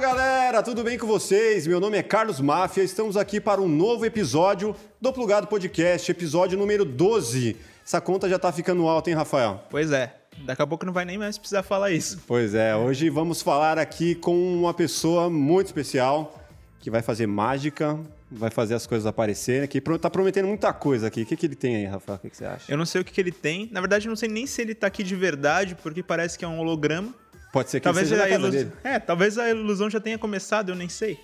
galera, tudo bem com vocês? Meu nome é Carlos Máfia, estamos aqui para um novo episódio do Plugado Podcast, episódio número 12. Essa conta já tá ficando alta, hein, Rafael? Pois é, daqui a pouco não vai nem mais precisar falar isso. Pois é, hoje vamos falar aqui com uma pessoa muito especial que vai fazer mágica, vai fazer as coisas aparecerem, que tá prometendo muita coisa aqui. O que, que ele tem aí, Rafael? O que, que você acha? Eu não sei o que, que ele tem. Na verdade, eu não sei nem se ele tá aqui de verdade, porque parece que é um holograma. Pode ser que talvez seja a ilus... dele. É, talvez a ilusão já tenha começado, eu nem sei.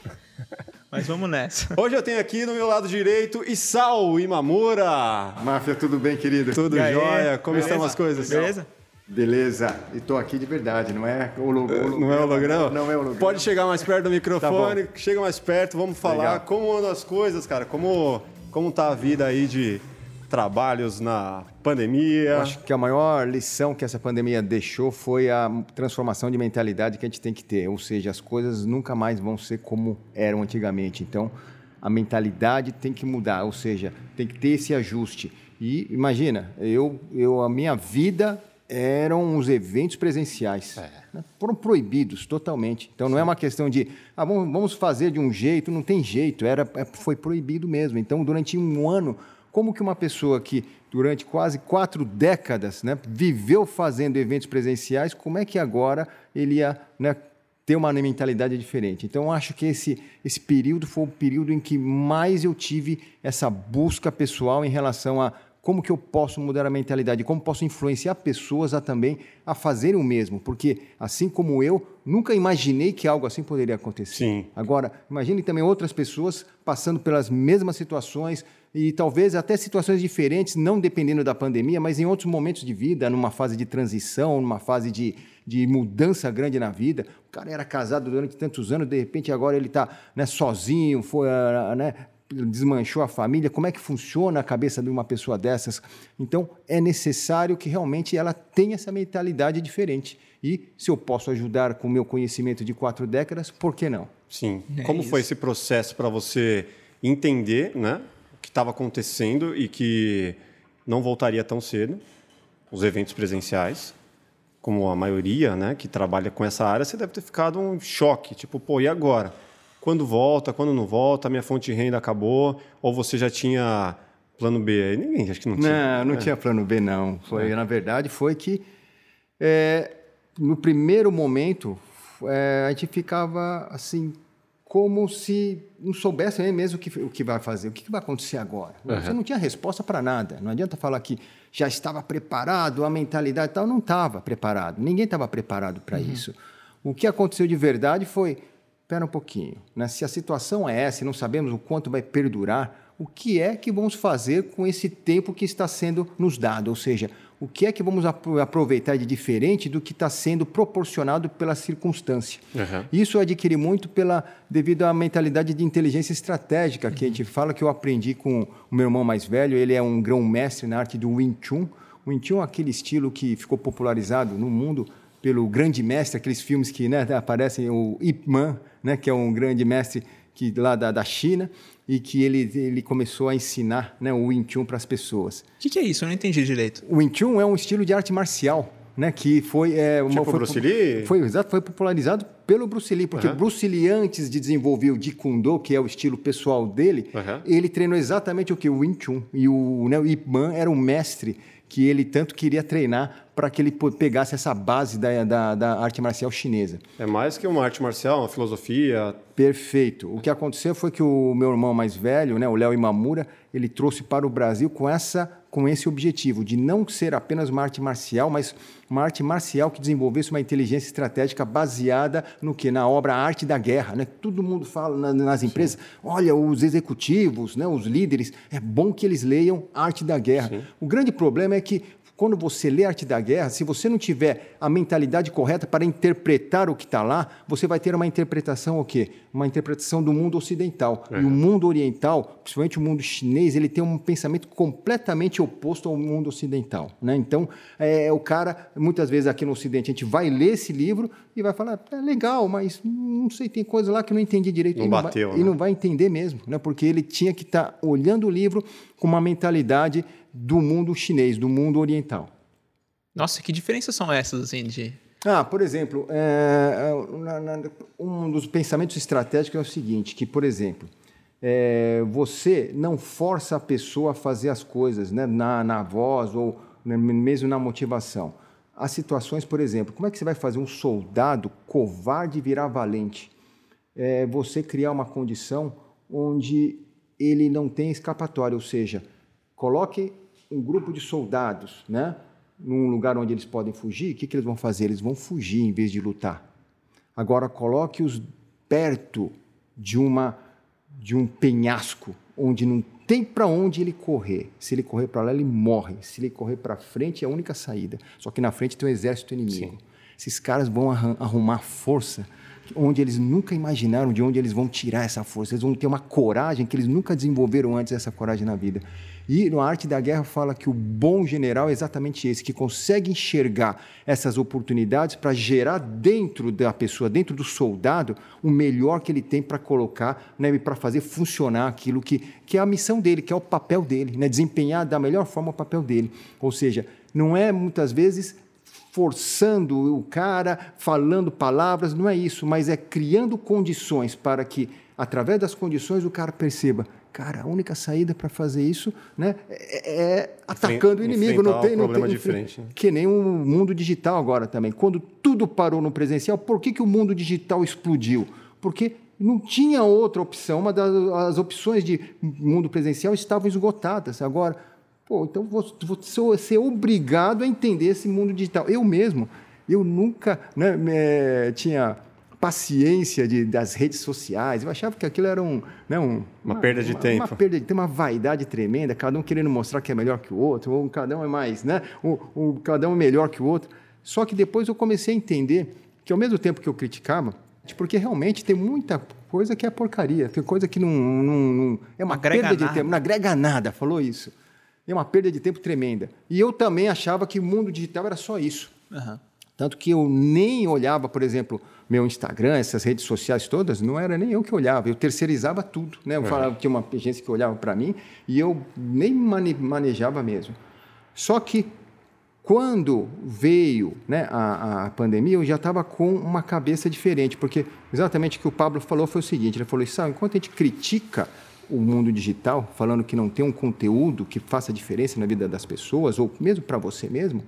Mas vamos nessa. Hoje eu tenho aqui no meu lado direito Isao Imamura. Máfia, tudo bem, querido? Tudo aí? jóia? Como Beleza? estão as coisas? Beleza? Beleza. E tô aqui de verdade, não é holo- holo- Não é holograma? Não é holograma. Pode chegar mais perto do microfone, Tá chega mais perto, vamos falar Legal. como andam as coisas, cara. Como, como tá a vida aí de trabalhos na pandemia. Eu acho que a maior lição que essa pandemia deixou foi a transformação de mentalidade que a gente tem que ter. Ou seja, as coisas nunca mais vão ser como eram antigamente. Então, a mentalidade tem que mudar, ou seja, tem que ter esse ajuste. E imagina, eu, eu a minha vida eram os eventos presenciais. né? Foram proibidos totalmente. Então não é uma questão de ah, vamos, vamos fazer de um jeito, não tem jeito, era, é, foi proibido mesmo. Então, durante um ano, como que uma pessoa que durante quase quatro décadas né, viveu fazendo eventos presenciais, como é que agora ele ia né, ter uma mentalidade diferente? Então, eu acho que esse, esse período foi o período em que mais eu tive essa busca pessoal em relação a como que eu posso mudar a mentalidade, como posso influenciar pessoas a também a fazerem o mesmo, porque assim como eu, nunca imaginei que algo assim poderia acontecer. Sim. Agora, imagine também outras pessoas passando pelas mesmas situações e talvez até situações diferentes, não dependendo da pandemia, mas em outros momentos de vida, numa fase de transição, numa fase de, de mudança grande na vida. O cara era casado durante tantos anos, de repente agora ele está né, sozinho, foi, ah, né, desmanchou a família. Como é que funciona a cabeça de uma pessoa dessas? Então, é necessário que realmente ela tenha essa mentalidade diferente. E se eu posso ajudar com o meu conhecimento de quatro décadas, por que não? Sim. É Como foi isso. esse processo para você entender né, estava acontecendo e que não voltaria tão cedo, os eventos presenciais, como a maioria né, que trabalha com essa área, você deve ter ficado um choque, tipo, pô, e agora? Quando volta, quando não volta, minha fonte de renda acabou, ou você já tinha plano B? Ninguém, acho que não tinha. Não, não tinha plano B, não. Foi, Na verdade, foi que é, no primeiro momento é, a gente ficava assim, como se não soubesse nem mesmo o que, o que vai fazer, o que, vai acontecer agora. Você não tinha resposta para nada. Não adianta falar que já estava preparado, a mentalidade e tal, não estava preparado. Ninguém estava preparado para isso. O que aconteceu de verdade foi, espera um pouquinho, né? se a situação é essa e não sabemos o quanto vai perdurar, o que é que vamos fazer com esse tempo que está sendo nos dado? Ou seja, o que é que vamos apro- aproveitar de diferente do que está sendo proporcionado pela circunstância? Uhum. Isso eu adquiri muito pela, devido à mentalidade de inteligência estratégica, que a gente fala que eu aprendi com o meu irmão mais velho. Ele é um grão-mestre na arte do Wing Chun. O Wing Chun é aquele estilo que ficou popularizado no mundo pelo grande mestre, aqueles filmes que né, aparecem, o Ip Man, né, que é um grande mestre que, lá da, da China, e que ele, ele começou a ensinar né, o Wing Chun para as pessoas. O que, que é isso? Eu não entendi direito. O Wing Chun é um estilo de arte marcial, né? Que foi é, uma, Tipo foi, Bruce Lee? Foi exato, foi popularizado pelo Bruce Lee, porque Aham. o Bruce Lee antes de desenvolver o Jeet Kune Do, que é o estilo pessoal dele, Aham. ele treinou exatamente o que o Wing Chun e o, né, o Ip Man era um mestre que ele tanto queria treinar para que ele pegasse essa base da, da, da arte marcial chinesa. É mais que uma arte marcial, uma filosofia. Perfeito. O que aconteceu foi que o meu irmão mais velho, né, o Léo Imamura, ele trouxe para o Brasil com essa com esse objetivo de não ser apenas uma arte marcial, mas uma arte marcial que desenvolvesse uma inteligência estratégica baseada no que na obra Arte da Guerra, né? Todo mundo fala na- nas empresas, olha, os executivos, né, os líderes, é bom que eles leiam Arte da Guerra. O grande problema é que quando você lê Arte da Guerra, se você não tiver a mentalidade correta para interpretar o que está lá, você vai ter uma interpretação o quê? Uma interpretação do mundo ocidental. E o mundo oriental, principalmente o mundo chinês, ele tem um pensamento completamente oposto ao mundo ocidental. Né? Então, é, o cara, muitas vezes aqui no Ocidente, a gente vai ler esse livro e vai falar, é legal, mas não sei, tem coisa lá que eu não entendi direito. Não E bateu, vai, né? E não vai entender mesmo, né? porque ele tinha que estar olhando o livro com uma mentalidade do mundo chinês, do mundo oriental. Nossa, que diferenças são essas, assim, de... Ah, por exemplo, é, na, um dos pensamentos estratégicos é o seguinte, que, por exemplo, é, você não força a pessoa a fazer as coisas né, na, na voz ou né, mesmo na motivação. Há situações, por exemplo, como é que você vai fazer um soldado covarde virar valente? É você criar uma condição onde ele não tem escapatória, ou seja, coloque um grupo de soldados, né? num lugar onde eles podem fugir, o que, que eles vão fazer? Eles vão fugir em vez de lutar. Agora, coloque-os perto de, uma, de um penhasco, onde não tem para onde ele correr. Se ele correr para lá, ele morre. Se ele correr para frente, é a única saída. Só que na frente tem um exército inimigo. Sim. Esses caras vão arrumar força onde eles nunca imaginaram de onde eles vão tirar essa força. Eles vão ter uma coragem que eles nunca desenvolveram antes essa coragem na vida. E no Arte da Guerra fala que o bom general é exatamente esse, que consegue enxergar essas oportunidades para gerar dentro da pessoa, dentro do soldado, o melhor que ele tem para colocar, né, para fazer funcionar aquilo que, que é a missão dele, que é o papel dele, né, desempenhar da melhor forma o papel dele. Ou seja, não é muitas vezes forçando o cara, falando palavras, não é isso, mas é criando condições para que, através das condições, o cara perceba. Cara, a única saída para fazer isso né, é, é atacando o inimigo. Não tem, não tem, diferente. Né? Que nem o mundo digital agora também. Quando tudo parou no presencial, por que, que o mundo digital explodiu? Porque não tinha outra opção. Uma das opções de mundo presencial estavam esgotadas. Agora, Pô, então vou, vou ser obrigado a entender esse mundo digital. Eu mesmo, eu nunca né, me, tinha paciência de, das redes sociais. Eu achava que aquilo era um, né, um, uma, uma, perda de uma, tempo. Uma perda de tempo, uma vaidade tremenda, cada um querendo mostrar que é melhor que o outro, ou cada um é mais, né? Um, um, cada um é melhor que o outro. Só que depois eu comecei a entender que ao mesmo tempo que eu criticava, porque realmente tem muita coisa que é porcaria, tem coisa que não, não, não é uma perda de tempo, não agrega nada, falou isso é uma perda de tempo tremenda. E eu também achava que o mundo digital era só isso. Uhum. Tanto que eu nem olhava, por exemplo, meu Instagram, essas redes sociais todas, não era nem eu que olhava, eu terceirizava tudo. Né? Eu uhum. falava que tinha uma agência que olhava para mim e eu nem manejava mesmo. Só que quando veio né, a, a pandemia, eu já estava com uma cabeça diferente, porque exatamente o que o Pablo falou foi o seguinte: ele falou, sabe, enquanto a gente critica o mundo digital, falando que não tem um conteúdo que faça diferença na vida das pessoas, ou mesmo para você mesmo,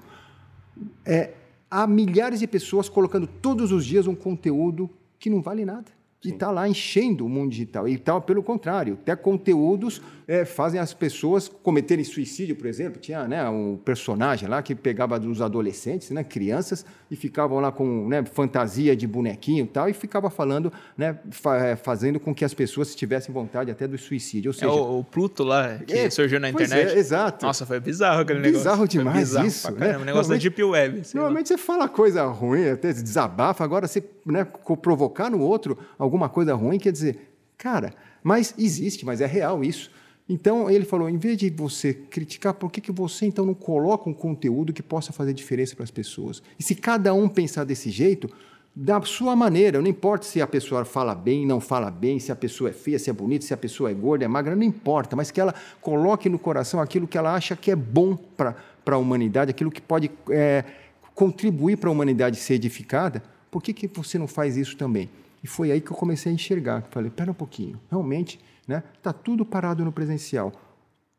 é, há milhares de pessoas colocando todos os dias um conteúdo que não vale nada e está lá enchendo o mundo digital. E tal, pelo contrário, até conteúdos é, fazem as pessoas cometerem suicídio, por exemplo. Tinha né, um personagem lá que pegava dos adolescentes, né, crianças, e ficavam lá com né, fantasia de bonequinho e tal, e ficava falando, né, fa é, fazendo com que as pessoas tivessem vontade até do suicídio. Ou é seja, é o, o Pluto lá, que é, surgiu na internet. É, exato. Nossa, foi bizarro aquele bizarro negócio. Demais bizarro isso. Né? Um negócio da Deep Web. Normalmente lá. você fala coisa ruim, até desabafa, agora você né, provocar no outro alguma coisa ruim, quer dizer, cara, mas existe, mas é real isso. Então ele falou, em vez de você criticar, por que, que você então não coloca um conteúdo que possa fazer diferença para as pessoas? E se cada um pensar desse jeito, da sua maneira, não importa se a pessoa fala bem, não fala bem, se a pessoa é feia, se é bonita, se a pessoa é gorda, é magra, não importa, mas que ela coloque no coração aquilo que ela acha que é bom para a humanidade, aquilo que pode é, contribuir para a humanidade ser edificada, por que, que você não faz isso também? E foi aí que eu comecei a enxergar. Falei, espera um pouquinho, realmente está né, tá tudo parado no presencial.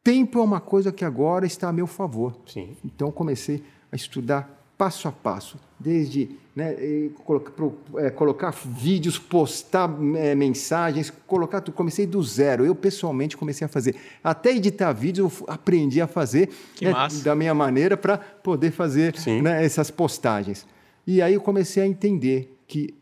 Tempo é uma coisa que agora está a meu favor. Sim. Então comecei a estudar passo a passo, desde né, colocar, é, colocar, vídeos, postar é, mensagens, colocar tudo. Comecei do zero. Eu pessoalmente comecei a fazer. Até editar vídeos eu aprendi a fazer né, da minha maneira para poder fazer né, essas postagens. E aí eu comecei a entender que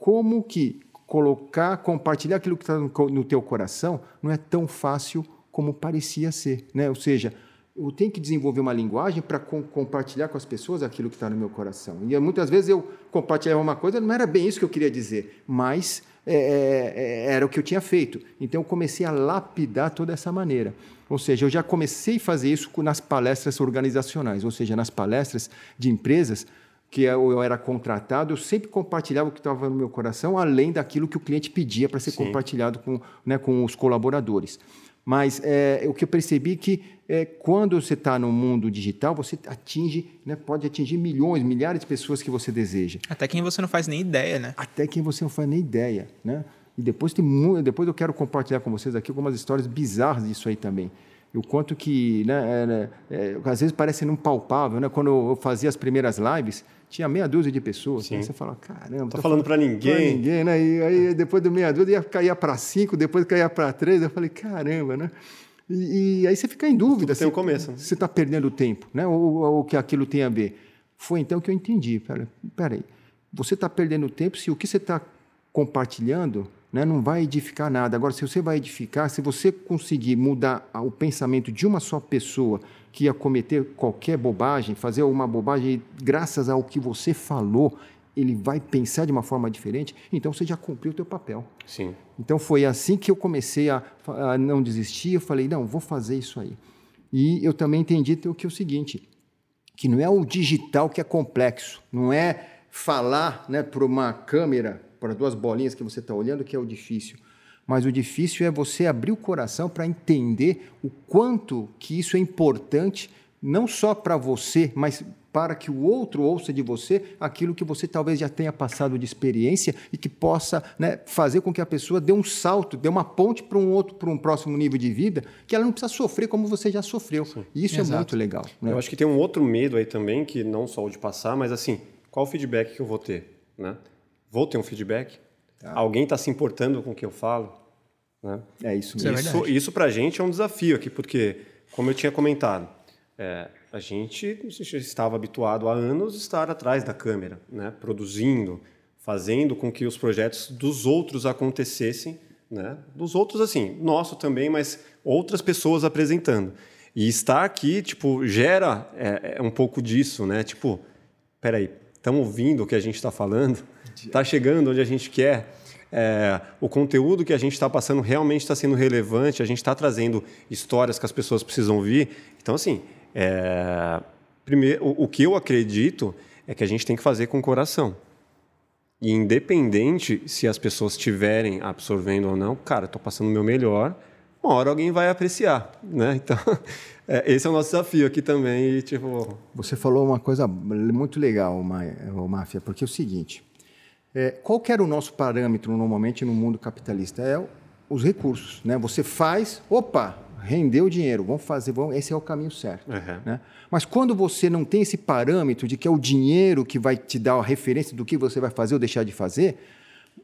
como que colocar, compartilhar aquilo que está no teu coração não é tão fácil como parecia ser, né? Ou seja, eu tenho que desenvolver uma linguagem para com, compartilhar com as pessoas aquilo que está no meu coração. E muitas vezes eu compartilhava uma coisa, não era bem isso que eu queria dizer, mas é, é era o que eu tinha feito. Então eu comecei a lapidar toda essa maneira. Ou seja, eu já comecei a fazer isso nas palestras organizacionais, ou seja, nas palestras de empresas, que eu era contratado, eu sempre compartilhava o que estava no meu coração, além daquilo que o cliente pedia para ser Sim. compartilhado com, né, com os colaboradores. Mas é, o que eu percebi que é, quando você está no mundo digital, você atinge, né, pode atingir milhões, milhares de pessoas que você deseja. Até quem você não faz nem ideia, né? Até quem você não faz nem ideia, né? E depois tem depois eu quero compartilhar com vocês aqui algumas histórias bizarras disso aí também. O quanto que, né, é, é, às vezes parece não palpável, né? Quando eu fazia as primeiras lives, tinha meia dúzia de pessoas. Né? Você fala, caramba. Tô falando para ninguém. Pra ninguém, né? E aí depois do meia dúzia ia cair para cinco, depois caía para três. Eu falei, caramba, né? E, e, aí você fica em dúvida. Tem o começo. Você está perdendo tempo, né? Ou o que aquilo tem a ver. Foi então que eu entendi. Peraí, peraí. você está perdendo tempo se o que você está compartilhando né, não vai edificar nada. Agora, se você vai edificar, se você conseguir mudar o pensamento de uma só pessoa que ia cometer qualquer bobagem, fazer uma bobagem, graças ao que você falou, ele vai pensar de uma forma diferente, então você já cumpriu o teu papel. Sim. Então foi assim que eu comecei a, a não desistir, eu falei, não, vou fazer isso aí. E eu também entendi que é o seguinte, que não é o digital que é complexo, não é falar né, para uma câmera, para duas bolinhas que você está olhando que é o difícil. Mas o difícil é você abrir o coração para entender o quanto que isso é importante, não só para você, mas para que o outro ouça de você aquilo que você talvez já tenha passado de experiência e que possa né, fazer com que a pessoa dê um salto, dê uma ponte para um outro, para um próximo nível de vida, que ela não precisa sofrer como você já sofreu. Sim. E isso é Exato. é muito legal. Né? Eu acho que tem um outro medo aí também, que não só o de passar, mas assim, qual o feedback que eu vou ter? Né? Vou ter um feedback? Tá. Alguém está se importando com o que eu falo? Né? É isso mesmo. Isso, é isso para a gente é um desafio aqui, porque, como eu tinha comentado, é, a gente estava habituado há anos a estar atrás da câmera, né? produzindo, fazendo com que os projetos dos outros acontecessem, né? dos outros assim, nosso também, mas outras pessoas apresentando. E estar aqui, tipo, gera é, é um pouco disso, né? Tipo, peraí, estão ouvindo o que a gente está falando? Está chegando onde a gente quer? É, o conteúdo que a gente está passando realmente está sendo relevante, a gente está trazendo histórias que as pessoas precisam ouvir. Então, assim, é, primeiro, o, o que eu acredito é que a gente tem que fazer com o coração. E independente se as pessoas estiverem absorvendo ou não, cara, estou passando o meu melhor, uma hora alguém vai apreciar, né? Então, é, esse é o nosso desafio aqui também. E, tipo... Você falou uma coisa muito legal, Máfia, porque é o seguinte, é, qual que era o nosso parâmetro normalmente no mundo capitalista? É os recursos, né? Você faz, opa, rendeu dinheiro, vamos fazer, vamos, esse é o caminho certo. Uhum. Né? Mas quando você não tem esse parâmetro de que é o dinheiro que vai te dar a referência do que você vai fazer ou deixar de fazer,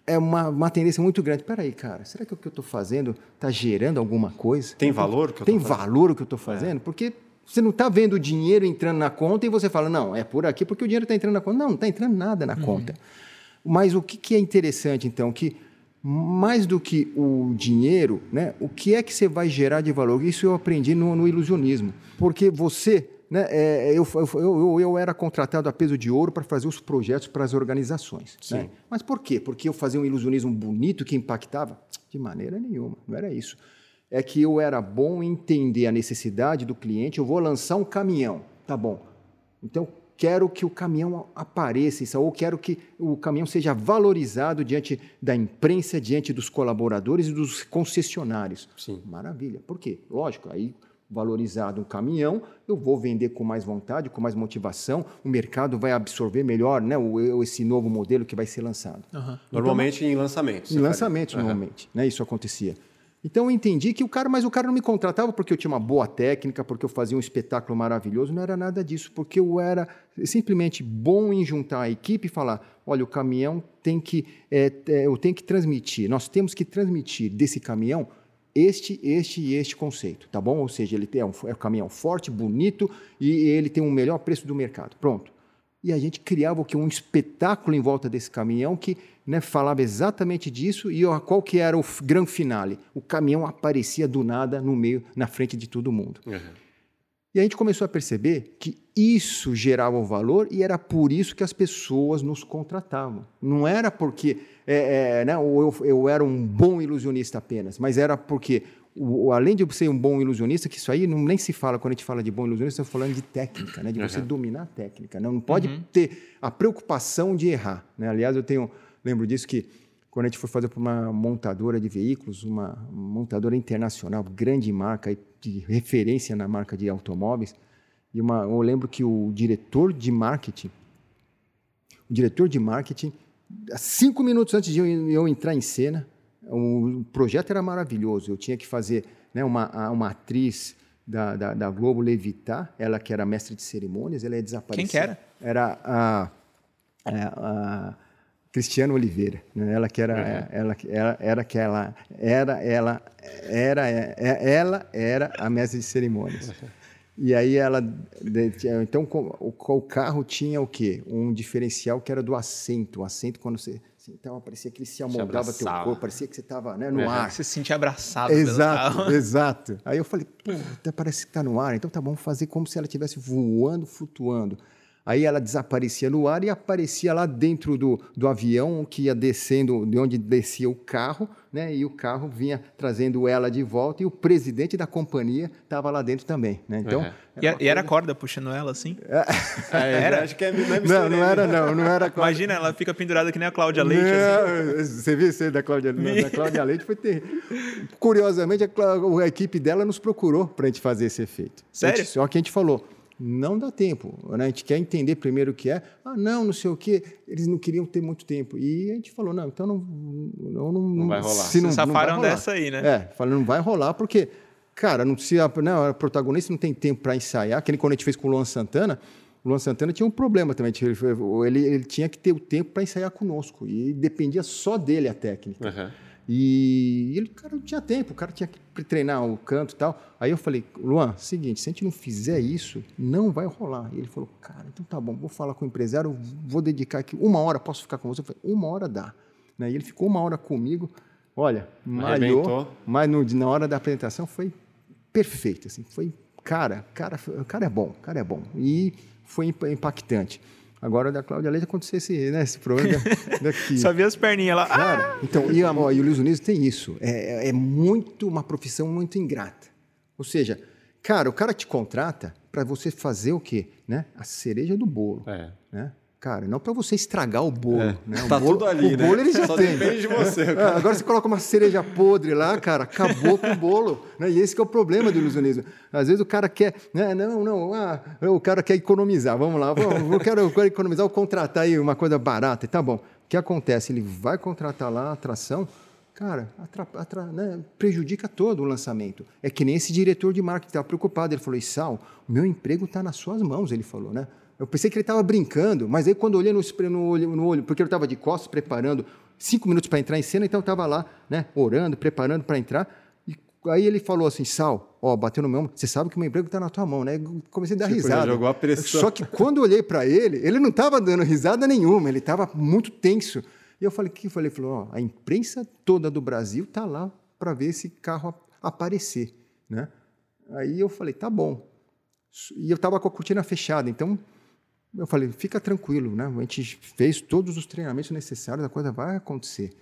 é uma, uma tendência muito grande. Espera aí, cara, será que o que eu estou fazendo está gerando alguma coisa? Tem valor? Que eu tem valor o que eu estou fazendo? É. Porque você não está vendo o dinheiro entrando na conta e você fala, não, é por aqui porque o dinheiro está entrando na conta. Não, não está entrando nada na uhum. conta. Mas o que, que é interessante, então, que mais do que o dinheiro, né, o que é que você vai gerar de valor? Isso eu aprendi no, no ilusionismo. Porque você, né, é, eu, eu, eu, era contratado a peso de ouro para fazer os projetos para as organizações. Né? Mas por quê? Porque eu fazia um ilusionismo bonito que impactava? De maneira nenhuma, não era isso. É que eu era bom em entender a necessidade do cliente, eu vou lançar um caminhão, tá bom. Então, quero que o caminhão apareça, ou quero que o caminhão seja valorizado diante da imprensa, diante dos colaboradores e dos concessionários. Sim. Maravilha. Por quê? Lógico, aí valorizado um caminhão, eu vou vender com mais vontade, com mais motivação, o mercado vai absorver melhor né, o, esse novo modelo que vai ser lançado. Uhum. Normalmente então, em lançamentos. Em lançamentos, uhum. normalmente. Né, isso acontecia. Então eu entendi que o cara, mas o cara não me contratava porque eu tinha uma boa técnica, porque eu fazia um espetáculo maravilhoso, não era nada disso, porque eu era simplesmente bom em juntar a equipe e falar, olha, o caminhão tem que, é, é, eu tenho que transmitir, nós temos que transmitir desse caminhão este, este e este conceito, tá bom? Ou seja, ele é, um, é um caminhão forte, bonito e ele tem um melhor preço do mercado. Pronto e a gente criava o que um espetáculo em volta desse caminhão que né, falava exatamente disso e ó, qual que era o grande finale? O caminhão aparecia do nada no meio, na frente de todo mundo. Uhum. E a gente começou a perceber que isso gerava um valor e era por isso que as pessoas nos contratavam. Não era porque é, é, né, eu, eu era um bom ilusionista apenas, mas era porque o, além de ser um bom ilusionista, que isso aí não, nem se fala quando a gente fala de bom ilusionista, estamos falando de técnica, né? de você uhum. dominar a técnica. Não, não pode uhum. ter a preocupação de errar. Né? Aliás, eu tenho lembro disso que quando a gente foi fazer para uma montadora de veículos, uma montadora internacional, grande marca, de referência na marca de automóveis. E uma, eu lembro que o diretor de marketing, o diretor de marketing, cinco minutos antes de eu entrar em cena, o projeto era maravilhoso. Eu tinha que fazer né, uma, uma atriz da, da, da, Globo levitar, ela que era mestre de cerimônias, ela é desaparecida. Quem que era? Era a, a, a Cristiano Oliveira, né? ela que era, uhum. ela, ela era que ela era ela era é, ela era a mestre de cerimônias. Uhum. E aí ela então o, o, carro tinha o quê? Um diferencial que era do assento. O assento quando você então parecia que ele se amoldava teu corpo, parecia que você estava né, no uhum. ar. Você se sentia abraçado Exato, exato. Aí eu falei, pô, até parece que está no ar, então tá bom fazer como se ela estivesse voando, flutuando. Aí ela desaparecia no ar e aparecia lá dentro do, do avião que ia descendo, de onde descia o carro, né? E o carro vinha trazendo ela de volta e o presidente da companhia estava lá dentro também, né? Então. Uhum. E, coisa... era corda puxando ela assim? É, era? Acho que é, não, é não, não era não, não era corda. Imagina, ela fica pendurada que nem a Cláudia Leite. Não, assim. Você viu isso da Cláudia, não, da Cláudia Leite? Foi terrível. Curiosamente, a, a, equipe dela nos procurou para a gente fazer esse efeito. Sério? Gente, só que a gente falou não dá tempo. Né? A gente quer entender primeiro o que é. Ah, não, não sei o quê. Eles não queriam ter muito tempo. E a gente falou, não, então não, não, não, não vai rolar. Se não, safaram dessa aí, né? É, falando, não vai rolar porque, cara, não se a, não, a protagonista não tem tempo para ensaiar. Que nem quando a gente fez com o Luan Santana, o Luan Santana tinha um problema também. Ele, ele, ele tinha que ter o tempo para ensaiar conosco. E dependia só dele a técnica. Uhum. E ele, cara, não tinha tempo, o cara tinha que treinar o canto e tal. Aí eu falei, Luan, seguinte, se a gente não fizer isso, não vai rolar. E ele falou, cara, então tá bom, vou falar com o empresário, vou dedicar aqui uma hora, posso ficar com você? Eu falei, uma hora dá. Né? E ele ficou uma hora comigo, olha, malhou, mas no, na hora da apresentação foi perfeito, assim, foi, cara, cara, o cara é bom, o cara é bom. E foi impactante. Agora da Cláudia Leite aconteceu esse, né, esse problema daqui. Só via as perninhas lá. Cara, ah! então, e, ó, e o Luiz Unidos tem isso. É, é muito uma profissão muito ingrata. Ou seja, cara, o cara te contrata para você fazer o quê? Né? A cereja do bolo. É. Né? Cara, não para você estragar o bolo. É. Né? O tá bolo, tudo ali, o né? bolo ele já Só tem. depende de você. É, agora você coloca uma cereja podre lá, cara, acabou com o bolo. Né? E esse é o problema do ilusionismo. Às vezes o cara quer, né? não, não, ah, o cara quer economizar. Vamos lá, vamos, eu, quero, eu quero economizar, vou contratar aí uma coisa barata. E tá bom. O que acontece? Ele vai contratar lá a atração, cara, atra, atra, né, prejudica todo o lançamento. É que nem esse diretor de marketing estava preocupado. Ele falou, Sal, o meu emprego está nas suas mãos, ele falou, né? Eu pensei que ele estava brincando, mas aí quando eu olhei no, no, olho, no olho, porque eu estava de costas preparando cinco minutos para entrar em cena, então eu estava lá, né, orando, preparando para entrar. E aí ele falou assim, Sal, ó, bateu no meu ombro, você sabe que o meu emprego está na tua mão, né? Eu comecei a dar tipo, risada. Jogou a pressão. Só que quando eu olhei para ele, ele não estava dando risada nenhuma, ele estava muito tenso. E eu falei, o que eu falei? Ele falou, ó, a imprensa toda do Brasil está lá para ver esse carro aparecer, né? Aí eu falei, tá bom. E eu estava com a cortina fechada, então eu falei, fica tranquilo, né? A gente fez todos os treinamentos necessários, a coisa vai acontecer.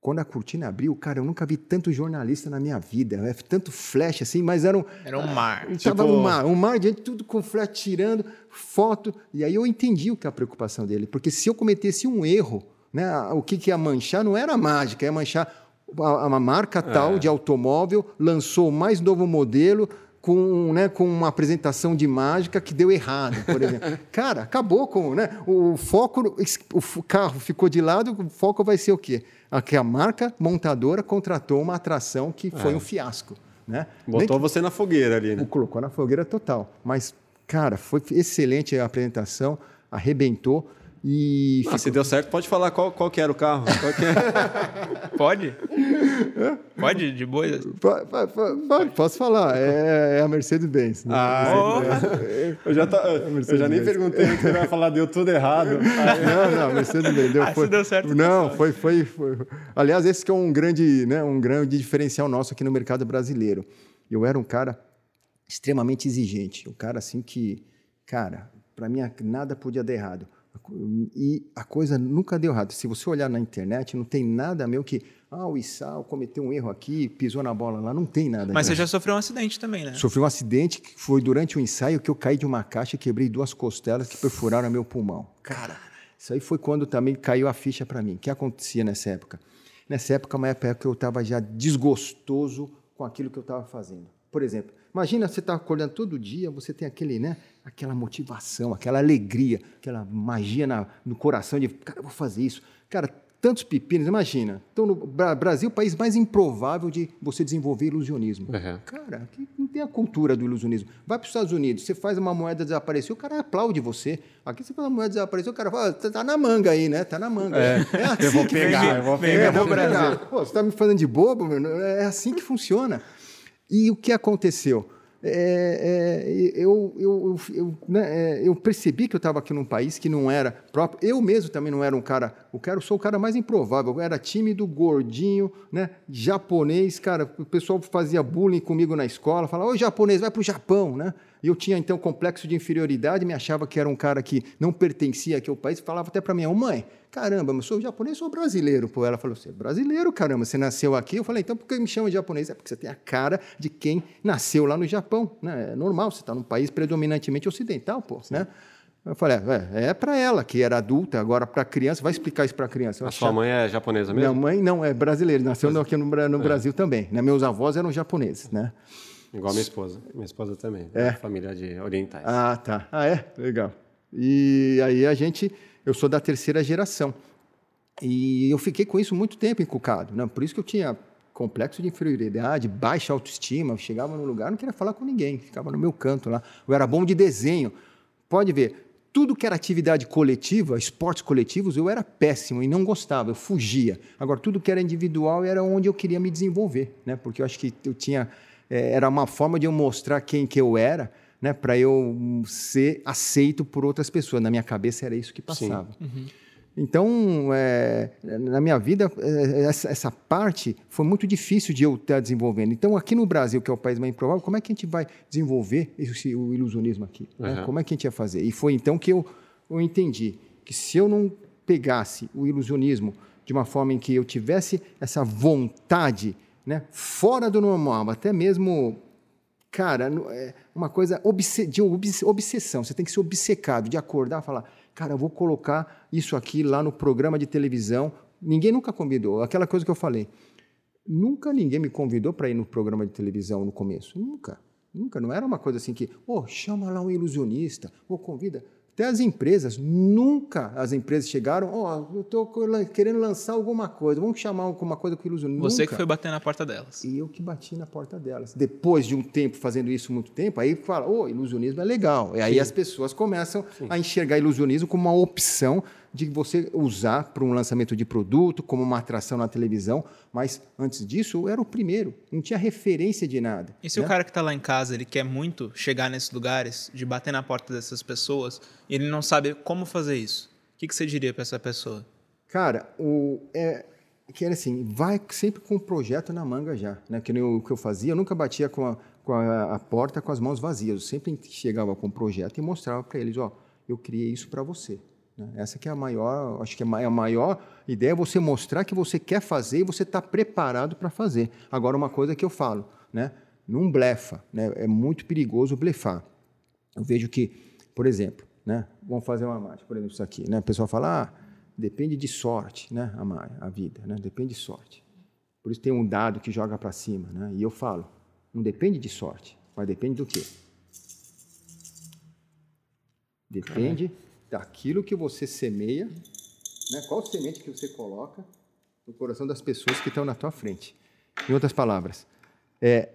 Quando a cortina abriu, cara, eu nunca vi tanto jornalista na minha vida. É tanto flash assim, mas era um. Era um mar. Estava tipo... um mar, um mar de tudo com flash tirando, foto. E aí eu entendi o que é a preocupação dele. Porque se eu cometesse um erro, né, o que, que ia manchar não era mágica, ia manchar uma marca tal é. de automóvel, lançou o mais novo modelo, com, né, com uma apresentação de mágica que deu errado, por exemplo. Cara, acabou com. Né, o foco, o carro ficou de lado, o foco vai ser o quê? A que a marca montadora contratou uma atração que foi é. um fiasco. Né? Botou você na fogueira ali, né? Colocou na fogueira total. Mas, cara, foi excelente a apresentação, arrebentou. E ah, ficou... Se deu certo, pode falar qual, qual que era o carro. É? pode? Pode, de boa? Posso falar. É, é a Mercedes-Benz. Né? Ah, é, eu já, tá, eu já nem perguntei que você vai falar, deu tudo errado. Não, não, Mercedes-Benz. Deu, ah, foi, deu certo. Não, foi, foi, foi. Aliás, esse que é um grande, né, um grande diferencial nosso aqui no mercado brasileiro. Eu era um cara extremamente exigente. Um cara assim que, cara, para mim nada podia dar errado. E a coisa nunca deu errado. Se você olhar na internet, não tem nada meu que. Ah, o Issal cometeu um erro aqui, pisou na bola lá. Não tem nada. Mas você já sofreu um acidente também, né? Sofri um acidente que foi durante o ensaio que eu caí de uma caixa e quebrei duas costelas que perfuraram meu pulmão. Cara, isso aí foi quando também caiu a ficha para mim. O que acontecia nessa época? nessa época, uma época que eu estava já desgostoso com aquilo que eu estava fazendo. Por exemplo, imagina você está acordando todo dia, você tem aquele, né, aquela motivação, aquela alegria, aquela magia na, no coração de, cara, eu vou fazer isso. Cara, tantos pepinos, imagina. Então, no Brasil, o país mais improvável de você desenvolver ilusionismo. Uhum. Cara, aqui não tem a cultura do ilusionismo. Vai para os Estados Unidos, você faz uma moeda desaparecer, o cara aplaude você. Aqui você faz uma moeda desaparecer, o cara fala, tá, tá na manga aí, né? Tá na manga. É, é assim eu vou pegar, eu vou pegar. É, vou pegar. Pô, você está me falando de bobo? Meu? É assim que funciona. E o que aconteceu? é, é, eu, eu, eu, né, é, eu, percebi que eu estava aqui num país que não era próprio. Eu mesmo também não era um cara. Eu sou o cara mais improvável. Eu era tímido, gordinho, né, japonês. Cara, o pessoal fazia bullying comigo na escola, falava: Ô japonês, vai para o Japão, né? E eu tinha então complexo de inferioridade, me achava que era um cara que não pertencia aqui ao país, falava até para minha mãe: caramba, eu sou japonês, sou brasileiro. Pô, ela falou: você é brasileiro, caramba, você nasceu aqui. Eu falei: então por que me chama de japonês? É porque você tem a cara de quem nasceu lá no Japão. Né? É normal, você está num país predominantemente ocidental, pô, né? Eu falei, é, é para ela, que era adulta, agora para criança, vai explicar isso para criança. a sua mãe é japonesa mesmo? Minha mãe não, é brasileira, nasceu Mas... aqui no, no é. Brasil também. Né? Meus avós eram japoneses, né? Igual minha esposa. Minha esposa também. É. Família de orientais. Ah, tá. Ah, é? Legal. E aí a gente. Eu sou da terceira geração. E eu fiquei com isso muito tempo encucado. Né? Por isso que eu tinha complexo de inferioridade, baixa autoestima. Eu chegava no lugar, não queria falar com ninguém, ficava no meu canto lá. Eu era bom de desenho. Pode ver, tudo que era atividade coletiva, esportes coletivos, eu era péssimo e não gostava, eu fugia. Agora, tudo que era individual era onde eu queria me desenvolver, né? porque eu acho que eu tinha é, era uma forma de eu mostrar quem que eu era, né, para eu ser aceito por outras pessoas. Na minha cabeça era isso que passava. Uhum. Então, é, na minha vida, é, essa, essa, parte foi muito difícil de eu estar desenvolvendo. Então, aqui no Brasil, que é o país mais improvável, como é que a gente vai desenvolver esse, o ilusionismo aqui? Uhum. Né? Como é que a gente ia fazer? E foi então que eu, eu entendi que se eu não pegasse o ilusionismo de uma forma em que eu tivesse essa vontade né, fora do normal, até mesmo, cara, é uma coisa de obsessão. Você tem que ser obcecado, de acordar e falar, cara, eu vou colocar isso aqui lá no programa de televisão. Ninguém nunca convidou. Aquela coisa que eu falei. Nunca ninguém me convidou para ir no programa de televisão no começo. Nunca. Nunca. Não era uma coisa assim que, oh, chama lá um ilusionista, ou convida. Até as empresas, nunca as empresas chegaram, ó, oh, eu estou querendo lançar alguma coisa, vamos chamar alguma coisa com ilusionismo. Você nunca. que foi bater na porta delas. E eu que bati na porta delas. Depois de um tempo fazendo isso muito tempo, aí fala, ô, oh, ilusionismo é legal. E aí Sim. as pessoas começam Sim. a enxergar ilusionismo como uma opção de você usar para um lançamento de produto, como uma atração na televisão, mas antes disso eu era o primeiro, não tinha referência de nada. E se né? o cara que está lá em casa ele quer muito chegar nesses lugares, de bater na porta dessas pessoas, e ele não sabe como fazer isso, o que, que você diria para essa pessoa? Cara, o, é, que era assim, vai sempre com o projeto na manga já, né? Que nem o que eu fazia, eu nunca batia com a, com a, a porta com as mãos vazias, eu sempre chegava com o projeto e mostrava para eles, ó, eu criei isso para você. Né? Essa que é a maior, acho que é a maior ideia é você mostrar que você quer fazer e você está preparado para fazer. Agora, uma coisa que eu falo, né? não blefa, né? é muito perigoso blefar. Eu vejo que, por exemplo, né? vamos fazer uma mágica, por exemplo, isso aqui, né? o pessoal fala, ah, depende de sorte, né? a, a vida, né? depende de sorte. Por isso tem um dado que joga para cima, né? e eu falo, não depende de sorte, mas depende do quê? Depende daquilo que você semeia, né? qual semente que você coloca no coração das pessoas que estão na tua frente. Em outras palavras, é,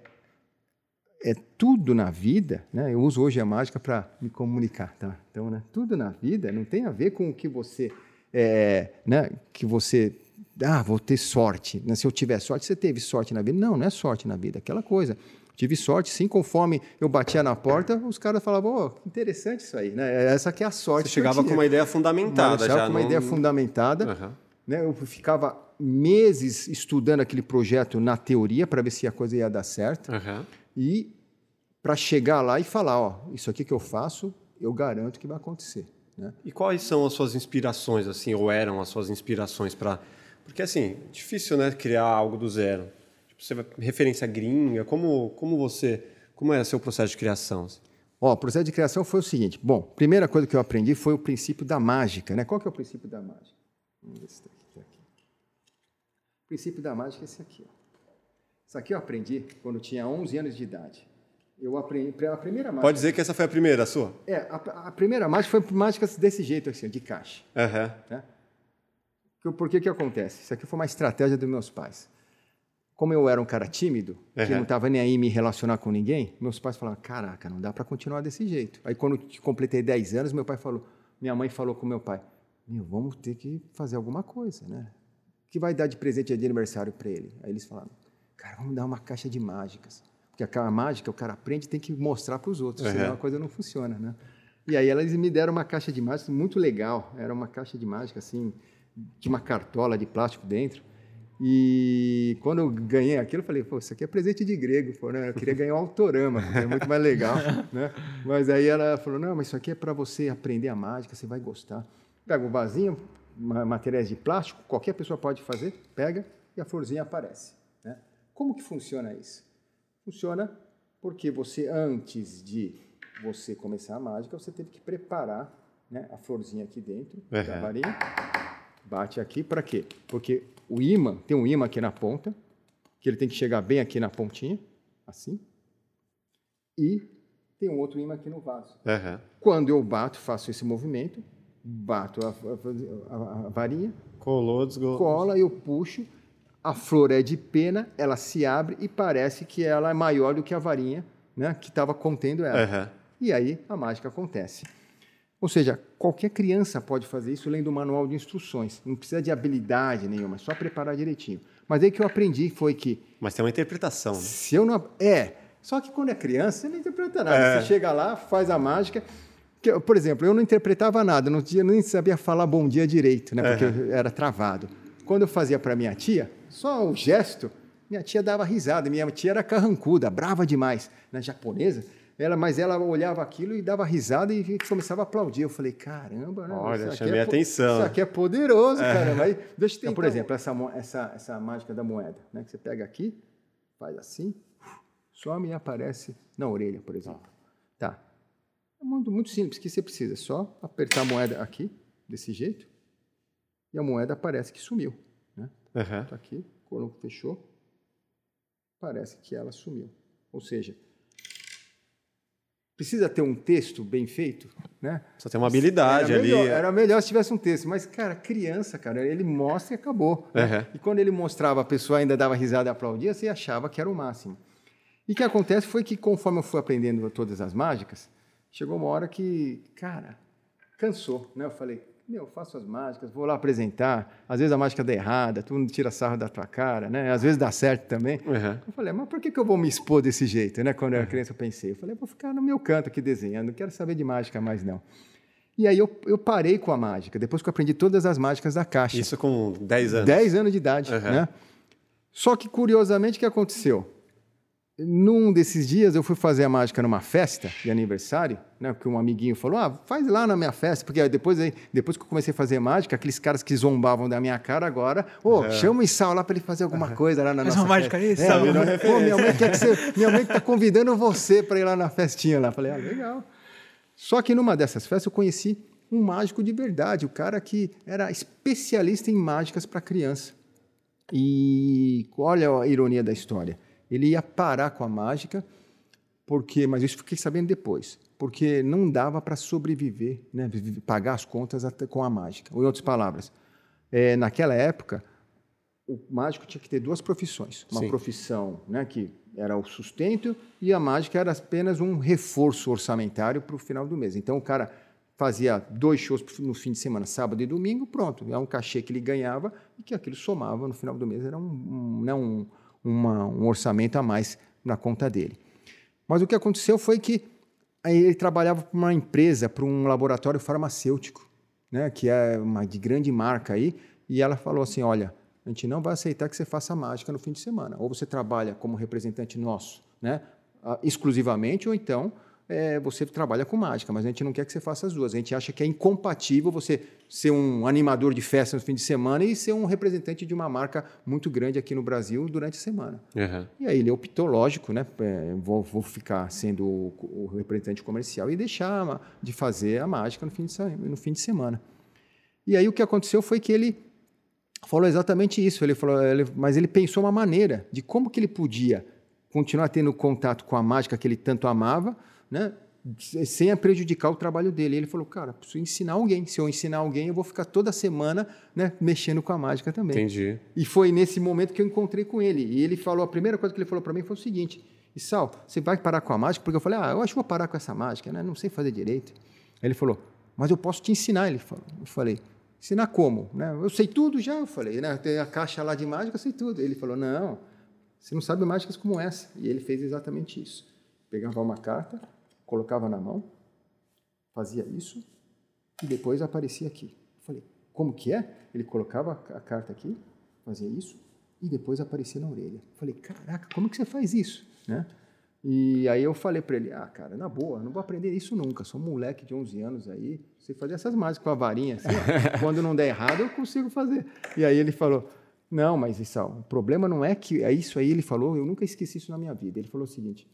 é tudo na vida, né? eu uso hoje a mágica para me comunicar, tá? Então, né? tudo na vida não tem a ver com o que você, é, né? que você, ah, vou ter sorte. Né? Se eu tiver sorte, você teve sorte na vida. Não, não é sorte na vida, é aquela coisa. Tive sorte, sim, conforme eu batia na porta, os caras falavam, oh, interessante isso aí, né? Essa que é a sorte. Você chegava com uma ideia fundamentada já. com uma não... ideia fundamentada. Uhum. Né? Eu ficava meses estudando aquele projeto na teoria para ver se a coisa ia dar certo. Uhum. E para chegar lá e falar, ó, oh, isso aqui que eu faço, eu garanto que vai acontecer. Né? E quais são as suas inspirações, assim, ou eram as suas inspirações para... Porque, assim, difícil, né, criar algo do zero você vai referência gringa? Como, como você, como é o seu processo de criação? Ó, o processo de criação foi o seguinte. Bom, primeira coisa que eu aprendi foi o princípio da mágica, né? Qual que é o princípio da mágica? Se está aqui. princípio da mágica é esse aqui. Ó. Isso aqui eu aprendi quando eu tinha 11 anos de idade. Eu aprendi a primeira mágica. Pode dizer que essa foi a primeira, a sua? É, a, a primeira mágica foi mágicas desse jeito, assim, de caixa. Uhum. Né? Por que que acontece? Isso aqui foi uma estratégia dos meus pais. Como eu era um cara tímido, uhum. que não estava nem aí me relacionar com ninguém, meus pais falaram: caraca, não dá para continuar desse jeito. Aí quando eu completei 10 anos, meu pai falou, minha mãe falou com meu pai: meu, vamos ter que fazer alguma coisa, né? O que vai dar de presente de aniversário para ele? Aí eles falaram: cara, vamos dar uma caixa de mágicas. Porque aquela mágica o cara aprende e tem que mostrar para os outros, uhum. senão a coisa não funciona, né? E aí eles me deram uma caixa de mágica muito legal. Era uma caixa de mágica assim, tinha uma cartola de plástico dentro. E quando eu ganhei aquilo, eu falei, pô, isso aqui é presente de grego. Pô, né? Eu queria ganhar um autorama, é muito mais legal. né? Mas aí ela falou, não, mas isso aqui é para você aprender a mágica, você vai gostar. Pega o vasinho, materiais de plástico, qualquer pessoa pode fazer, pega e a florzinha aparece. Né? Como que funciona isso? Funciona porque você, antes de você começar a mágica, você teve que preparar né, a florzinha aqui dentro uhum. da varinha. Bate aqui para quê? Porque o imã, tem um imã aqui na ponta, que ele tem que chegar bem aqui na pontinha, assim. E tem um outro imã aqui no vaso. Uhum. Quando eu bato, faço esse movimento, bato a, a, a varinha, Colou, desgolou. cola, eu puxo, a flor é de pena, ela se abre e parece que ela é maior do que a varinha né, que estava contendo ela. Uhum. E aí a mágica acontece. Ou seja, qualquer criança pode fazer isso lendo o manual de instruções. Não precisa de habilidade nenhuma, é só preparar direitinho. Mas aí que eu aprendi foi que. Mas tem uma interpretação. Né? Se eu não. É. Só que quando é criança, você não interpreta nada. É. Você chega lá, faz a mágica. Por exemplo, eu não interpretava nada, não tinha, nem sabia falar bom dia direito, né? Porque uhum. era travado. Quando eu fazia para minha tia, só o gesto, minha tia dava risada. Minha tia era carrancuda, brava demais. Na japonesa, ela, mas ela olhava aquilo e dava risada e começava a aplaudir. Eu falei, caramba, né? Olha, chamei é, atenção. Isso aqui é poderoso, é. cara. Aí, deixa eu então, por exemplo, essa, essa, essa mágica da moeda, né? Que você pega aqui, faz assim, some e aparece na orelha, por exemplo. Tá. É muito, muito simples, que você precisa só apertar a moeda aqui, desse jeito, e a moeda aparece que sumiu. Né? Uhum. Tá aqui, quando fechou, parece que ela sumiu. Ou seja, precisa ter um texto bem feito, né? Só tem uma habilidade era ali. Melhor, era melhor se tivesse um texto, mas cara, criança, cara, ele mostra e acabou. Uhum. Né? E quando ele mostrava, a pessoa ainda dava risada e aplaudia, você achava que era o máximo. E o que acontece foi que conforme eu fui aprendendo todas as mágicas, chegou uma hora que, cara, cansou, né? Eu falei, meu, faço as mágicas, vou lá apresentar. Às vezes a mágica dá errada, tu não tira sarro da tua cara, né? Às vezes dá certo também. Uhum. Eu falei, mas por que, que eu vou me expor desse jeito, né? Quando eu era criança eu pensei. Eu falei, vou ficar no meu canto aqui desenhando, não quero saber de mágica mais não. E aí eu, eu parei com a mágica, depois que eu aprendi todas as mágicas da caixa. Isso com 10 anos? 10 anos de idade, uhum. né? Só que, curiosamente, o que aconteceu? Num desses dias eu fui fazer a mágica numa festa de aniversário, né? Porque um amiguinho falou: "Ah, faz lá na minha festa", porque depois aí, depois que eu comecei a fazer mágica, aqueles caras que zombavam da minha cara agora, ô, oh, é. chama o Isal lá para ele fazer alguma coisa lá na faz nossa uma mágica aí. É, Pô, minha mãe quer que você, minha mãe tá convidando você para ir lá na festinha lá. Falei: "Ah, legal". Só que numa dessas festas eu conheci um mágico de verdade, o cara que era especialista em mágicas para criança. E olha a ironia da história ele ia parar com a mágica, porque, mas isso fiquei sabendo depois, porque não dava para sobreviver, né, pagar as contas com a mágica. Ou, em outras palavras, é, naquela época, o mágico tinha que ter duas profissões. Uma Sim. profissão né, que era o sustento e a mágica era apenas um reforço orçamentário para o final do mês. Então, o cara fazia dois shows no fim de semana, sábado e domingo, pronto. É um cachê que ele ganhava e que aquilo somava no final do mês. Era um, um, né, um, uma, um orçamento a mais na conta dele. Mas o que aconteceu foi que ele trabalhava para uma empresa, para um laboratório farmacêutico, né, que é uma de grande marca aí, e ela falou assim: olha, a gente não vai aceitar que você faça mágica no fim de semana. Ou você trabalha como representante nosso, né, exclusivamente, ou então é, você trabalha com mágica, mas a gente não quer que você faça as duas. A gente acha que é incompatível você ser um animador de festa no fim de semana e ser um representante de uma marca muito grande aqui no Brasil durante a semana. Uhum. E aí ele optou, lógico, né? É, vou, vou, ficar sendo o, o, representante comercial e deixar de fazer a mágica no fim de, no fim de semana. E aí o que aconteceu foi que ele falou exatamente isso. Ele falou, ele, mas ele pensou uma maneira de como que ele podia continuar tendo contato com a mágica que ele tanto amava, né? sem prejudicar o trabalho dele. Ele falou, cara, preciso ensinar alguém. Se eu ensinar alguém, eu vou ficar toda semana né, mexendo com a mágica também. Entendi. E foi nesse momento que eu encontrei com ele. E ele falou, a primeira coisa que ele falou para mim foi o seguinte, e Sal, você vai parar com a mágica? Porque eu falei, ah, eu acho que vou parar com essa mágica, né? não sei fazer direito. Aí ele falou, mas eu posso te ensinar. Ele falou, eu falei, ensinar como? Né? Eu sei tudo já, eu falei, né? tem a caixa lá de mágica, eu sei tudo. Ele falou, não, você não sabe mágicas como essa. E ele fez exatamente isso. Pegava uma carta, colocava na mão, fazia isso e depois aparecia aqui. Eu falei, como que é? Ele colocava a carta aqui, fazia isso e depois aparecia na orelha. Eu falei, caraca, como que você faz isso? Né? E aí eu falei para ele, ah, cara, na boa, não vou aprender isso nunca. Sou um moleque de 11 anos aí, sei fazer essas mágicas com a varinha. Assim, quando não der errado, eu consigo fazer. E aí ele falou, não, mas Issal, o problema não é que é isso aí. Ele falou, eu nunca esqueci isso na minha vida. Ele falou o seguinte,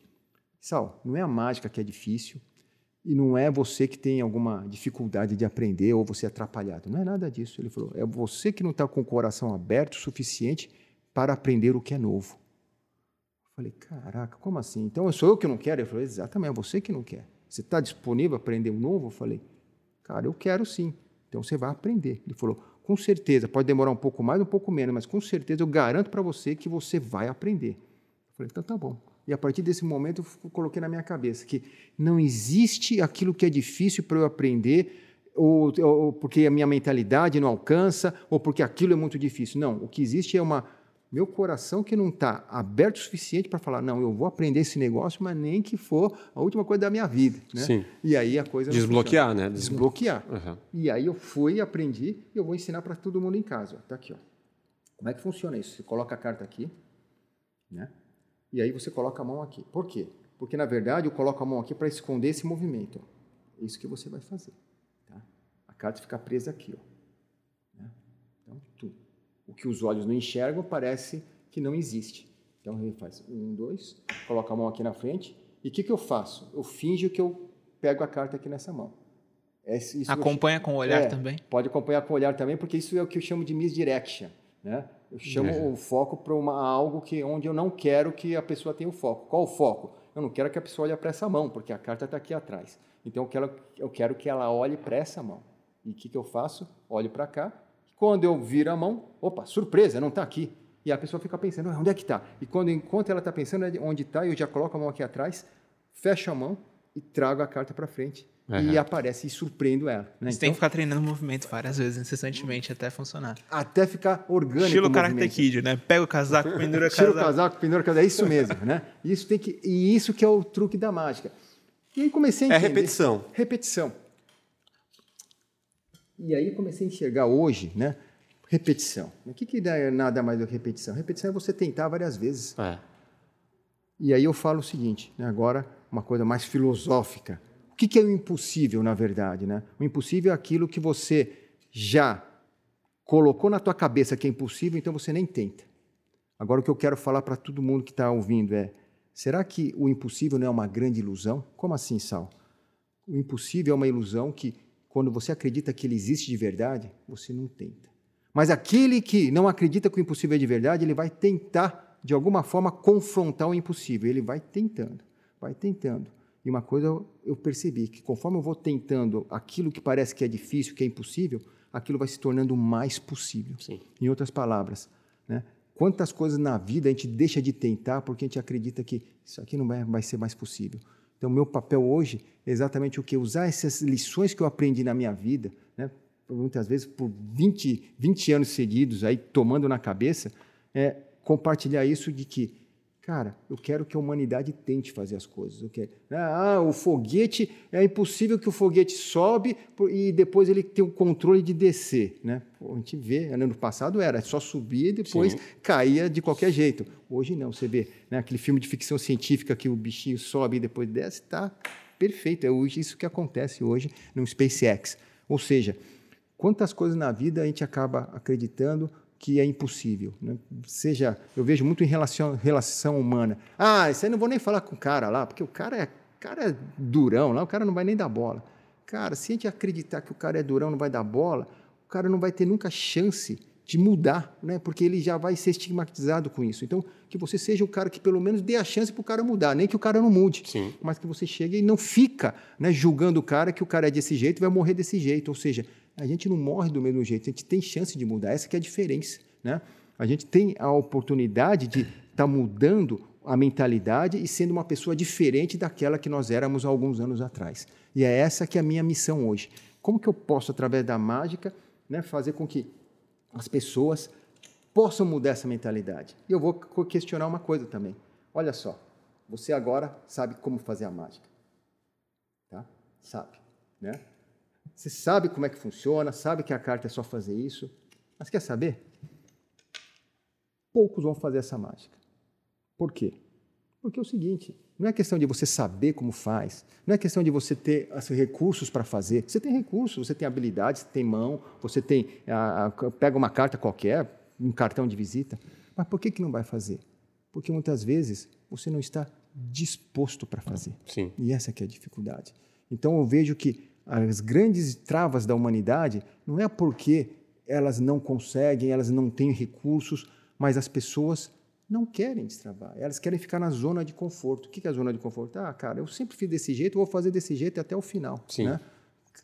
Sal, não é a mágica que é difícil e não é você que tem alguma dificuldade de aprender ou você é atrapalhado. Não é nada disso. Ele falou, é você que não está com o coração aberto o suficiente para aprender o que é novo. Eu falei, caraca, como assim? Então sou eu que não quero? Ele falou, exatamente, é você que não quer. Você está disponível a aprender um novo? Eu falei, cara, eu quero sim. Então você vai aprender. Ele falou, com certeza, pode demorar um pouco mais, um pouco menos, mas com certeza eu garanto para você que você vai aprender. Eu falei, então tá bom. E a partir desse momento eu coloquei na minha cabeça que não existe aquilo que é difícil para eu aprender, ou, ou, porque a minha mentalidade não alcança, ou porque aquilo é muito difícil. Não, o que existe é uma meu coração que não está aberto o suficiente para falar, não, eu vou aprender esse negócio, mas nem que for a última coisa da minha vida. Né? Sim. E aí a coisa. Desbloquear, né? Desbloquear. Uhum. E aí eu fui, aprendi, e eu vou ensinar para todo mundo em casa. Está aqui, ó. Como é que funciona isso? Você coloca a carta aqui, né? E aí você coloca a mão aqui. Por quê? Porque, na verdade, eu coloco a mão aqui para esconder esse movimento. É isso que você vai fazer. Tá? A carta fica presa aqui. Ó. Né? Então, tudo. O que os olhos não enxergam parece que não existe. Então, ele faz um, dois, coloca a mão aqui na frente. E o que, que eu faço? Eu finjo que eu pego a carta aqui nessa mão. É, Acompanha eu... com o olhar é, também? Pode acompanhar com o olhar também, porque isso é o que eu chamo de misdirection. Né? Eu chamo é. o foco para algo que, onde eu não quero que a pessoa tenha o foco. Qual o foco? Eu não quero que a pessoa olhe para essa mão, porque a carta está aqui atrás. Então eu quero, eu quero que ela olhe para essa mão. E o que, que eu faço? Olho para cá. Quando eu viro a mão, opa, surpresa, não está aqui. E a pessoa fica pensando, onde é que está? E quando, enquanto ela está pensando onde está, eu já coloco a mão aqui atrás, fecho a mão e trago a carta para frente Uhum. e aparece e surpreendo ela. Né? Você então, tem que ficar treinando o movimento várias vezes, incessantemente, até funcionar. Até ficar orgânico. Estilo Karate Kid, né? Pega o casaco, pendura o casaco. Tira o casaco, pendura o casaco. É isso mesmo, né? Isso tem que, e isso que é o truque da mágica. E aí comecei a é entender. É repetição. Repetição. E aí comecei a enxergar hoje, né? Repetição. O que, que dá nada mais do que repetição? Repetição é você tentar várias vezes. É. E aí eu falo o seguinte, né? agora uma coisa mais filosófica. O que é o impossível, na verdade? Né? O impossível é aquilo que você já colocou na tua cabeça que é impossível, então você nem tenta. Agora, o que eu quero falar para todo mundo que está ouvindo é: será que o impossível não é uma grande ilusão? Como assim, Sal? O impossível é uma ilusão que, quando você acredita que ele existe de verdade, você não tenta. Mas aquele que não acredita que o impossível é de verdade, ele vai tentar, de alguma forma, confrontar o impossível. Ele vai tentando, vai tentando. E uma coisa eu percebi, que conforme eu vou tentando aquilo que parece que é difícil, que é impossível, aquilo vai se tornando mais possível. Sim. Em outras palavras, né? quantas coisas na vida a gente deixa de tentar porque a gente acredita que isso aqui não vai, vai ser mais possível. Então, meu papel hoje é exatamente o que? Usar essas lições que eu aprendi na minha vida, né? muitas vezes por 20, 20 anos seguidos, aí tomando na cabeça, é compartilhar isso de que Cara, eu quero que a humanidade tente fazer as coisas. Eu quero, ah, o foguete, é impossível que o foguete sobe e depois ele tenha o controle de descer. Né? Pô, a gente vê, ano passado era só subir e depois Sim. caía de qualquer jeito. Hoje não, você vê né, aquele filme de ficção científica que o bichinho sobe e depois desce, está perfeito. É isso que acontece hoje no SpaceX. Ou seja, quantas coisas na vida a gente acaba acreditando que é impossível. Né? Seja, eu vejo muito em relação, relação humana. Ah, isso aí não vou nem falar com o cara lá, porque o cara é, cara é durão lá, o cara não vai nem dar bola. Cara, se a gente acreditar que o cara é durão, não vai dar bola, o cara não vai ter nunca chance de mudar, né? porque ele já vai ser estigmatizado com isso. Então, que você seja o cara que pelo menos dê a chance para o cara mudar, nem que o cara não mude, Sim. mas que você chegue e não fica né, julgando o cara que o cara é desse jeito e vai morrer desse jeito. Ou seja, a gente não morre do mesmo jeito, a gente tem chance de mudar. Essa que é a diferença. Né? A gente tem a oportunidade de estar tá mudando a mentalidade e sendo uma pessoa diferente daquela que nós éramos há alguns anos atrás. E é essa que é a minha missão hoje. Como que eu posso, através da mágica, né, fazer com que as pessoas possam mudar essa mentalidade? E eu vou questionar uma coisa também. Olha só, você agora sabe como fazer a mágica. Tá? Sabe, né? Você sabe como é que funciona, sabe que a carta é só fazer isso. Mas quer saber? Poucos vão fazer essa mágica. Por quê? Porque é o seguinte, não é questão de você saber como faz, não é questão de você ter assim, recursos para fazer. Você tem recursos, você tem habilidades, você tem mão, você tem a, a, pega uma carta qualquer, um cartão de visita. Mas por que, que não vai fazer? Porque muitas vezes você não está disposto para fazer. Sim. E essa é a dificuldade. Então eu vejo que as grandes travas da humanidade não é porque elas não conseguem, elas não têm recursos, mas as pessoas não querem destravar, elas querem ficar na zona de conforto. O que é a zona de conforto? Ah, cara, eu sempre fiz desse jeito, vou fazer desse jeito até o final. Sim. Né?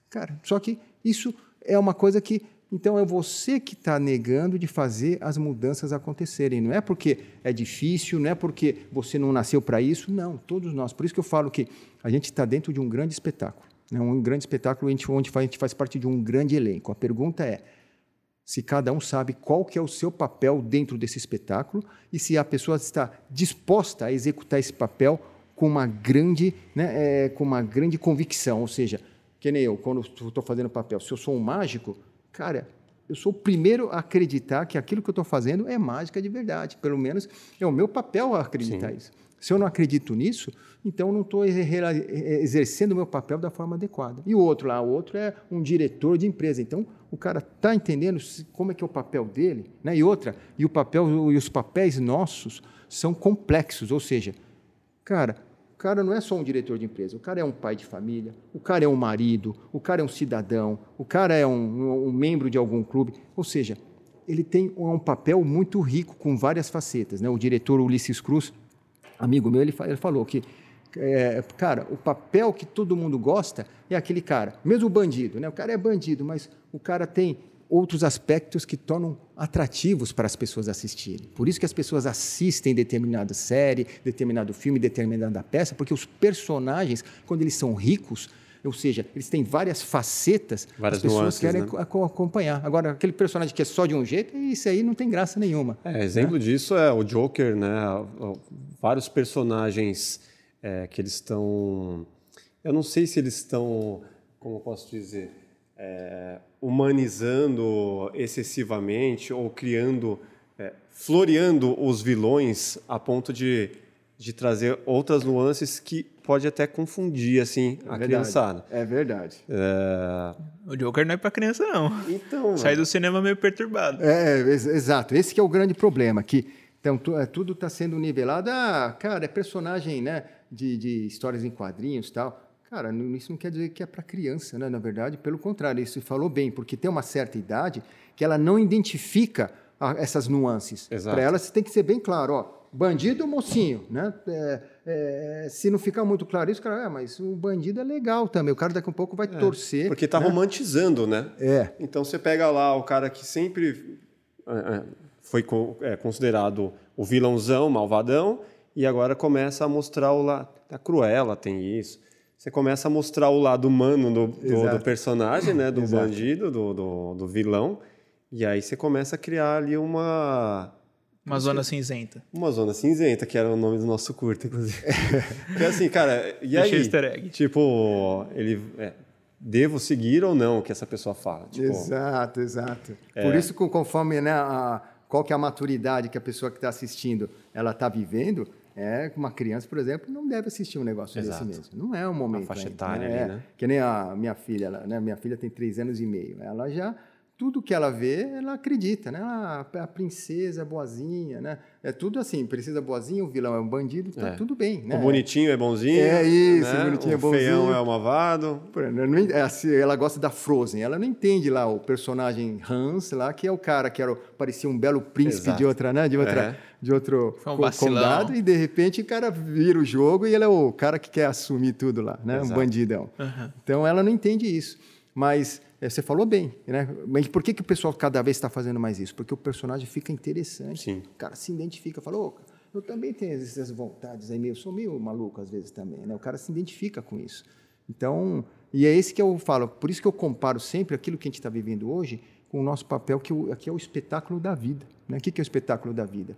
Cara, só que isso é uma coisa que. Então é você que está negando de fazer as mudanças acontecerem. Não é porque é difícil, não é porque você não nasceu para isso. Não, todos nós. Por isso que eu falo que a gente está dentro de um grande espetáculo. Né? Um grande espetáculo onde a gente faz parte de um grande elenco. A pergunta é: se cada um sabe qual que é o seu papel dentro desse espetáculo e se a pessoa está disposta a executar esse papel com uma grande, né, é, com uma grande convicção, ou seja, que nem eu, quando estou fazendo papel, se eu sou um mágico, cara, eu sou o primeiro a acreditar que aquilo que eu estou fazendo é mágica de verdade. Pelo menos é o meu papel acreditar Sim. isso. Se eu não acredito nisso, então não estou exercendo o meu papel da forma adequada. E o outro lá, o outro é um diretor de empresa. Então, o cara está entendendo como é que é o papel dele, né? E outra, e o papel e os papéis nossos são complexos, ou seja, cara, o cara não é só um diretor de empresa, o cara é um pai de família, o cara é um marido, o cara é um cidadão, o cara é um, um membro de algum clube, ou seja, ele tem um papel muito rico com várias facetas, né? O diretor Ulisses Cruz, amigo meu, ele, ele falou que é, cara, o papel que todo mundo gosta é aquele cara, mesmo o bandido, né? O cara é bandido, mas o cara tem outros aspectos que tornam atrativos para as pessoas assistirem. Por isso que as pessoas assistem determinada série, determinado filme, determinada peça, porque os personagens, quando eles são ricos, ou seja, eles têm várias facetas, várias as pessoas nuances, querem né? acompanhar. Agora, aquele personagem que é só de um jeito, isso aí não tem graça nenhuma. É, exemplo né? disso é o Joker, né? Vários personagens é, que eles estão. Eu não sei se eles estão, como eu posso dizer, é, humanizando excessivamente ou criando, é, floreando os vilões a ponto de, de trazer outras nuances que pode até confundir assim a verdade. criançada. É verdade. É... O Joker não é para criança não. Então. Sai do cinema meio perturbado. É, exato. Esse é o grande problema que então, tudo está sendo nivelado. Ah, cara, é personagem, né? de, de histórias em quadrinhos e tal. Cara, isso não quer dizer que é para criança, né? Na verdade, pelo contrário, isso falou bem, porque tem uma certa idade que ela não identifica essas nuances. Para ela, você tem que ser bem claro, ó, bandido ou mocinho, né? É, é, se não ficar muito claro isso, cara, é, mas o bandido é legal também. O cara daqui a pouco vai é, torcer. Porque está né? romantizando, né? É. Então você pega lá o cara que sempre é, é, foi considerado o vilãozão, malvadão, e agora começa a mostrar o lado. A Cruella tem isso. Você começa a mostrar o lado humano do, do, do personagem, né? Do Exato. bandido, do, do, do, vilão. E aí você começa a criar ali uma. Uma zona cinzenta. Uma zona cinzenta, que era o nome do nosso curto, inclusive. que é assim, cara, e Deixa aí? Easter egg. Tipo, ele. É, devo seguir ou não o que essa pessoa fala? Tipo, exato, exato. É... Por isso, conforme né, a, qual que é a maturidade que a pessoa que está assistindo ela está vivendo, é, uma criança, por exemplo, não deve assistir um negócio Exato. desse mesmo. Não é um momento. Uma faixa ainda, etária né? ali, né? Que nem a minha filha, ela, né? Minha filha tem três anos e meio. Ela já tudo que ela vê, ela acredita, né? Ah, a princesa boazinha, né? É tudo assim, princesa boazinha, o vilão é um bandido, tá É. tudo bem, né? O bonitinho é bonzinho. É isso, né? o bonitinho é o feião bonzinho. é o malvado. Ela é assim, ela gosta da Frozen. Ela não entende lá o personagem Hans lá, que é o cara que era, o- parecia um belo príncipe Exato. de outra, né? De outra, É. de outro um condado e de repente o cara vira o jogo e ele é o cara que quer assumir tudo lá, né? Um Exato. bandidão. Aham. Então ela não entende isso. Mas é, você falou bem, né? Mas por que, que o pessoal cada vez está fazendo mais isso? Porque o personagem fica interessante. Sim. O cara se identifica, fala, "Ô, eu também tenho essas vontades aí, meio, sou meio maluco às vezes também, né? O cara se identifica com isso. Então, e é esse que eu falo, por isso que eu comparo sempre aquilo que a gente está vivendo hoje com o nosso papel, que aqui é o espetáculo da vida. Né? O que, que é o espetáculo da vida?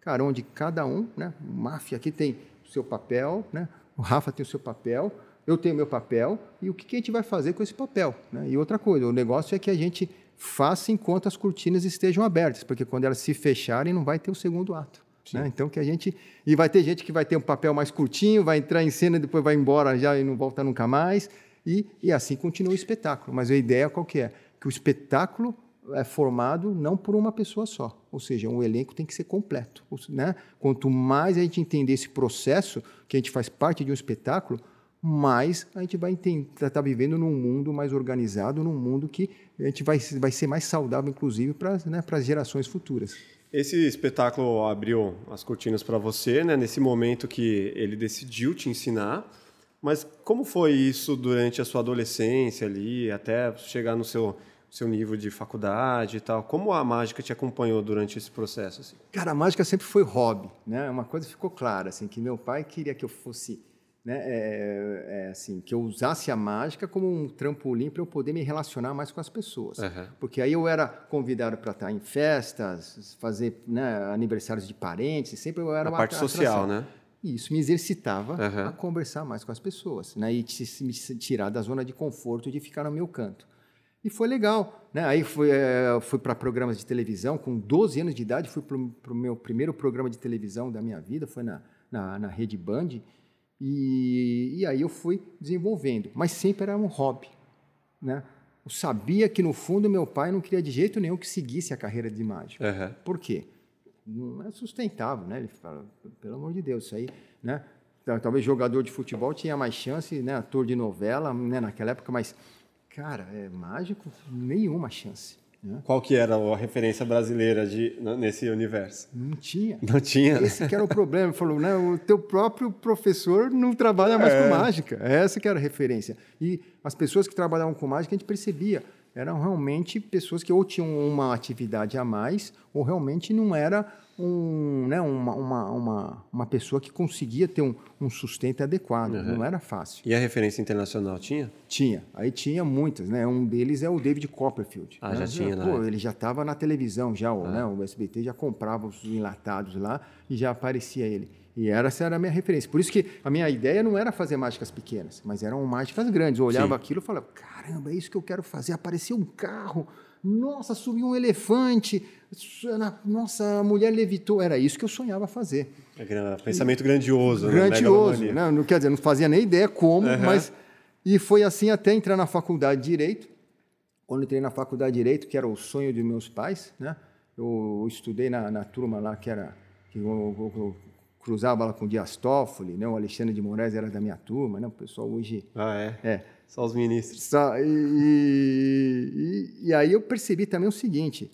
Cara, onde cada um, né? O máfia aqui tem o seu papel, né? O Rafa tem o seu papel, eu tenho meu papel, e o que, a gente vai fazer com esse papel? Né? E outra coisa, o negócio é que a gente faça enquanto as cortinas estejam abertas, porque quando elas se fecharem, não vai ter o segundo ato. Né? Então que a gente. E vai ter gente que vai ter um papel mais curtinho, vai entrar em cena, depois vai embora já e não volta nunca mais. E, e assim continua o espetáculo. Mas a ideia qual que é? Que o espetáculo é formado não por uma pessoa só. Ou seja, um elenco tem que ser completo. Né? Quanto mais a gente entender esse processo, que a gente faz parte de um espetáculo, mais a gente vai estar tá vivendo num mundo mais organizado, num mundo que a gente vai, vai ser mais saudável, inclusive, para né, as gerações futuras. Esse espetáculo abriu as cortinas para você, né? Nesse momento que ele decidiu te ensinar. Mas como foi isso durante a sua adolescência ali, até chegar no seu, seu nível de faculdade e tal? Como a mágica te acompanhou durante esse processo? Assim? Cara, a mágica sempre foi hobby, né? Uma coisa ficou clara, assim, que meu pai queria que eu fosse, né, é, é, assim, que eu usasse a mágica como um trampolim para eu poder me relacionar mais com as pessoas. Aham. Porque aí eu era convidado para estar em festas, fazer né, aniversários de parentes, sempre eu era A uma parte atra- social, atração. né? E isso me exercitava Aham. a conversar mais com as pessoas, né? E me tirar da zona de conforto de ficar no meu canto. E foi legal, né? Aí fui, eh, fui para programas de televisão, com 12 anos de idade, fui para o meu primeiro programa de televisão da minha vida, foi na, na, na Rede Band, e, e aí eu fui desenvolvendo, mas sempre era um hobby, né? Eu sabia que, no fundo, meu pai não queria de jeito nenhum que seguisse a carreira de mágico. Aham. Por quê? Não é sustentável, né? Ele fala, pelo amor de Deus, isso aí, né? Tal- Talvez jogador de futebol tinha mais chance, né? Ator de novela, né? Naquela época, mas, cara, é mágico, nenhuma chance. Né? Qual que era a referência brasileira de, nesse universo? Não tinha. Não tinha, né? Esse que era o problema. Ele falou, né? O teu próprio professor não trabalha mais com mágica. Essa que era a referência. E as pessoas que trabalhavam com mágica, a gente percebia, eram realmente pessoas que ou tinham uma atividade a mais, ou realmente não era um, né, uma, uma, uma, uma pessoa que conseguia ter um, um sustento adequado. Não era fácil. E a referência internacional tinha? Tinha, aí tinha muitas, né? Um deles é o David Copperfield. Ah, né? já tinha, né? Pô, ele já estava na televisão, já, o, né? O SBT já comprava os enlatados lá e já aparecia ele. E era, essa era a minha referência. Por isso que a minha ideia não era fazer mágicas pequenas, mas eram mágicas grandes. Eu olhava Sim. aquilo e falava, caramba, é isso que eu quero fazer. Apareceu um carro, nossa, subiu um elefante, nossa, a mulher levitou. Era isso que eu sonhava fazer É Pensamento grandioso, né? grandioso, Megalomaníaco. né? Não quer dizer, não fazia nem ideia como, mas e foi assim até entrar na faculdade de direito. Quando entrei na faculdade de direito, que era o sonho de meus pais, né? Eu estudei na, na turma lá que era que eu, eu- eu cruzava lá com o Dias Toffoli, né? O Alexandre de Moraes era da minha turma, né? O pessoal hoje Ah, é? é Só os ministros. Só- e, e- e- e aí eu percebi também o seguinte,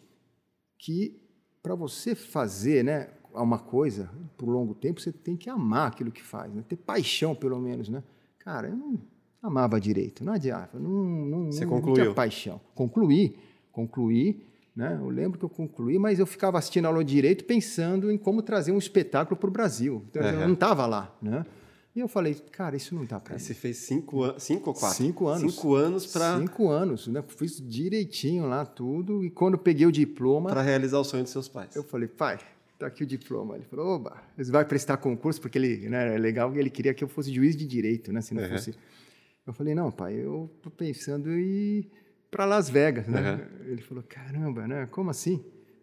que para você fazer né, uma coisa por longo tempo, você tem que amar aquilo que faz, né? ter paixão pelo menos. Né? Cara, eu não amava direito, não adianta, não, não, Você não, não concluiu? tinha paixão. Concluí, concluí, né? eu lembro que eu concluí, mas eu ficava assistindo aula de direito pensando em como trazer um espetáculo para o Brasil. Então, Eu Aham. não estava lá. Né? E eu falei, cara, isso não dá para você fez cinco, an- cinco ou quatro? Cinco anos. Cinco anos para Cinco anos, né? Fiz direitinho lá tudo. E quando peguei o diploma, realizar o sonho dos seus pais. eu falei, pai, tá aqui o diploma. Ele falou, oba, você vai prestar concurso? Porque ele, né, é legal, ele queria que eu fosse juiz de direito, né? Se não Uhum. fosse... Eu falei, não, pai, eu tô pensando em ir para Las Vegas, né? Ele falou, caramba, né? Como assim?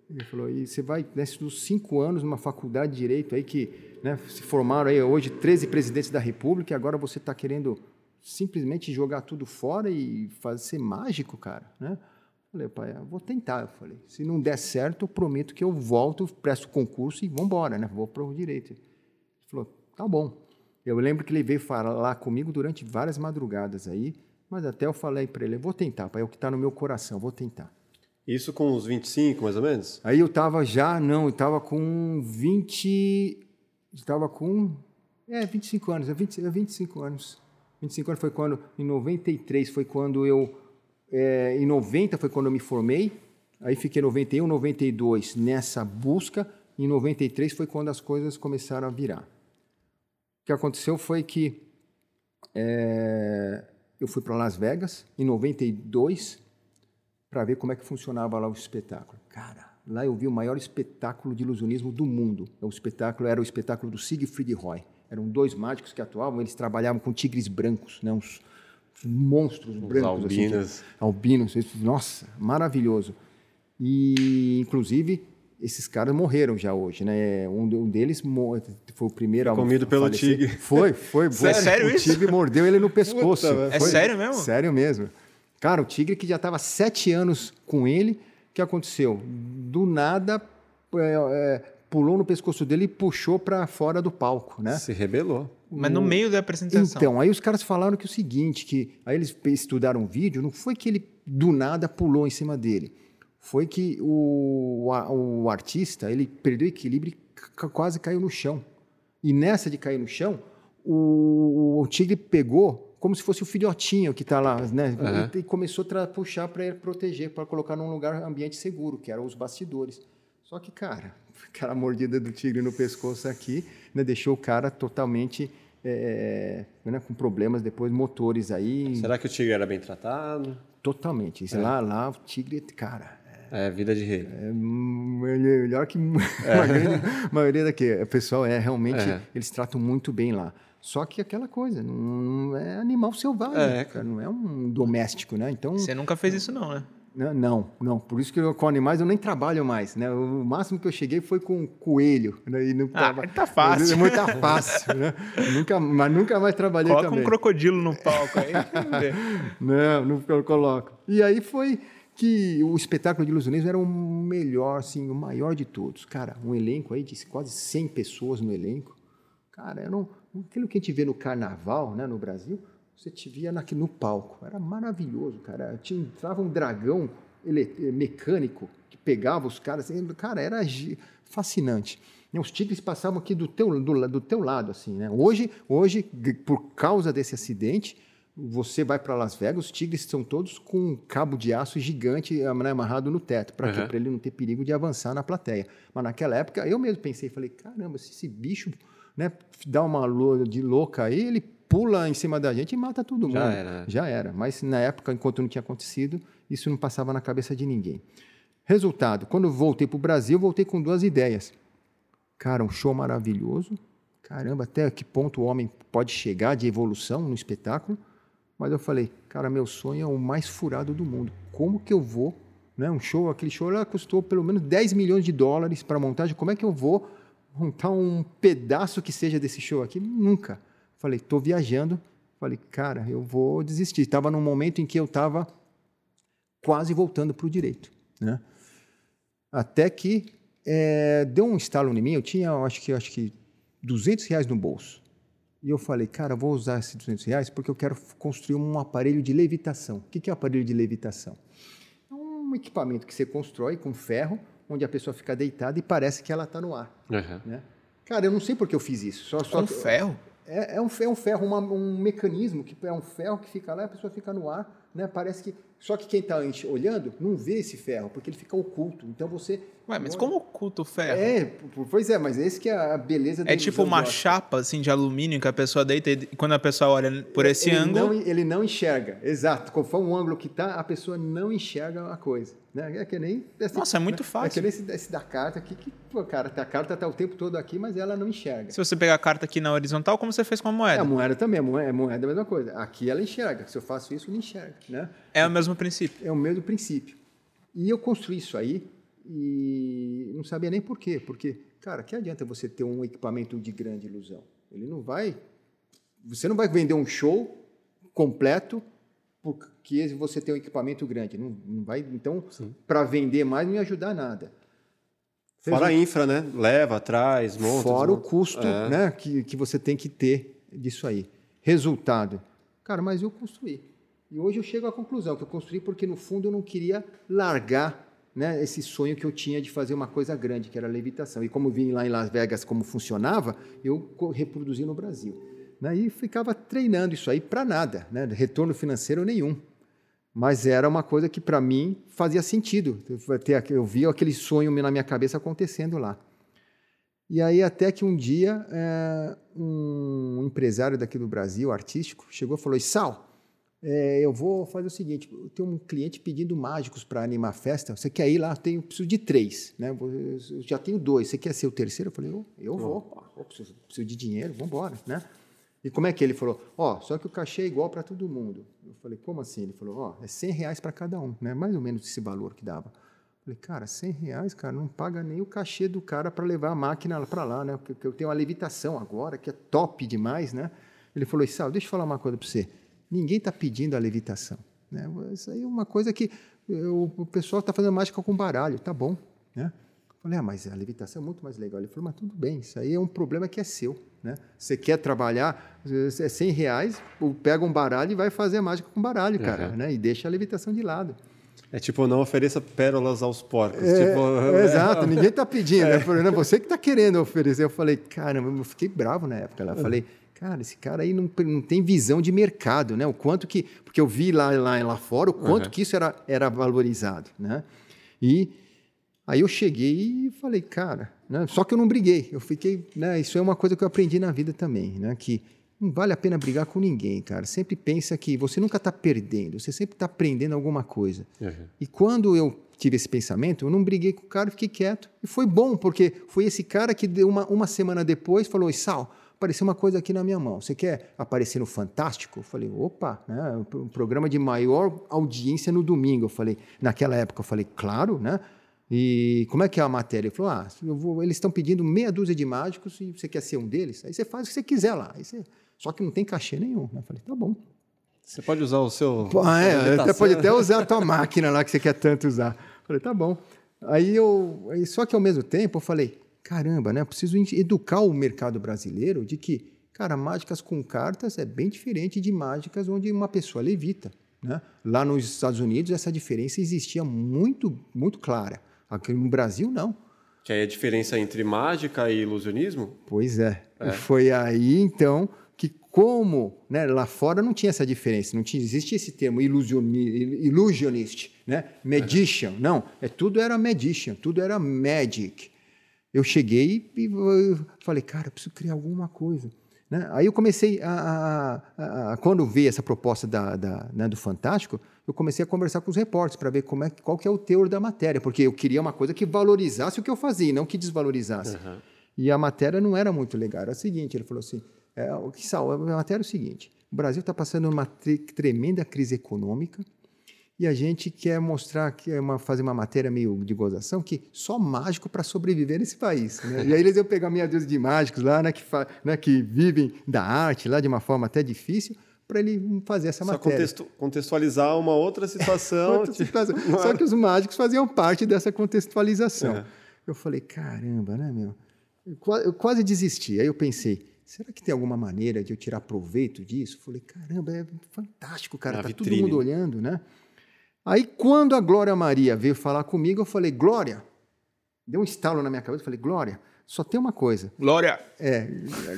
Ele falou, e você vai, dos cinco anos, numa faculdade de Direito aí que né, se formaram aí hoje 13 presidentes da República e agora você está querendo simplesmente jogar tudo fora e fazer ser mágico, cara, né? Falei, pai, eu vou tentar. Eu falei, se não der certo, eu prometo que eu volto, presto concurso e vamos embora, né? Vou para o direito. Ele falou, tá bom. Eu lembro que ele veio falar comigo durante várias madrugadas aí, mas até eu falei para ele, vou tentar, pai, é o que está no meu coração, vou tentar. Isso com uns 25, mais ou menos? Aí eu tava já, não, eu tava com 20, estava com, é, 25 anos, é, 20, é 25 anos. 25 anos foi quando, em 93 foi quando eu, é, em 90 foi quando eu me formei, aí fiquei 91, 92 nessa busca, em 93 foi quando as coisas começaram a virar que aconteceu foi que é, eu fui para Las Vegas em 92 para ver como é que funcionava lá o espetáculo. Cara, lá eu vi o maior espetáculo de ilusionismo do mundo. O espetáculo era o espetáculo do Siegfried Roy. Eram dois mágicos que atuavam, eles trabalhavam com tigres brancos, né? uns, monstros Os brancos. Albinos. Assim, albinos. Nossa, maravilhoso. E, inclusive, esses caras morreram já hoje, né? Um, deles foi o primeiro Comido a pelo tigre. Foi, foi. Sério, sério o isso? O tigre mordeu ele no pescoço. Puta, é sério mesmo? Sério mesmo. Cara, o tigre que já estava sete anos com ele, o que aconteceu? Do nada, é, é, pulou no pescoço dele e puxou para fora do palco, né? Se rebelou. Mas no meio da apresentação. Então, aí os caras falaram que o seguinte, que aí eles estudaram o vídeo, não foi que ele do nada pulou em cima dele foi que o, o, o artista ele perdeu o equilíbrio e quase caiu no chão. E nessa de cair no chão, o, o tigre pegou como se fosse o filhotinho que está lá, né? Uhum. E, começou a puxar para proteger, para colocar num lugar ambiente seguro, que eram os bastidores. Só que, cara, aquela mordida do tigre no pescoço aqui, né, deixou o cara totalmente é, né, com problemas depois motores aí. Será que o tigre era bem tratado? Totalmente. É. Lá, lá, o tigre, cara, é, vida de rei. É melhor que é. a, maioria daqui. O pessoal é realmente, é. eles tratam muito bem lá. Só que aquela coisa, não é animal selvagem, é, cara, não é um doméstico, né? Então Você nunca fez isso não, né? Não, não, Por isso que eu, com animais eu nem trabalho mais, né? O máximo que eu cheguei foi com coelho. Né? E não ah, tava, tá fácil. É muito fácil, né? nunca, mas nunca mais trabalhei Coloca também. um crocodilo no palco aí. não, não coloco. E aí foi que o espetáculo de ilusionismo era o melhor, assim, o maior de todos. Cara, um elenco aí de quase 100 pessoas no elenco. Cara, era um, aquilo que a gente vê no carnaval, né, no Brasil, você te via aqui no palco. Era maravilhoso, cara. Tinha, entrava um dragão mecânico que pegava os caras. Cara, era fascinante. Os tigres passavam aqui do teu, do, do teu lado, assim, né? Hoje, hoje, por causa desse acidente, você vai para Las Vegas, os tigres são todos com um cabo de aço gigante eh, né, amarrado no teto, para uhum. ele não ter perigo de avançar na plateia. Mas naquela época, eu mesmo pensei, falei, caramba, se esse bicho né, dá uma de louca aí, ele pula em cima da gente e mata todo mundo. Já era. Já era. Mas na época, enquanto não tinha acontecido, isso não passava na cabeça de ninguém. Resultado, quando eu voltei para o Brasil, voltei com duas ideias. Cara, um show maravilhoso. Caramba, até que ponto o homem pode chegar de evolução no espetáculo mas eu falei, cara, meu sonho é o mais furado do mundo. Como que eu vou, né? Um show, aquele show ela custou pelo menos 10 milhões de dólares para montagem. Como é que eu vou montar um pedaço que seja desse show aqui? Nunca. Falei, estou viajando. Falei, cara, eu vou desistir. Estava num momento em que eu estava quase voltando para o direito, né? Até que é, deu um estalo em mim. Eu tinha, acho que, acho que 200 reais no bolso. E eu falei, cara, vou usar esses 200 reais porque eu quero construir um aparelho de levitação. O que é aparelho de levitação? É um equipamento que você constrói com ferro, onde a pessoa fica deitada e parece que ela está no ar. Uhum. Né? Cara, eu não sei por que eu fiz isso. Só, só um ferro? É, é, um, é um ferro, uma, um mecanismo que é um ferro que fica lá, a pessoa fica no ar, né? Parece que só que quem está olhando não vê esse ferro, porque ele fica oculto. Então você. Ué, mas como oculta o ferro? É, pois é, mas esse que é a beleza É tipo uma chapa assim de alumínio que a pessoa deita e quando a pessoa olha por esse ele ângulo. Não, ele não enxerga, exato. Conforme o ângulo que está, a pessoa não enxerga a coisa. Né? É que nem. Nossa, é muito fácil. É que nem esse, esse da carta aqui, que, pô, cara, a carta está o tempo todo aqui, mas ela não enxerga. Se você pegar a carta aqui na horizontal, como você fez com a moeda? É, a moeda também, a moeda, a moeda é a mesma coisa. Aqui ela enxerga. Se eu faço isso, não enxerga. Né? É o mesmo princípio. É o mesmo princípio. E eu construí isso aí e não sabia nem por quê. Porque, cara, que adianta você ter um equipamento de grande ilusão? Ele não vai. Você não vai vender um show completo porque você tem um equipamento grande. Não, não vai, então, para vender mais não ia ajudar nada. Fora a infra, né? Leva, traz, monta. Fora desmonta. o custo É. né, que, que você tem que ter disso aí. Resultado. Cara, mas eu construí. E hoje eu chego à conclusão que eu construí porque, no fundo, eu não queria largar né, esse sonho que eu tinha de fazer uma coisa grande, que era a levitação. E como vi lá em Las Vegas como funcionava, eu reproduzi no Brasil. Né, e ficava treinando isso aí para nada, né, retorno financeiro nenhum. Mas era uma coisa que, para mim, fazia sentido. Eu via aquele sonho na minha cabeça acontecendo lá. E aí, até que um dia, é, um empresário daqui do Brasil, artístico, chegou e falou: Sal, é, eu vou fazer o seguinte: eu tenho um cliente pedindo mágicos para animar a festa. Você quer ir lá? Eu tenho, preciso de três. Né? Eu já tenho dois. Você quer ser o terceiro? Eu falei: eu, eu vou. Eu preciso, preciso de dinheiro, vamos embora. Né? E como é que ele falou? Ó, só que o cachê é igual para todo mundo. Eu falei: como assim? Ele falou: ó, é 100 reais para cada um. Né? Mais ou menos esse valor que dava. Falei, cara, 100 reais, cara, não paga nem o cachê do cara para levar a máquina para lá, né? Porque eu tenho uma levitação agora, que é top demais, né? Ele falou, Sal, deixa eu falar uma coisa para você. Ninguém está pedindo a levitação. Né? Isso aí é uma coisa que eu- o pessoal está fazendo mágica com baralho, tá bom. Né? Falei, ah, mas a levitação é muito mais legal. Ele falou, mas tudo bem, isso aí é um problema que é seu. Né? Você quer trabalhar, é 100 reais, pega um baralho e vai fazer a mágica com baralho, cara, né? e deixa a levitação de lado. É tipo, não ofereça pérolas aos porcos. É, tipo, é, exato, ninguém está pedindo. É. Falei, não, você que está querendo oferecer. Eu falei, caramba, eu fiquei bravo na época. Eu falei, cara, esse cara aí não, não tem visão de mercado, né? O quanto que. Porque eu vi lá, lá, lá fora o quanto Uhum. que isso era, era valorizado, né? E aí eu cheguei e falei, cara, né? só que eu não briguei. Eu fiquei, né? Isso é uma coisa que eu aprendi na vida também, né? Que não vale a pena brigar com ninguém, cara. Sempre pensa que você nunca está perdendo, você sempre está aprendendo alguma coisa. Uhum. E quando eu tive esse pensamento, eu não briguei com o cara, fiquei quieto. E foi bom, porque foi esse cara que deu uma, uma semana depois falou: Sal, apareceu uma coisa aqui na minha mão. Você quer aparecer no Fantástico? Eu falei: opa, né? um programa de maior audiência no domingo. Eu falei: naquela época, eu falei: claro, né? E como é que é a matéria? Ele falou: ah, eu vou- eles estão pedindo meia dúzia de mágicos e você quer ser um deles? Aí você faz o que você quiser lá. Aí você- Só que não tem cachê nenhum. né? Eu falei: tá bom. Você pode usar o seu. Pô, é, até pode até usar a tua máquina lá que você quer tanto usar. Falei, tá bom. Aí eu, só que ao mesmo tempo eu falei, caramba, né? Eu preciso educar o mercado brasileiro de que, cara, mágicas com cartas é bem diferente de mágicas onde uma pessoa levita, né? Lá nos Estados Unidos essa diferença existia muito, muito clara. Aqui no Brasil não. Que aí a diferença entre mágica e ilusionismo? Pois é. E Foi aí, então, que como né, lá fora não tinha essa diferença, não tinha, existe esse termo illusionist, né? magician, não, é, tudo era magician, tudo era magic. Eu cheguei e falei, cara, eu preciso criar alguma coisa. Né? Aí eu comecei a, a- a- quando vi essa proposta da, da- né, do Fantástico, eu comecei a conversar com os repórteres para ver como é, qual que é o teor da matéria, porque eu queria uma coisa que valorizasse o que eu fazia, e não que desvalorizasse. E a matéria não era muito legal. Era o seguinte, ele falou assim, é, o que sal, a matéria é o seguinte, o Brasil está passando uma tre- tremenda crise econômica e a gente quer mostrar, que é uma, fazer uma matéria meio de gozação, que só mágico para sobreviver nesse país. né? E aí eles iam pegar meia dúzia de mágicos lá, né, que, né, que vivem da arte lá de uma forma até difícil, para ele fazer essa Só matéria. contextu- contextualizar uma outra situação. Outra tipo, situação. Só que os mágicos faziam parte dessa contextualização. É. Eu falei, caramba, né, meu? Eu qua- eu quase desisti. Aí eu pensei, será que tem alguma maneira de eu tirar proveito disso? Falei, caramba, é fantástico, cara. A tá todo mundo olhando, né? Aí quando a Glória Maria veio falar comigo, eu falei, Glória, deu um estalo na minha cabeça, eu falei, Glória, só tem uma coisa. Glória! É,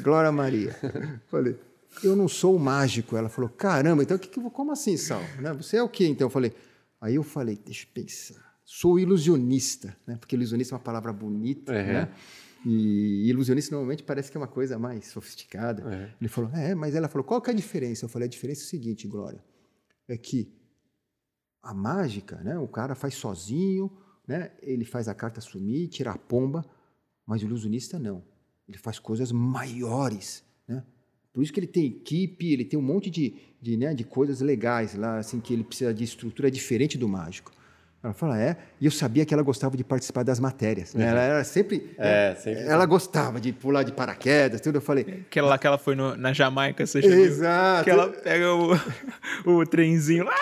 Glória Maria. Falei, eu não sou o mágico. Ela falou, caramba, então que, que, como assim, Sal? Né? Você é o quê? Então eu falei, aí eu falei, deixa eu pensar. Sou ilusionista, né? Porque ilusionista é uma palavra bonita, É. né? E ilusionista normalmente parece que é uma coisa mais sofisticada. É. Ele falou, é, mas ela falou, qual que é a diferença? Eu falei, a diferença é o seguinte, Glória, é que a mágica, né? O cara faz sozinho, né? Ele faz a carta sumir, tira a pomba, mas o ilusionista não. Ele faz coisas maiores, né? Por isso que ele tem equipe, ele tem um monte de, de, né, de coisas legais lá, assim, que ele precisa de estrutura diferente do mágico. Ela falou, é. E eu sabia que ela gostava de participar das matérias. Né? Ela era sempre. É, sempre. Ela gostava de pular de paraquedas, tudo. Eu falei. Aquela lá que ela foi no- na Jamaica, você já viu? Exato. Que ela pega o, o trenzinho lá.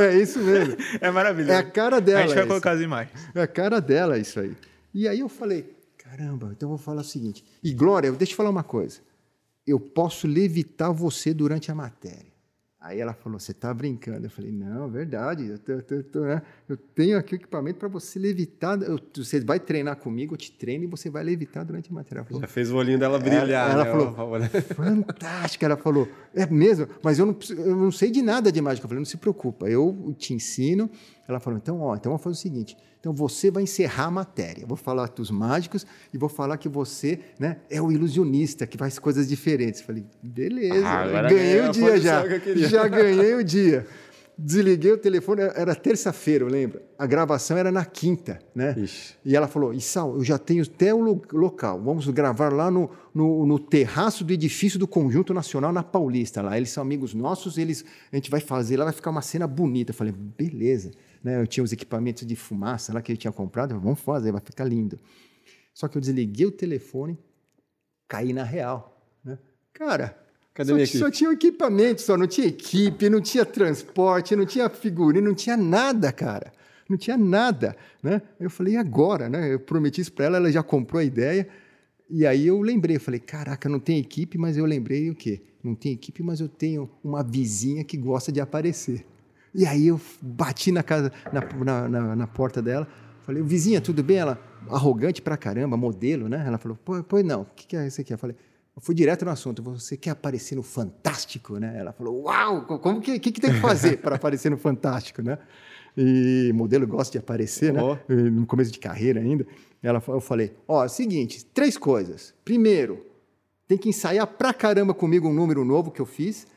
É isso mesmo. É maravilhoso. É a cara dela. A gente vai colocar as imagens. É a cara dela isso aí. E aí eu falei, caramba, então eu vou falar o seguinte. E Glória, deixa eu falar uma coisa. Eu posso levitar você durante a matéria. Aí ela falou, você está brincando. Eu falei, não, é verdade. Eu, tô- tô- tô, né? Eu tenho aqui o equipamento para você levitar. Eu- você vai treinar comigo, eu te treino e você vai levitar durante a matéria. Ela falou, Já fez o olhinho dela brilhar. ela né? falou, Fantástico, ela falou. É mesmo, mas eu não, eu não sei de nada de mágica. Eu falei, não se preocupa, eu te ensino. Ela falou, então, ó, então vamos fazer o seguinte. Então você vai encerrar a matéria. Vou falar dos mágicos e vou falar que você né, é o ilusionista, que faz coisas diferentes. Eu falei, beleza, Ah, ganhei o dia já. que. Já ganhei o dia. Desliguei o telefone, era terça-feira, eu lembro. A gravação era na quinta, né? Ixi. E ela falou: Issal, eu já tenho até o lo- local. Vamos gravar lá no, no, no terraço do edifício do Conjunto Nacional na Paulista. Lá eles são amigos nossos, eles a gente vai fazer lá, vai ficar uma cena bonita. Eu falei: beleza. Né? Eu tinha os equipamentos de fumaça lá que eu tinha comprado. Eu falei, Vamos fazer, vai ficar lindo. Só que eu desliguei o telefone, caí na real. Né? Cara, Cadê só, minha só tinha o equipamento, só não tinha equipe, não tinha transporte, não tinha figurino, não tinha nada, cara. Não tinha nada, né? Eu falei, e agora, né? Eu prometi isso para ela, ela já comprou a ideia. E aí eu lembrei, eu falei, caraca, não tem equipe, mas eu lembrei o quê? Não tem equipe, mas eu tenho uma vizinha que gosta de aparecer. E aí eu bati na casa, na, na, na- porta dela, falei, vizinha, tudo bem? Ela, arrogante pra caramba, modelo, né? Ela falou, pois não, o que, que é isso aqui? Eu falei, eu fui direto no assunto, você quer aparecer no Fantástico, né? Ela falou, uau, como que, que, que tem que fazer para aparecer no Fantástico, né? E modelo gosta de aparecer, né? No começo de carreira ainda. Ela, eu falei, ó, é o seguinte, três coisas. Primeiro, tem que ensaiar pra caramba comigo um número novo que eu fiz.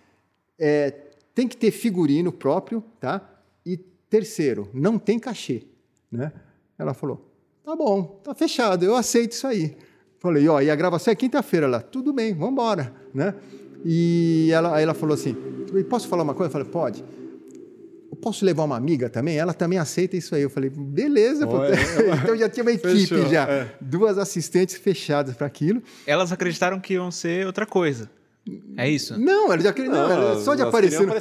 É, tem que ter figurino próprio, tá? E terceiro, não tem cachê, né? Ela falou, tá bom, tá fechado, eu aceito isso aí. Falei, ó, e a gravação é quinta-feira lá, tudo bem, vamos embora, né? E ela, aí ela falou assim, posso falar uma coisa? Eu falei, pode. Eu posso levar uma amiga também? Ela também aceita isso aí. Eu falei, beleza, pô. Olha, então já tinha uma equipe Fechou, já, é. duas assistentes fechadas para aquilo. Elas acreditaram que iam ser outra coisa. É isso? Não, ela já queria. Não, só de aparecer. no-.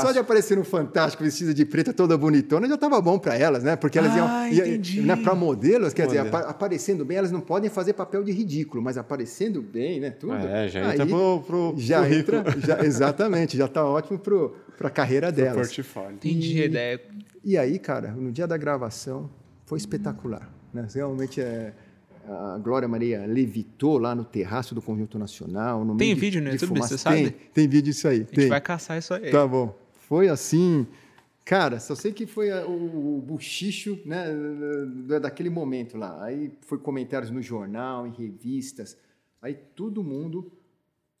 Só de aparecer no Fantástico, vestida de preta, toda bonitona, já estava bom para elas, né? Porque elas Ah, iam. entendi. Né, para modelos, quer dizer, apa- aparecendo bem, elas não podem fazer papel de ridículo, mas aparecendo bem, né? Tudo. É, já aí entra pro, pro Já currículo, entra, já- exatamente, já está ótimo para a carreira pro delas. portfólio. Entendi a ideia. E aí, cara, no dia da gravação, foi espetacular. Né? Realmente, é, a Glória Maria levitou lá no terraço do Conjunto Nacional. No Tem meio de- vídeo no de YouTube, fumaça. você sabe? Tem, tem vídeo disso aí. A gente tem. vai caçar isso aí. Tá bom. Foi assim. Cara, só sei que foi a- o, o buchicho né, da- daquele momento lá. Aí foi comentários no jornal, em revistas. Aí todo mundo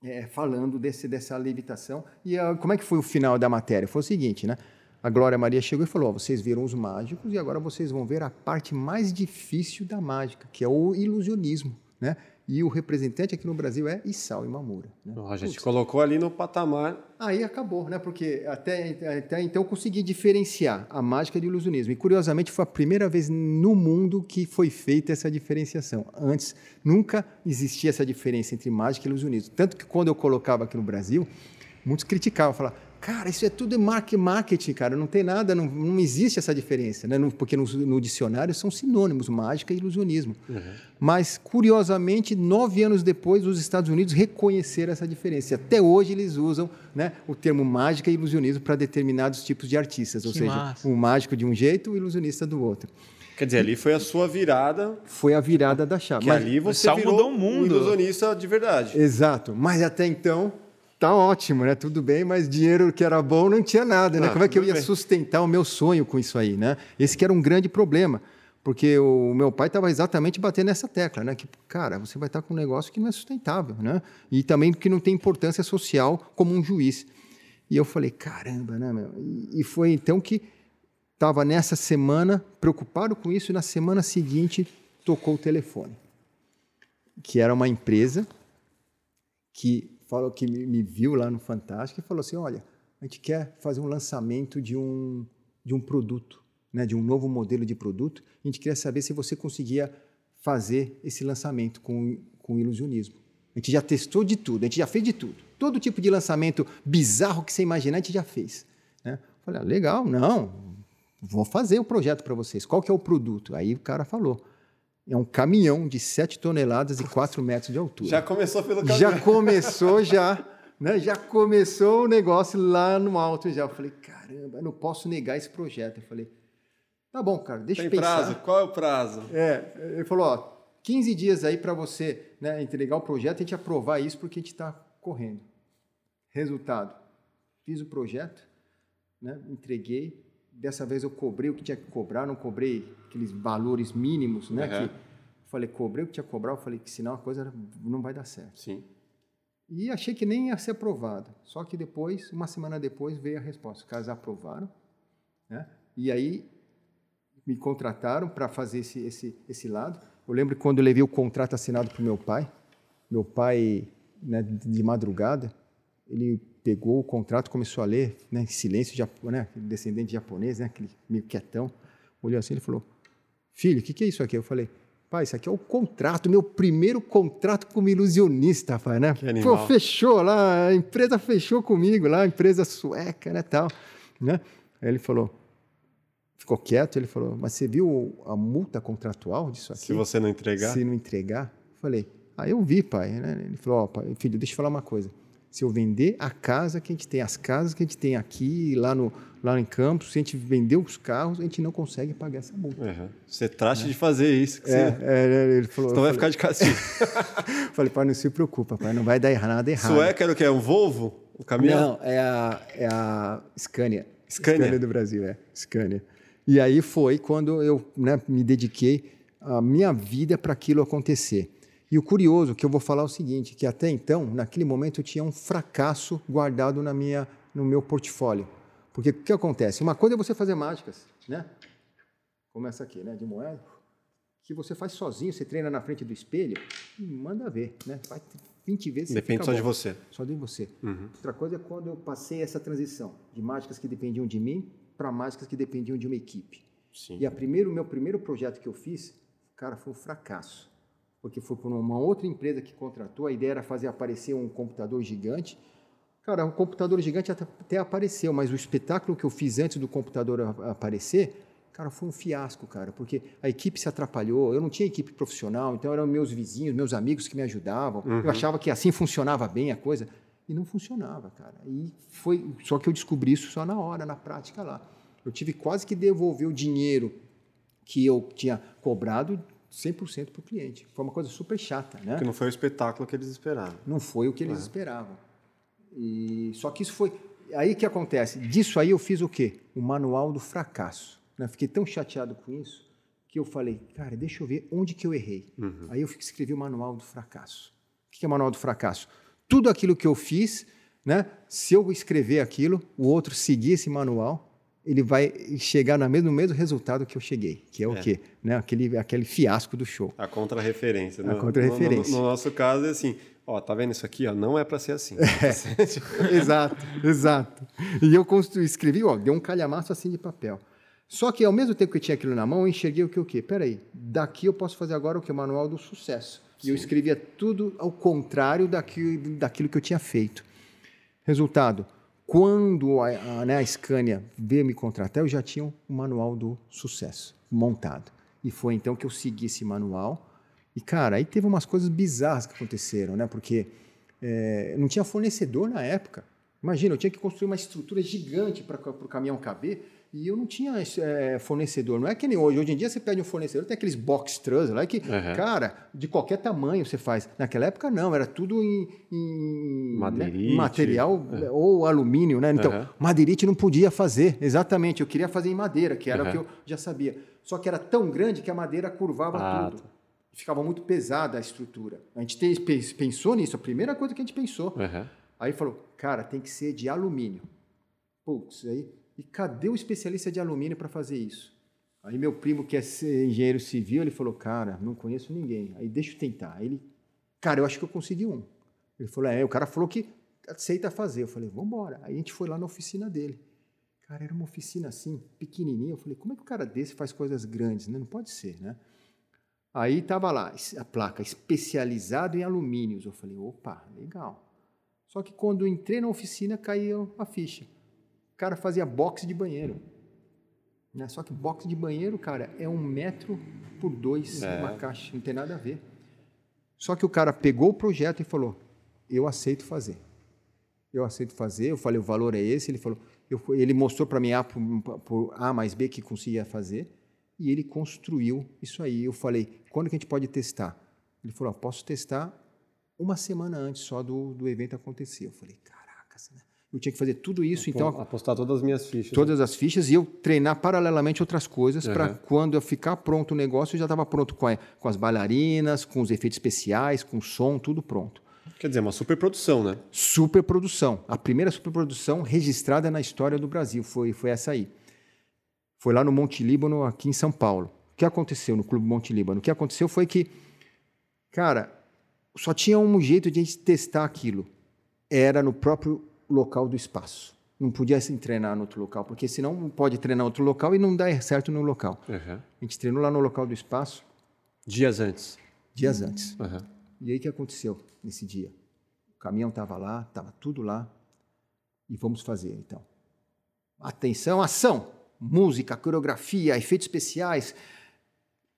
é, falando desse, dessa levitação. E ah, como é que foi o final da matéria? Foi o seguinte, né? A Glória Maria chegou e falou: ó, vocês viram os mágicos e agora vocês vão ver a parte mais difícil da mágica, que é o ilusionismo, né? E o representante aqui no Brasil é Issal Imamura. Né? Ó, a gente colocou ali no patamar. Aí acabou, né? Porque até, até então eu consegui diferenciar a mágica do ilusionismo. E curiosamente foi a primeira vez no mundo que foi feita essa diferenciação. Antes nunca existia essa diferença entre mágica e ilusionismo. Tanto que quando eu colocava aqui no Brasil, muitos criticavam, falavam, cara, isso é tudo mar- marketing, cara, não tem nada, não, não existe essa diferença, né? No- porque no, no dicionário são sinônimos, mágica e ilusionismo. Mas, curiosamente, nove anos depois, os Estados Unidos reconheceram essa diferença. E Até hoje eles usam né, o termo mágica e ilusionismo para determinados tipos de artistas, ou Que seja, massa. o mágico de um jeito, o ilusionista do outro. Quer dizer, ali foi a sua virada, Foi a virada da chave. que Mas- ali você virou mudou o mundo. um ilusionista de verdade. Exato. Mas até então, tá ótimo, né? Tudo bem, mas dinheiro que era bom não tinha nada, né? Ah, Como é que eu ia bem. sustentar o meu sonho com isso aí, né? Esse que era um grande problema. Porque o meu pai estava exatamente batendo nessa tecla, né? Que, cara, você vai estar com um negócio que não é sustentável, né? E também que não tem importância social como um juiz. E eu falei, caramba, né, meu? E foi então que estava nessa semana preocupado com isso e na semana seguinte tocou o telefone. Que era uma empresa que falou que me, me viu lá no Fantástico e falou assim: olha, a gente quer fazer um lançamento de um, de um produto né, de um novo modelo de produto. A gente queria saber se você conseguia fazer esse lançamento com, com ilusionismo. A gente já testou de tudo, a gente já fez de tudo. Todo tipo de lançamento bizarro que você imaginar, a gente já fez. Né? Falei, ah, legal, não, vou fazer o projeto para vocês. Qual que é o produto? Aí o cara falou, é um caminhão de 7 toneladas e 4 metros de altura. Já começou pelo caminhão. Já começou, já. Né? Já começou o negócio lá no alto já. Eu falei, caramba, eu não posso negar esse projeto. Eu falei, tá bom, cara, deixa Tem eu pensar. prazo? Qual é o prazo? É, ele falou, ó, 15 dias aí para você né, entregar o projeto e a gente aprovar isso porque a gente está correndo. Resultado, fiz o projeto, né, entreguei, dessa vez eu cobrei o que tinha que cobrar, não cobrei aqueles valores mínimos, né? Uhum. Que falei, cobrei o que tinha que cobrar, eu falei que senão a coisa não vai dar certo. Sim. E achei que nem ia ser aprovado. Só que depois, uma semana depois, veio a resposta. Os caras aprovaram, né? E aí me contrataram para fazer esse, esse, esse lado. Eu lembro quando eu levei o contrato assinado para o meu pai. Meu pai, né, de madrugada, ele pegou o contrato, começou a ler, né, em silêncio, japo- né, descendente japonês, né, aquele meio quietão. Olhou assim, ele falou: Filho, o que, que é isso aqui? Eu falei: Pai, isso aqui é o contrato, meu primeiro contrato como ilusionista, rapaz, né? Que animal. Pô, fechou lá, a empresa fechou comigo lá, empresa sueca, né, tal, né? Aí ele falou, ficou quieto, ele falou: Mas você viu a multa contratual disso aqui? Se você não entregar. Se não entregar, eu falei, ah, eu vi, pai. né? Ele falou, ó, pai, filho, deixa eu falar uma coisa. Se eu vender a casa que a gente tem, as casas que a gente tem aqui, lá, no, lá em Campos, se a gente vender os carros, a gente não consegue pagar essa multa. Uhum. Você trate de fazer isso. Que É, você... é, ele falou, Então vai eu ficar de castigo. falei, falei, pai, não se preocupa, pai, não vai dar nada errado. Sueca era o quê? Um Volvo? O caminhão? Não, é a, é a Scania. Scania? do Brasil, é. Scania. E aí foi quando eu né, me dediquei a minha vida para aquilo acontecer. E o curioso que eu vou falar é o seguinte, que até então, naquele momento, eu tinha um fracasso guardado na minha, no meu portfólio. Porque o que acontece? Uma coisa é você fazer mágicas, né? Como essa aqui, né? De moeda. Que você faz sozinho, você treina na frente do espelho e manda ver, né? Faz 20 vezes. Depende só de bom. você. Só de você. Uhum. Outra coisa é quando eu passei essa transição de mágicas que dependiam de mim para mágicas que dependiam de uma equipe. Sim. E a primeiro, o meu primeiro projeto que eu fiz, cara, foi um fracasso. Porque foi por uma outra empresa que contratou, a ideia era fazer aparecer um computador gigante. Cara, o computador gigante até, apareceu, mas o espetáculo que eu fiz antes do computador aparecer, cara, foi um fiasco, cara, porque a equipe se atrapalhou, eu não tinha equipe profissional, então eram meus vizinhos, meus amigos que me ajudavam. Eu achava que assim funcionava bem a coisa e não funcionava, cara. E foi só que eu descobri isso só na hora, na prática lá. Eu tive quase que devolver o dinheiro que eu tinha cobrado 100% para o cliente. Foi uma coisa super chata, né? Porque não foi o espetáculo que eles esperavam. Não foi o que eles esperavam. E só que isso foi aí que acontece. Disso aí eu fiz o quê? O manual do fracasso. Né? Fiquei tão chateado com isso que eu falei, cara, deixa eu ver onde que eu errei. Aí eu escrevi o manual do fracasso. O que é o manual do fracasso? Tudo aquilo que eu fiz, né? Se eu escrever aquilo, o outro seguir esse manual, ele vai chegar no mesmo, no mesmo resultado que eu cheguei, que é o É. quê? Né? Aquele, aquele fiasco do show. A contra-referência. A No- contra-referência. No, no nosso caso é assim, ó, tá vendo isso aqui? Ó, não é para ser assim. exato, exato. E eu construí, escrevi, ó, deu um calhamaço assim de papel. Só que ao mesmo tempo que eu tinha aquilo na mão, eu enxerguei o que o quê? Peraí, daqui eu posso fazer agora o que? O manual do sucesso. E eu escrevia tudo ao contrário daquilo, daquilo que eu tinha feito. Resultado, quando a, a, né, a Scania veio me contratar, eu já tinha o manual do sucesso montado. E foi então que eu segui esse manual. E, cara, aí teve umas coisas bizarras que aconteceram, né? Porque é, não tinha fornecedor na época. Imagina, eu tinha que construir uma estrutura gigante para o caminhão caber e eu não tinha é, fornecedor. Não é que nem hoje. Hoje em dia você pede um fornecedor, tem aqueles box truss lá que, Uhum. cara, de qualquer tamanho você faz. Naquela época não, era tudo em, em né, material ou alumínio, né? Então, Uhum. madeirite não podia fazer, exatamente. Eu queria fazer em madeira, que era o que eu já sabia. Só que era tão grande que a madeira curvava Ah, tudo. Ficava muito pesada a estrutura. A gente pensou nisso, a primeira coisa que a gente pensou. Aí falou, cara, tem que ser de alumínio. Putz, aí. E cadê o especialista de alumínio para fazer isso? Aí meu primo, que é engenheiro civil, ele falou, cara, não conheço ninguém. Aí deixa eu tentar. Aí ele, cara, eu acho que eu consegui um. Ele falou, é, o cara falou que aceita fazer. Eu falei, vamos embora. Aí a gente foi lá na oficina dele. Cara, era uma oficina assim, pequenininha. Eu falei, como é que o cara desse faz coisas grandes? Né? Não pode ser, né? Aí tava lá a placa especializado em alumínios. Eu falei, opa, legal. Só que quando entrei na oficina caiu a ficha. O cara fazia boxe de banheiro. Né? Só que boxe de banheiro, cara, é um metro por dois é. uma caixa, não tem nada a ver. Só que o cara pegou o projeto e falou: Eu aceito fazer. Eu aceito fazer. Eu falei: O valor é esse. Ele falou: eu, Ele mostrou para mim A por, por A mais B que conseguia fazer e ele construiu isso aí. Eu falei, quando que a gente pode testar? Ele falou, posso testar uma semana antes só do, do evento acontecer. Eu falei, caracas, né? Eu tinha que fazer tudo isso, então... Apostar todas as minhas fichas. Todas né? as fichas e eu treinar paralelamente outras coisas uhum. para quando eu ficar pronto o negócio, eu já estava pronto com, a, com as bailarinas, com os efeitos especiais, com o som, tudo pronto. Quer dizer, uma superprodução, né? Superprodução. A primeira superprodução registrada na história do Brasil foi, foi essa aí. Foi lá no Monte Líbano, aqui em São Paulo. O que aconteceu no Clube Monte Líbano? O que aconteceu foi que, cara, só tinha um jeito de a gente testar aquilo. Era no próprio local do espaço. Não podia se treinar no outro local, porque senão não pode treinar outro local e não dá certo no local. Uhum. A gente treinou lá no local do espaço. Dias antes. Dias antes. Uhum. E aí o que aconteceu nesse dia? O caminhão estava lá, estava tudo lá. E vamos fazer então. Atenção, ação! música, coreografia, efeitos especiais.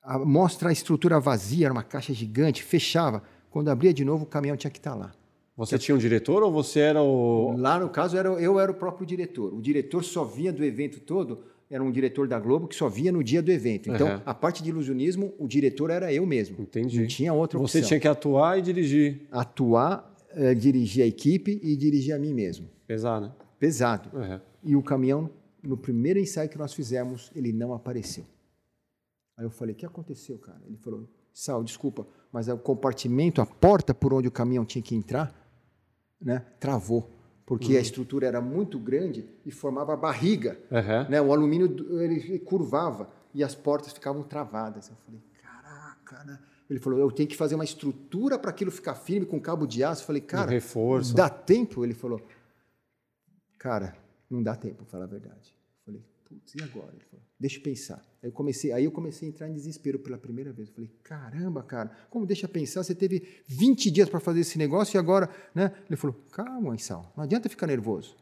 A, mostra a estrutura vazia, era uma caixa gigante, fechava. Quando abria de novo, o caminhão tinha que estar lá. Você tinha um diretor ou você era o. Lá no caso, era, eu era o próprio diretor. O diretor só vinha do evento todo, era um diretor da Globo que só vinha no dia do evento. Então, uhum. a parte de ilusionismo, o diretor era eu mesmo. Entendi. Não tinha outra opção. Você tinha que atuar e dirigir. Atuar, é, dirigir a equipe e dirigir a mim mesmo. Pesado, né? Pesado. Uhum. E o caminhão no primeiro ensaio que nós fizemos, ele não apareceu. Aí eu falei: O que aconteceu, cara? Ele falou: Sal, desculpa, mas o compartimento, a porta por onde o caminhão tinha que entrar, né, travou. Porque uhum. a estrutura era muito grande e formava barriga. Uhum. Né? O alumínio ele curvava e as portas ficavam travadas. Eu falei: Caraca, né? Ele falou: Eu tenho que fazer uma estrutura para aquilo ficar firme com cabo de aço. Eu falei: Cara, um reforço. dá tempo? Ele falou: Cara, não dá tempo, falar a verdade. Putz, e agora? Ele falou, deixa eu pensar. Aí eu, comecei, aí eu comecei a entrar em desespero pela primeira vez. Eu falei, caramba, cara, como deixa eu pensar? Você teve 20 dias para fazer esse negócio e agora, né? Ele falou, calma, Issal, não adianta ficar nervoso.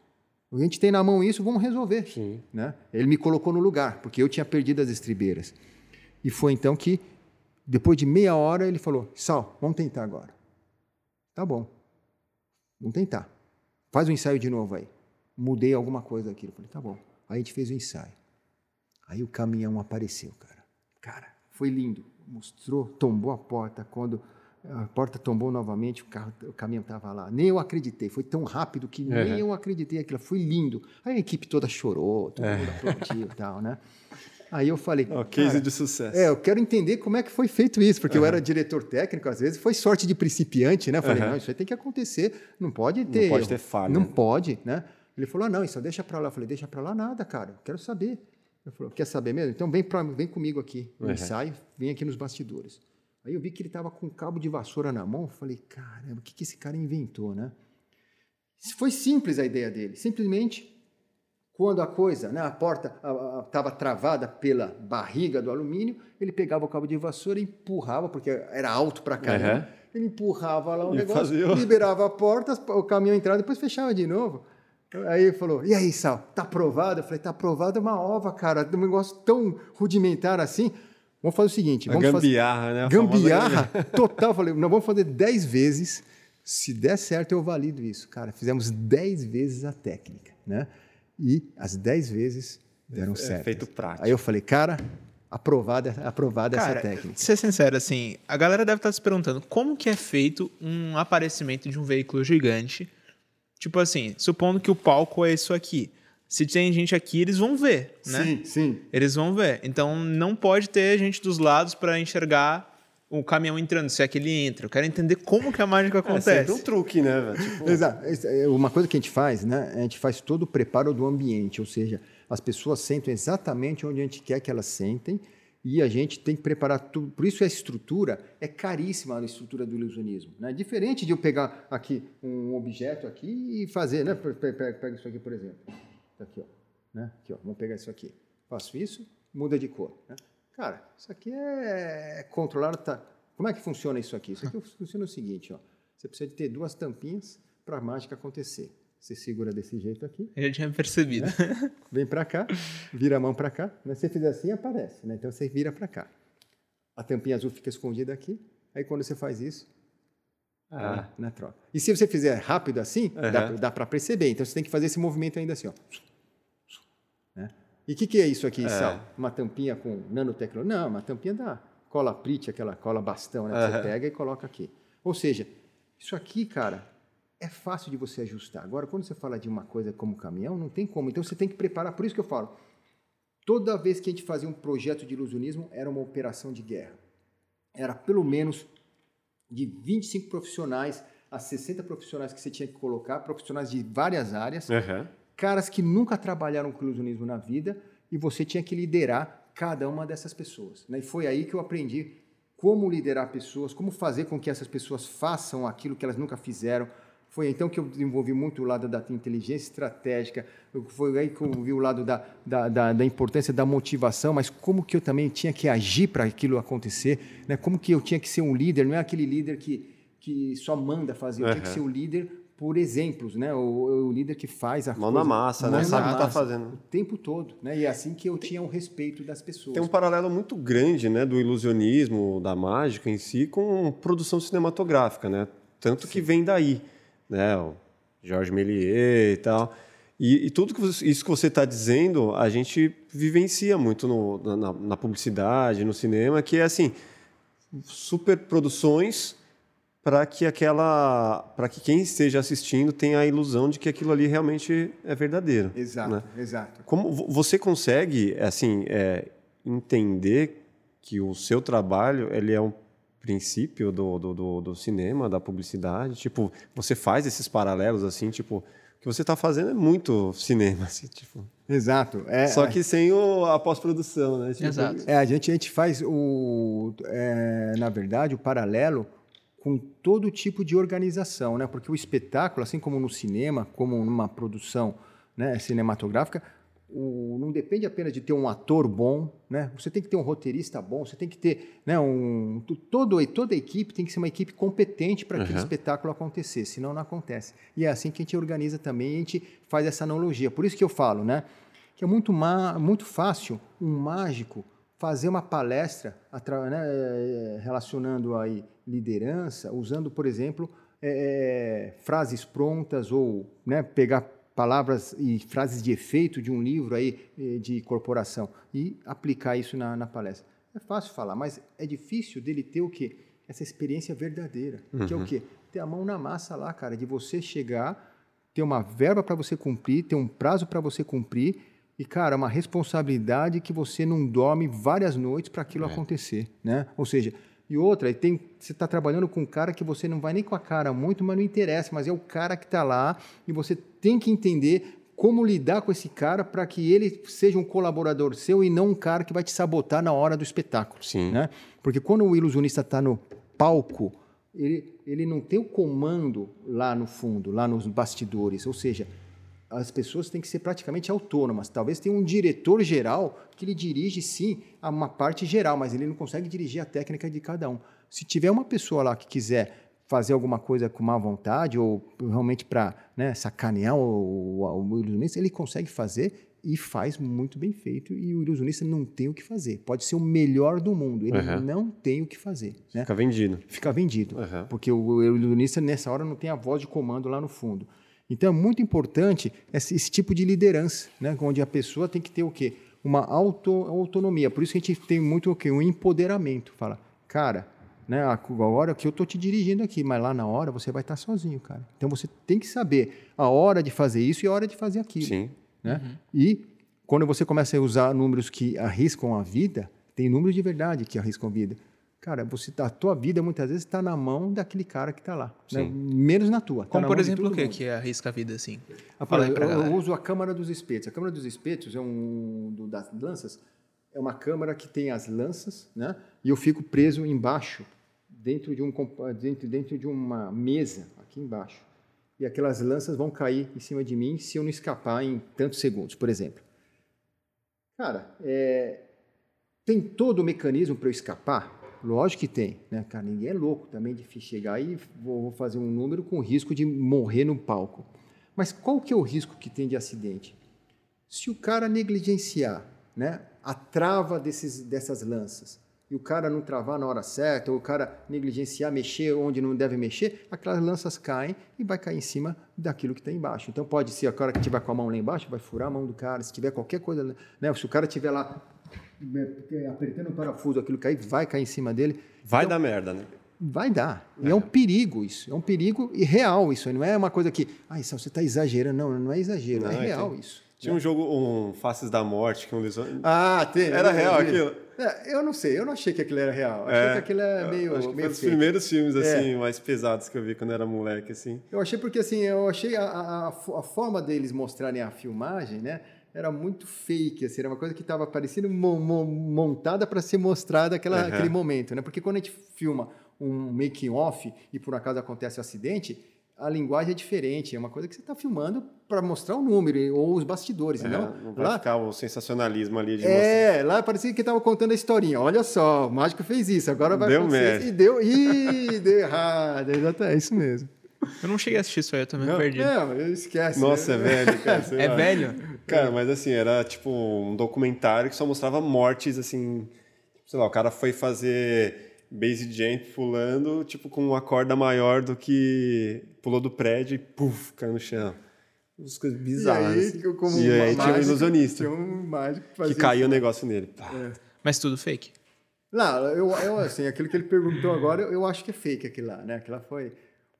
A gente tem na mão isso, vamos resolver. Sim. Né? Ele me colocou no lugar, porque eu tinha perdido as estribeiras. E foi então que, depois de meia hora, ele falou: Sal, vamos tentar agora. Tá bom. Vamos tentar. Faz o um ensaio de novo aí mudei alguma coisa daquilo. Falei, tá bom. Aí a gente fez o ensaio. Aí o caminhão apareceu, cara. Cara, foi lindo. Mostrou, tombou a porta. Quando a porta tombou novamente, o, carro, o caminhão estava lá. Nem eu acreditei. Foi tão rápido que uhum. nem eu acreditei aquilo. Foi lindo. Aí a equipe toda chorou, todo mundo é. aplaudiu e tal, né? Aí eu falei. Oh, case de sucesso. É, eu quero entender como é que foi feito isso, porque uhum. eu era diretor técnico, às vezes foi sorte de principiante, né? Eu falei, uhum. não, isso aí tem que acontecer, não pode ter. Não pode ter falha. Não pode, né? Ele falou: ah, não, isso deixa para lá. Eu falei: deixa para lá nada, cara, eu quero saber. Ele falou: quer saber mesmo? Então vem, pra, vem comigo aqui no uhum. ensaio, vem aqui nos bastidores. Aí eu vi que ele estava com um cabo de vassoura na mão. Eu falei: caramba, o que, que esse cara inventou, né? Foi simples a ideia dele. Simplesmente, quando a coisa, né, a porta estava travada pela barriga do alumínio, ele pegava o cabo de vassoura e empurrava, porque era alto para caramba. Uhum. Ele empurrava lá o e negócio, fazia... liberava a porta, o caminhão entrava, depois fechava de novo. Aí ele falou, e aí, Sal, tá aprovado? Eu falei, tá aprovado é uma ova, cara, um negócio tão rudimentar assim. Vamos fazer o seguinte, vamos a gambiarra, fazer... né? gambiarra total. Falei, nós vamos fazer 10 vezes. Se der certo, eu valido isso. Cara, fizemos 10 vezes a técnica, né? E as 10 vezes deram é, certo. feito prático. Aí eu falei, cara, aprovada, aprovada cara, essa técnica. Ser sincero, assim, a galera deve estar se perguntando como que é feito um aparecimento de um veículo gigante Tipo assim, supondo que o palco é isso aqui. Se tem gente aqui, eles vão ver, né? Sim, sim. Eles vão ver. Então não pode ter gente dos lados para enxergar o caminhão entrando, se é que ele entra. Eu quero entender como que a mágica é, acontece. É, um truque, né? Tipo... Exato. É uma coisa que a gente faz, né? A gente faz todo o preparo do ambiente, ou seja, as pessoas sentam exatamente onde a gente quer que elas sentem e a gente tem que preparar tudo. Por isso a estrutura é caríssima a estrutura do ilusionismo. Né? Diferente de eu pegar aqui um objeto aqui e fazer, né? Pega, isso aqui, por exemplo. Tá aqui, ó. Né? Aqui, ó, vamos pegar isso aqui. Faço isso, muda de cor. Né? Cara, isso aqui é controlado. Tá... Como é que funciona isso aqui? Isso aqui funciona o seguinte, ó. Você precisa de ter duas tampinhas para a mágica acontecer. Você segura desse jeito aqui. Eu já tinha percebido. Né? Vem para cá, vira a mão para cá. Né? Se você fizer assim, aparece. Né? Então você vira para cá. A tampinha azul fica escondida aqui. Aí quando você faz isso, ah. na né, troca. E se você fizer rápido assim, uhum. dá, dá para perceber. Então você tem que fazer esse movimento ainda assim, ó. Né? E o que, que é isso aqui, é. Sal? Uma tampinha com nanotecnologia? Não, uma tampinha da cola Prit, aquela cola bastão, né? Uhum. Você pega e coloca aqui. Ou seja, isso aqui, cara, é fácil de você ajustar. Agora, quando você fala de uma coisa como caminhão, não tem como. Então você tem que preparar. Por isso que eu falo, toda vez que a gente fazia um projeto de ilusionismo, era uma operação de guerra. Era pelo menos de 25 profissionais a 60 profissionais que você tinha que colocar, profissionais de várias áreas, uhum. caras que nunca trabalharam com ilusionismo na vida, e você tinha que liderar cada uma dessas pessoas. Né? E foi aí que eu aprendi como liderar pessoas, como fazer com que essas pessoas façam aquilo que elas nunca fizeram. Foi então que eu desenvolvi muito o lado da inteligência estratégica, foi aí que eu vi o lado da, da, da, da importância da motivação, mas como que eu também tinha que agir para aquilo acontecer, né? como que eu tinha que ser um líder, não é aquele líder que, que só manda fazer, eu uhum. tinha que ser o um líder por exemplos, né? O, o, líder que faz a mão coisa, na massa, né? Sabe o que está fazendo o tempo todo, né? E é assim que eu tinha o respeito das pessoas. Tem um paralelo muito grande, né, do ilusionismo, da mágica em si, com produção cinematográfica, né? Tanto Sim. que vem daí, né? O Georges Méliès e tal. E, e tudo isso que você está dizendo, a gente vivencia muito no, na, na publicidade, no cinema, que é assim, superproduções para que aquela para que quem esteja assistindo tenha a ilusão de que aquilo ali realmente é verdadeiro exato né? exato como você consegue assim é, entender que o seu trabalho ele é um princípio do, do, do, do cinema da publicidade tipo você faz esses paralelos assim tipo o que você está fazendo é muito cinema assim tipo Exato. É, Só que sem o, a pós-produção, né? Tipo, Exato. É, a gente, a gente faz o. É, na verdade, o paralelo com todo tipo de organização, né? Porque o espetáculo, assim como no cinema, como numa produção né, cinematográfica, o, não depende apenas de ter um ator bom, né? Você tem que ter um roteirista bom, você tem que ter, né, um todo toda a equipe tem que ser uma equipe competente para aquele uhum. espetáculo acontecer, senão não acontece. E é assim que a gente organiza também, a gente faz essa analogia. Por isso que eu falo, né, que é muito muito fácil um mágico fazer uma palestra né, é, relacionando aí liderança, usando, por exemplo, é, frases prontas ou né, pegar palavras e frases de efeito de um livro aí é, de corporação e aplicar isso na, na, palestra. É fácil falar, mas é difícil dele ter o quê? Essa experiência verdadeira, uhum. que é o uhum. quê? Ter a mão na massa lá, cara, de você chegar, ter uma verba para você cumprir, ter um prazo para você cumprir e, cara, uma responsabilidade que você não dorme várias noites para aquilo é. acontecer, né? Ou seja, e outra, tem, você está trabalhando com um cara que você não vai nem com a cara muito, mas não interessa, mas é o cara que está lá e você tem que entender como lidar com esse cara para que ele seja um colaborador seu e não um cara que vai te sabotar na hora do espetáculo. Sim. Né? Porque quando o ilusionista está no palco, ele, ele não tem o comando lá no fundo, lá nos bastidores. Ou seja, as pessoas têm que ser praticamente autônomas. Talvez tenha um diretor geral que ele dirige, sim, a uma parte geral, mas ele não consegue dirigir a técnica de cada um. Se tiver uma pessoa lá que quiser fazer alguma coisa com má vontade ou realmente para né, sacanear o, o, o ilusionista, ele consegue fazer e faz muito bem feito. E o ilusionista não tem o que fazer. Pode ser o melhor do mundo, ele uhum. não tem o que fazer. Né? Fica vendido. Fica vendido. Uhum. Porque o ilusionista, nessa hora, não tem a voz de comando lá no fundo. Então é muito importante esse, esse tipo de liderança, né? onde a pessoa tem que ter o quê? Uma auto, autonomia. Por isso que a gente tem muito o quê? Um empoderamento. Fala, cara, né, agora que eu estou te dirigindo aqui, mas lá na hora você vai estar sozinho, cara. Então você tem que saber a hora de fazer isso e a hora de fazer aquilo. Sim. Né? Uhum. E quando você começa a usar números que arriscam a vida, tem números de verdade que arriscam a vida. Cara, você tá, a tua vida muitas vezes está na mão daquele cara que está lá. Né? Menos na tua. Tá Como, na por exemplo, o que, que é arrisca a vida assim? Fala eu, eu uso a câmara dos espetos. A câmara dos espetos é um do, das lanças. É uma câmara que tem as lanças, né? E eu fico preso embaixo, dentro de um dentro, dentro de uma mesa aqui embaixo. E aquelas lanças vão cair em cima de mim se eu não escapar em tantos segundos, por exemplo. Cara, é, tem todo o mecanismo para eu escapar? Lógico que tem, né? Cara, ninguém é louco também de chegar e vou fazer um número com risco de morrer no palco. Mas qual que é o risco que tem de acidente? Se o cara negligenciar né, a trava desses, dessas lanças, e o cara não travar na hora certa, ou o cara negligenciar, mexer onde não deve mexer, aquelas lanças caem e vai cair em cima daquilo que está embaixo. Então pode ser a cara que tiver com a mão lá embaixo, vai furar a mão do cara, se tiver qualquer coisa, né? Se o cara tiver lá apertando o parafuso, aquilo cair, vai cair em cima dele. Vai então, dar merda, né? Vai dar. É. E é um perigo isso. É um perigo e real isso. Não é uma coisa que, ah, isso você está exagerando. Não, não é exagero. Não, é real tem... isso. Tinha um jogo, um Faces da Morte, que um dos... Ah, tem. Era real aquilo? É, eu não sei, eu não achei que aquilo era real. Achei é, que aquilo é meio. Acho que meio foi dos primeiros filmes, assim, é. mais pesados que eu vi quando era moleque, assim. Eu achei porque, assim, eu achei a, a, a forma deles mostrarem a filmagem, né? Era muito fake, assim, era uma coisa que estava parecendo montada para ser mostrada aquela, uhum. aquele momento, né? Porque quando a gente filma um making off e por acaso acontece um acidente, a linguagem é diferente. É uma coisa que você está filmando para mostrar o número ou os bastidores. É, não, não vai lá, ficar o sensacionalismo ali de É, mostrar. lá parecia que estava contando a historinha. Olha só, o mágico fez isso, agora vai deu acontecer. E deu, ih, deu errado. É isso mesmo. Eu não cheguei a assistir isso aí, eu também não, perdi. Não, eu esquece. Nossa, né? é velho, cara. é velho? Cara, mas assim, era tipo um documentário que só mostrava mortes, assim. Sei lá, o cara foi fazer base jump pulando, tipo, com uma corda maior do que pulou do prédio e puf, caiu no chão. Umas coisas bizarras. E aí, como e aí tinha um ilusionista. Tinha um mágico que, que caiu o negócio nele. É. Mas tudo fake? Não, eu, eu, assim, aquilo que ele perguntou agora, eu, eu acho que é fake aquilo lá, né? Aquilo lá foi...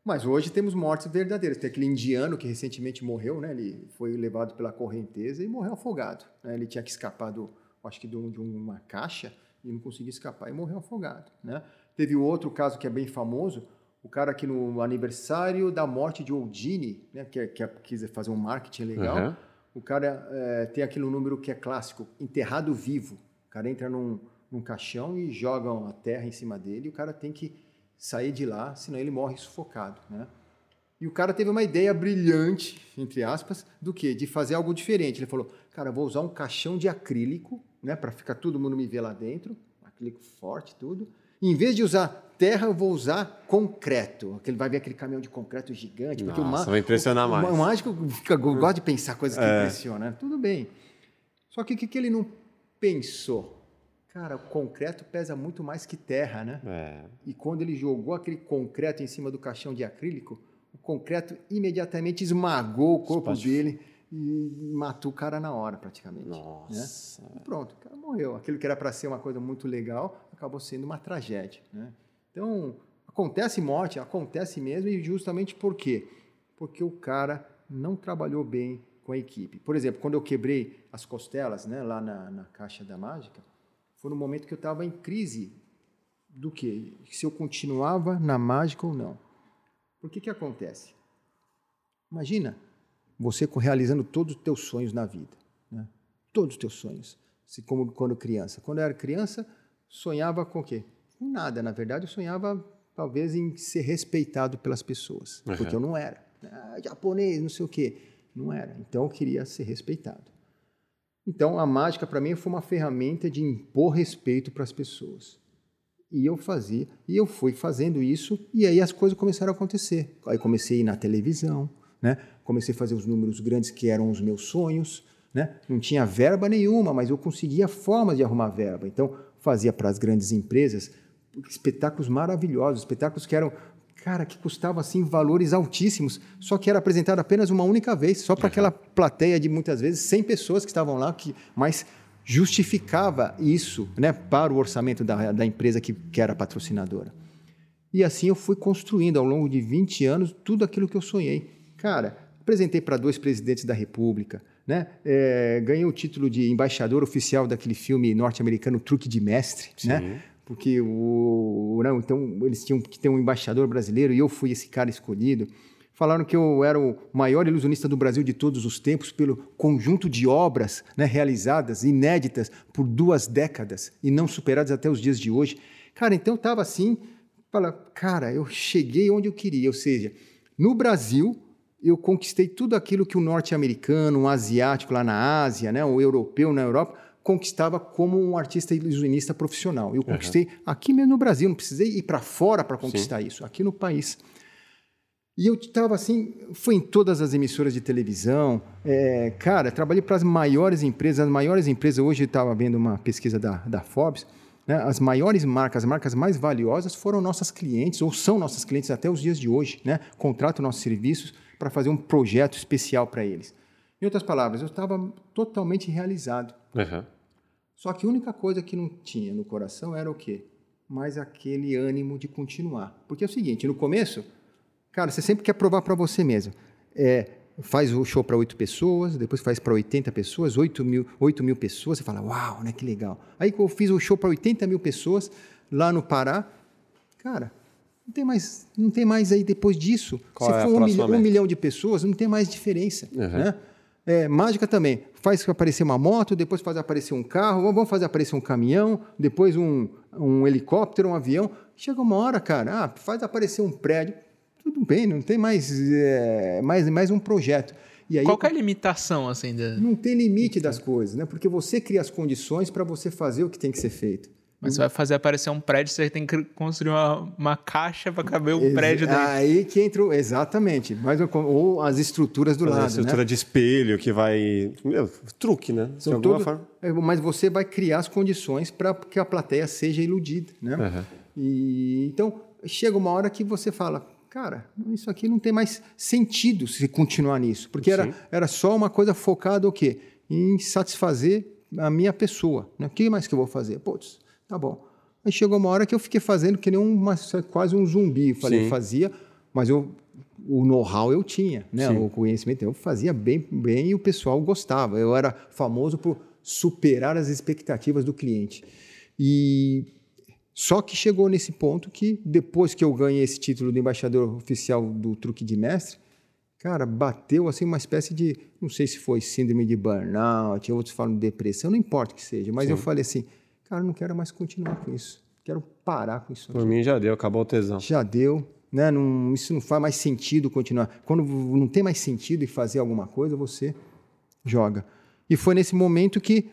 Mas hoje temos mortes verdadeiras. Tem aquele indiano que recentemente morreu, né? Ele foi levado pela correnteza e morreu afogado. Né? Ele tinha que escapar do, acho que de, um, de uma caixa e não conseguiu escapar e morreu afogado. Né? Teve outro caso que é bem famoso, o cara que no aniversário da morte de Oldini, né, que, é, que é, quis fazer um marketing legal, uhum. o cara é, tem aquele número que é clássico, enterrado vivo. O cara entra num, num caixão e jogam a terra em cima dele e o cara tem que sair de lá, senão ele morre sufocado. Né? E o cara teve uma ideia brilhante, entre aspas, do que? De fazer algo diferente. Ele falou, cara, vou usar um caixão de acrílico né, para ficar todo mundo me ver lá dentro, acrílico forte, tudo. E, em vez de usar terra, eu vou usar concreto. Aquele vai ver aquele caminhão de concreto gigante. Nossa, porque o, vai impressionar o, mais. O, mágico fica, gosta de pensar coisas que é. impressionam. Né? Tudo bem. Só que o que, que ele não pensou? Cara, o concreto pesa muito mais que terra, né? É. E quando ele jogou aquele concreto em cima do caixão de acrílico, o concreto imediatamente esmagou o corpo dele e matou o cara na hora, praticamente. Né? Nossa. Né? pronto, o cara morreu. Aquilo que era para ser uma coisa muito legal acabou sendo uma tragédia. Né? Então, acontece morte, acontece mesmo, e justamente por quê? Porque o cara não trabalhou bem com a equipe. Por exemplo, quando eu quebrei as costelas né, lá na, na caixa da mágica, foi no momento que eu estava em crise do quê? Se eu continuava na mágica ou não. Por que que acontece? Imagina, você realizando todos os teus sonhos na vida. Né? Todos os teus sonhos. Se, como quando criança. Quando eu era criança, sonhava com o quê? Com nada. Na verdade, eu sonhava talvez em ser respeitado pelas pessoas. Uhum. Porque eu não era. Ah, japonês, não sei o quê. Não era. Então, eu queria ser respeitado. Então, a mágica para mim foi uma ferramenta de impor respeito para as pessoas. E eu fazia, e eu fui fazendo isso, e aí as coisas começaram a acontecer. Aí comecei a ir na televisão, né? comecei a fazer os números grandes que eram os meus sonhos, né? Não tinha verba nenhuma, mas eu conseguia formas de arrumar verba. Então, fazia para as grandes empresas espetáculos maravilhosos, espetáculos que eram, cara, que custavam assim valores altíssimos, só que era apresentado apenas uma única vez, só para uhum. aquela plateia de muitas vezes 100 pessoas que estavam lá, que mas justificava isso, né, para o orçamento da, da empresa que, que era patrocinadora. E assim eu fui construindo ao longo de 20 anos tudo aquilo que eu sonhei. Cara, apresentei para dois presidentes da República, né? É, ganhei o título de embaixador oficial daquele filme norte-americano Truque de Mestre, Sim. né? Porque o, não, então eles tinham que ter um embaixador brasileiro e eu fui esse cara escolhido. Falaram que eu era o maior ilusionista do Brasil de todos os tempos pelo conjunto de obras né, realizadas, inéditas, por duas décadas e não superadas até os dias de hoje. Cara, então estava assim, fala, cara, eu cheguei onde eu queria, ou seja, no Brasil eu conquistei tudo aquilo que o norte-americano, o asiático lá na Ásia, né, o europeu na Europa, conquistava como um artista ilusionista profissional. Eu conquistei uhum. aqui mesmo no Brasil, não precisei ir para fora para conquistar Sim. isso, aqui no país. E eu estava assim, fui em todas as emissoras de televisão. É, cara, trabalhei para as maiores empresas. As maiores empresas, hoje estava vendo uma pesquisa da, da Forbes, né, as maiores marcas, as marcas mais valiosas foram nossas clientes, ou são nossas clientes até os dias de hoje. Né? Contratam nossos serviços para fazer um projeto especial para eles. Em outras palavras, eu estava totalmente realizado. Uhum. Só que a única coisa que não tinha no coração era o quê? Mais aquele ânimo de continuar. Porque é o seguinte, no começo Cara, você sempre quer provar para você mesmo. É, faz o show para oito pessoas, depois faz para 80 pessoas, 8 mil, 8 mil pessoas, você fala, uau, né, que legal. Aí eu fiz o show para 80 mil pessoas lá no Pará, cara, não tem mais, não tem mais aí depois disso. Qual Se é for um, milho, um, milhão de pessoas, não tem mais diferença. Uhum. Né? É, mágica também. Faz aparecer uma moto, depois faz aparecer um carro, vamos fazer aparecer um caminhão, depois um, um helicóptero, um avião. Chega uma hora, cara, ah, faz aparecer um prédio tudo bem, não tem mais, é, mais, mais um projeto. E aí, Qual é a limitação assim? De... Não tem limite das coisas, né? Porque você cria as condições para você fazer o que tem que ser feito. Mas você vai fazer aparecer um prédio, você tem que construir uma, uma caixa para caber o Ex prédio dentro. Aí que entra, exatamente. Mas, ou as estruturas do Fazer lado. A estrutura né? de espelho que vai. Meu, truque, né? De alguma tudo... forma. É, mas você vai criar as condições para que a plateia seja iludida. Né? Uhum. E, então, chega uma hora que você fala cara, isso aqui não tem mais sentido se continuar nisso, porque era, era só uma coisa focada o quê? Em satisfazer a minha pessoa. Né? O que mais que eu vou fazer? Putz, tá bom. Aí chegou uma hora que eu fiquei fazendo que nem uma, quase um zumbi. Falei, Sim. fazia, mas eu, o know-how eu tinha, né? o conhecimento eu fazia bem, bem e o pessoal gostava. Eu era famoso por superar as expectativas do cliente. E só que chegou nesse ponto que, depois que eu ganhei esse título de embaixador oficial do truque de mestre, cara, bateu assim uma espécie de, não sei se foi síndrome de burnout, outros falam de depressão, não importa o que seja, mas Sim. eu falei assim, cara, não quero mais continuar com isso, quero parar com isso. Por aqui. mim já deu, acabou o tesão. Já deu, né? Não, isso não faz mais sentido continuar. Quando não tem mais sentido em fazer alguma coisa, você joga. E foi nesse momento que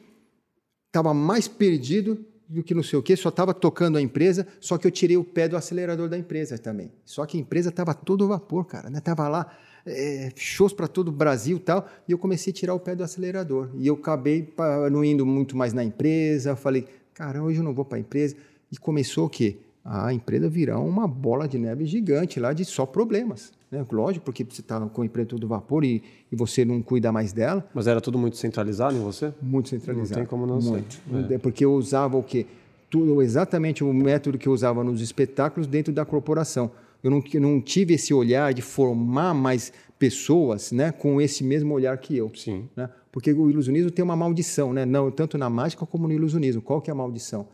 estava mais perdido do que não sei o quê, só estava tocando a empresa, só que eu tirei o pé do acelerador da empresa também. Só que a empresa estava todo vapor, cara, né? Tava lá é, shows para todo o Brasil e tal, e eu comecei a tirar o pé do acelerador. E eu acabei não indo muito mais na empresa, falei, cara, hoje eu não vou para a empresa. E começou o quê? A empresa virar uma bola de neve gigante lá de só problemas. Né? Lógico, porque você está com o emprego todo vapor e, e, você não cuida mais dela. Mas era tudo muito centralizado em você? Muito centralizado. Não tem como não muito. ser. É. Porque eu usava o quê? Tudo, exatamente o método que eu usava nos espetáculos dentro da corporação. Eu não, eu não tive esse olhar de formar mais pessoas né, com esse mesmo olhar que eu. Sim. Né? Porque o ilusionismo tem uma maldição, né? não, tanto na mágica como no ilusionismo. Qual que é a maldição?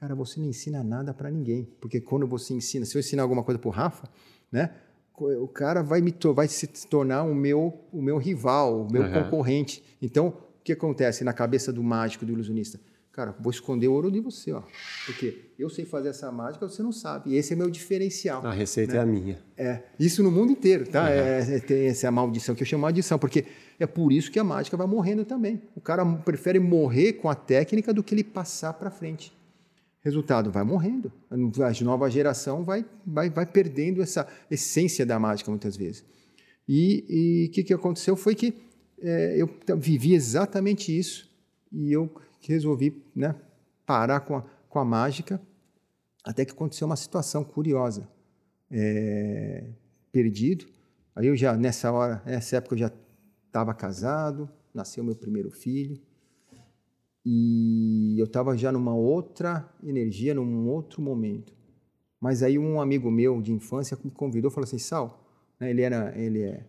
Cara, você não ensina nada para ninguém. Porque quando você ensina, se eu ensinar alguma coisa para o Rafa, né? o cara vai, me, vai se tornar o meu, o meu rival, o meu uhum. concorrente. Então, o que acontece na cabeça do mágico, do ilusionista? Cara, vou esconder o ouro de você, ó. Porque eu sei fazer essa mágica, você não sabe. E esse é meu diferencial. A receita né? é a minha. É. Isso no mundo inteiro, tá? Uhum. É, é, tem essa maldição que eu chamo de maldição, porque é por isso que a mágica vai morrendo também. O cara prefere morrer com a técnica do que ele passar para frente. Resultado, vai morrendo. A nova geração vai, vai, vai perdendo essa essência da mágica muitas vezes. E o que, que aconteceu foi que é, eu vivi exatamente isso e eu resolvi né, parar com a, com a mágica até que aconteceu uma situação curiosa. É, perdido. Aí eu já, nessa hora, nessa época eu já estava casado, nasceu meu primeiro filho. E eu estava já numa outra energia, num outro momento. Mas aí um amigo meu de infância me convidou, falou assim, Sal, né, ele era, ele é,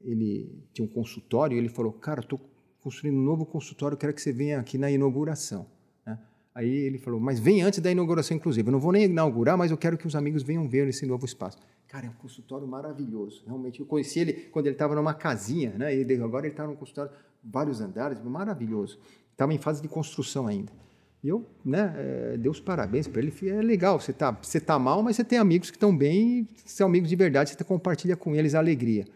ele tinha um consultório, ele falou, cara, estou construindo um novo consultório, quero que você venha aqui na inauguração. Né? Aí ele falou, mas vem antes da inauguração, inclusive. Eu não vou nem inaugurar, mas eu quero que os amigos venham ver esse novo espaço. Cara, é um consultório maravilhoso. Realmente, eu conheci ele quando ele estava numa casinha, né? E agora ele está num consultório, vários andares, maravilhoso estava em fase de construção ainda. E eu, né, é, dei os parabéns para ele. É legal, você tá, você tá mal, mas você tem amigos que estão bem, são amigos de verdade, você compartilha com eles a alegria.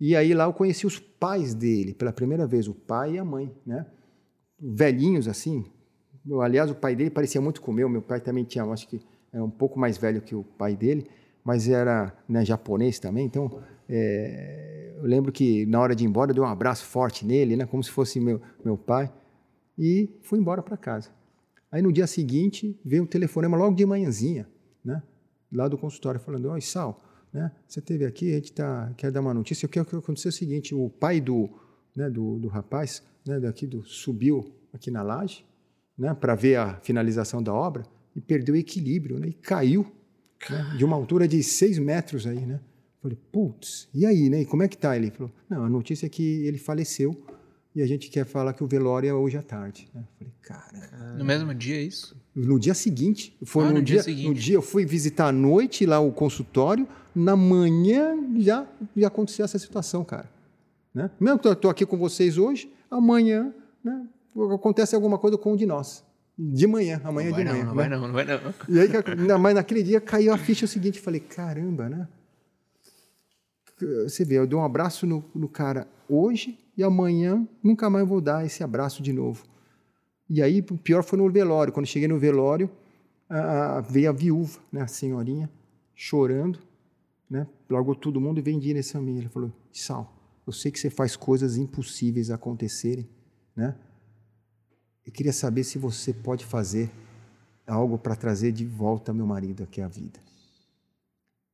E aí lá eu conheci os pais dele, pela primeira vez, o pai e a mãe, né? velhinhos assim. Aliás, o pai dele parecia muito com o meu. Meu pai também tinha, acho que era um pouco mais velho que o pai dele, mas era né, japonês também. Então, é, eu lembro que na hora de ir embora eu dei um abraço forte nele, né, como se fosse meu, meu pai, e fui embora para casa. Aí no dia seguinte veio um telefonema logo de manhãzinha, né, lá do consultório, falando: Oi, Sal, né, você esteve aqui, a gente tá, quer dar uma notícia. O que aconteceu é o seguinte: o pai do, né, do, do rapaz né, daqui do, subiu aqui na laje né, para ver a finalização da obra e perdeu o equilíbrio né, e caiu né, de uma altura de seis metros aí, né? Falei, putz, e aí, né? E como é que tá? Ele falou, não, a notícia é que ele faleceu e a gente quer falar que o velório é hoje à tarde. Né? Falei, cara. No mesmo dia, é isso? No dia seguinte. Foi Ah, no, no dia dia, seguinte. no dia eu fui visitar à noite lá o consultório, na manhã já, já aconteceu essa situação, cara. Né? Mesmo que eu estou aqui com vocês hoje, amanhã né, acontece alguma coisa com um de nós. De manhã, amanhã de manhã. não, não né? vai não, não vai não. E aí, mais naquele dia caiu a ficha seguinte, falei, caramba, né? Você vê, eu dou um abraço no, no cara hoje e amanhã nunca mais vou dar esse abraço de novo. E aí, o pior foi no velório. Quando cheguei no velório, a- a- veio a viúva, né, a senhorinha, chorando, né? Largou todo mundo e veio em direção a mim. Ele falou, Sal, eu sei que você faz coisas impossíveis acontecerem, né? Eu queria saber se você pode fazer algo para trazer de volta meu marido aqui à vida.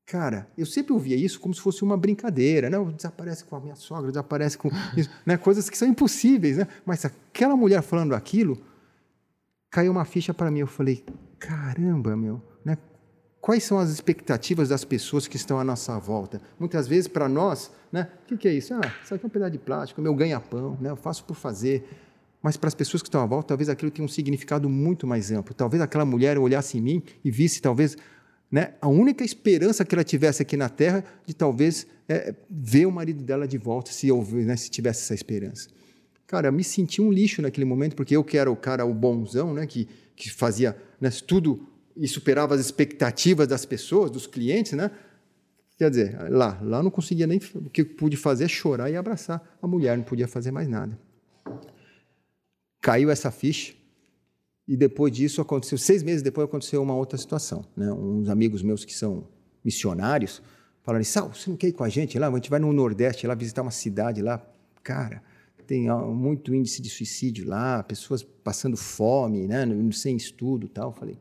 Cara, eu sempre ouvia isso como se fosse uma brincadeira, né? Desaparece com a minha sogra, desaparece com isso, né? Coisas que são impossíveis, né? Mas aquela mulher falando aquilo, caiu uma ficha para mim. Eu falei, caramba, meu, né? Quais são as expectativas das pessoas que estão à nossa volta? Muitas vezes, para nós, né? O que, que é isso? Ah, isso aqui é um pedaço de plástico, meu ganha-pão, né? Eu faço por fazer. Mas para as pessoas que estão à volta, talvez aquilo tenha um significado muito mais amplo. Talvez aquela mulher olhasse em mim e visse, talvez, né, a única esperança que ela tivesse aqui na Terra de talvez é, ver o marido dela de volta, se, houve, né, se tivesse essa esperança. Cara, eu me senti um lixo naquele momento, porque eu que era o cara, o bonzão, né, que, que fazia né, tudo e superava as expectativas das pessoas, dos clientes, né? Quer dizer, lá, lá não conseguia nem. O que pude fazer é chorar e abraçar a mulher, não podia fazer mais nada. Caiu essa ficha, e depois disso aconteceu, seis meses depois aconteceu uma outra situação. Né? Uns amigos meus que são missionários falaram: Sal, você não quer ir com a gente lá? A gente vai no Nordeste lá visitar uma cidade lá. Cara, tem muito índice de suicídio lá, pessoas passando fome, né? sem estudo tal. Falei,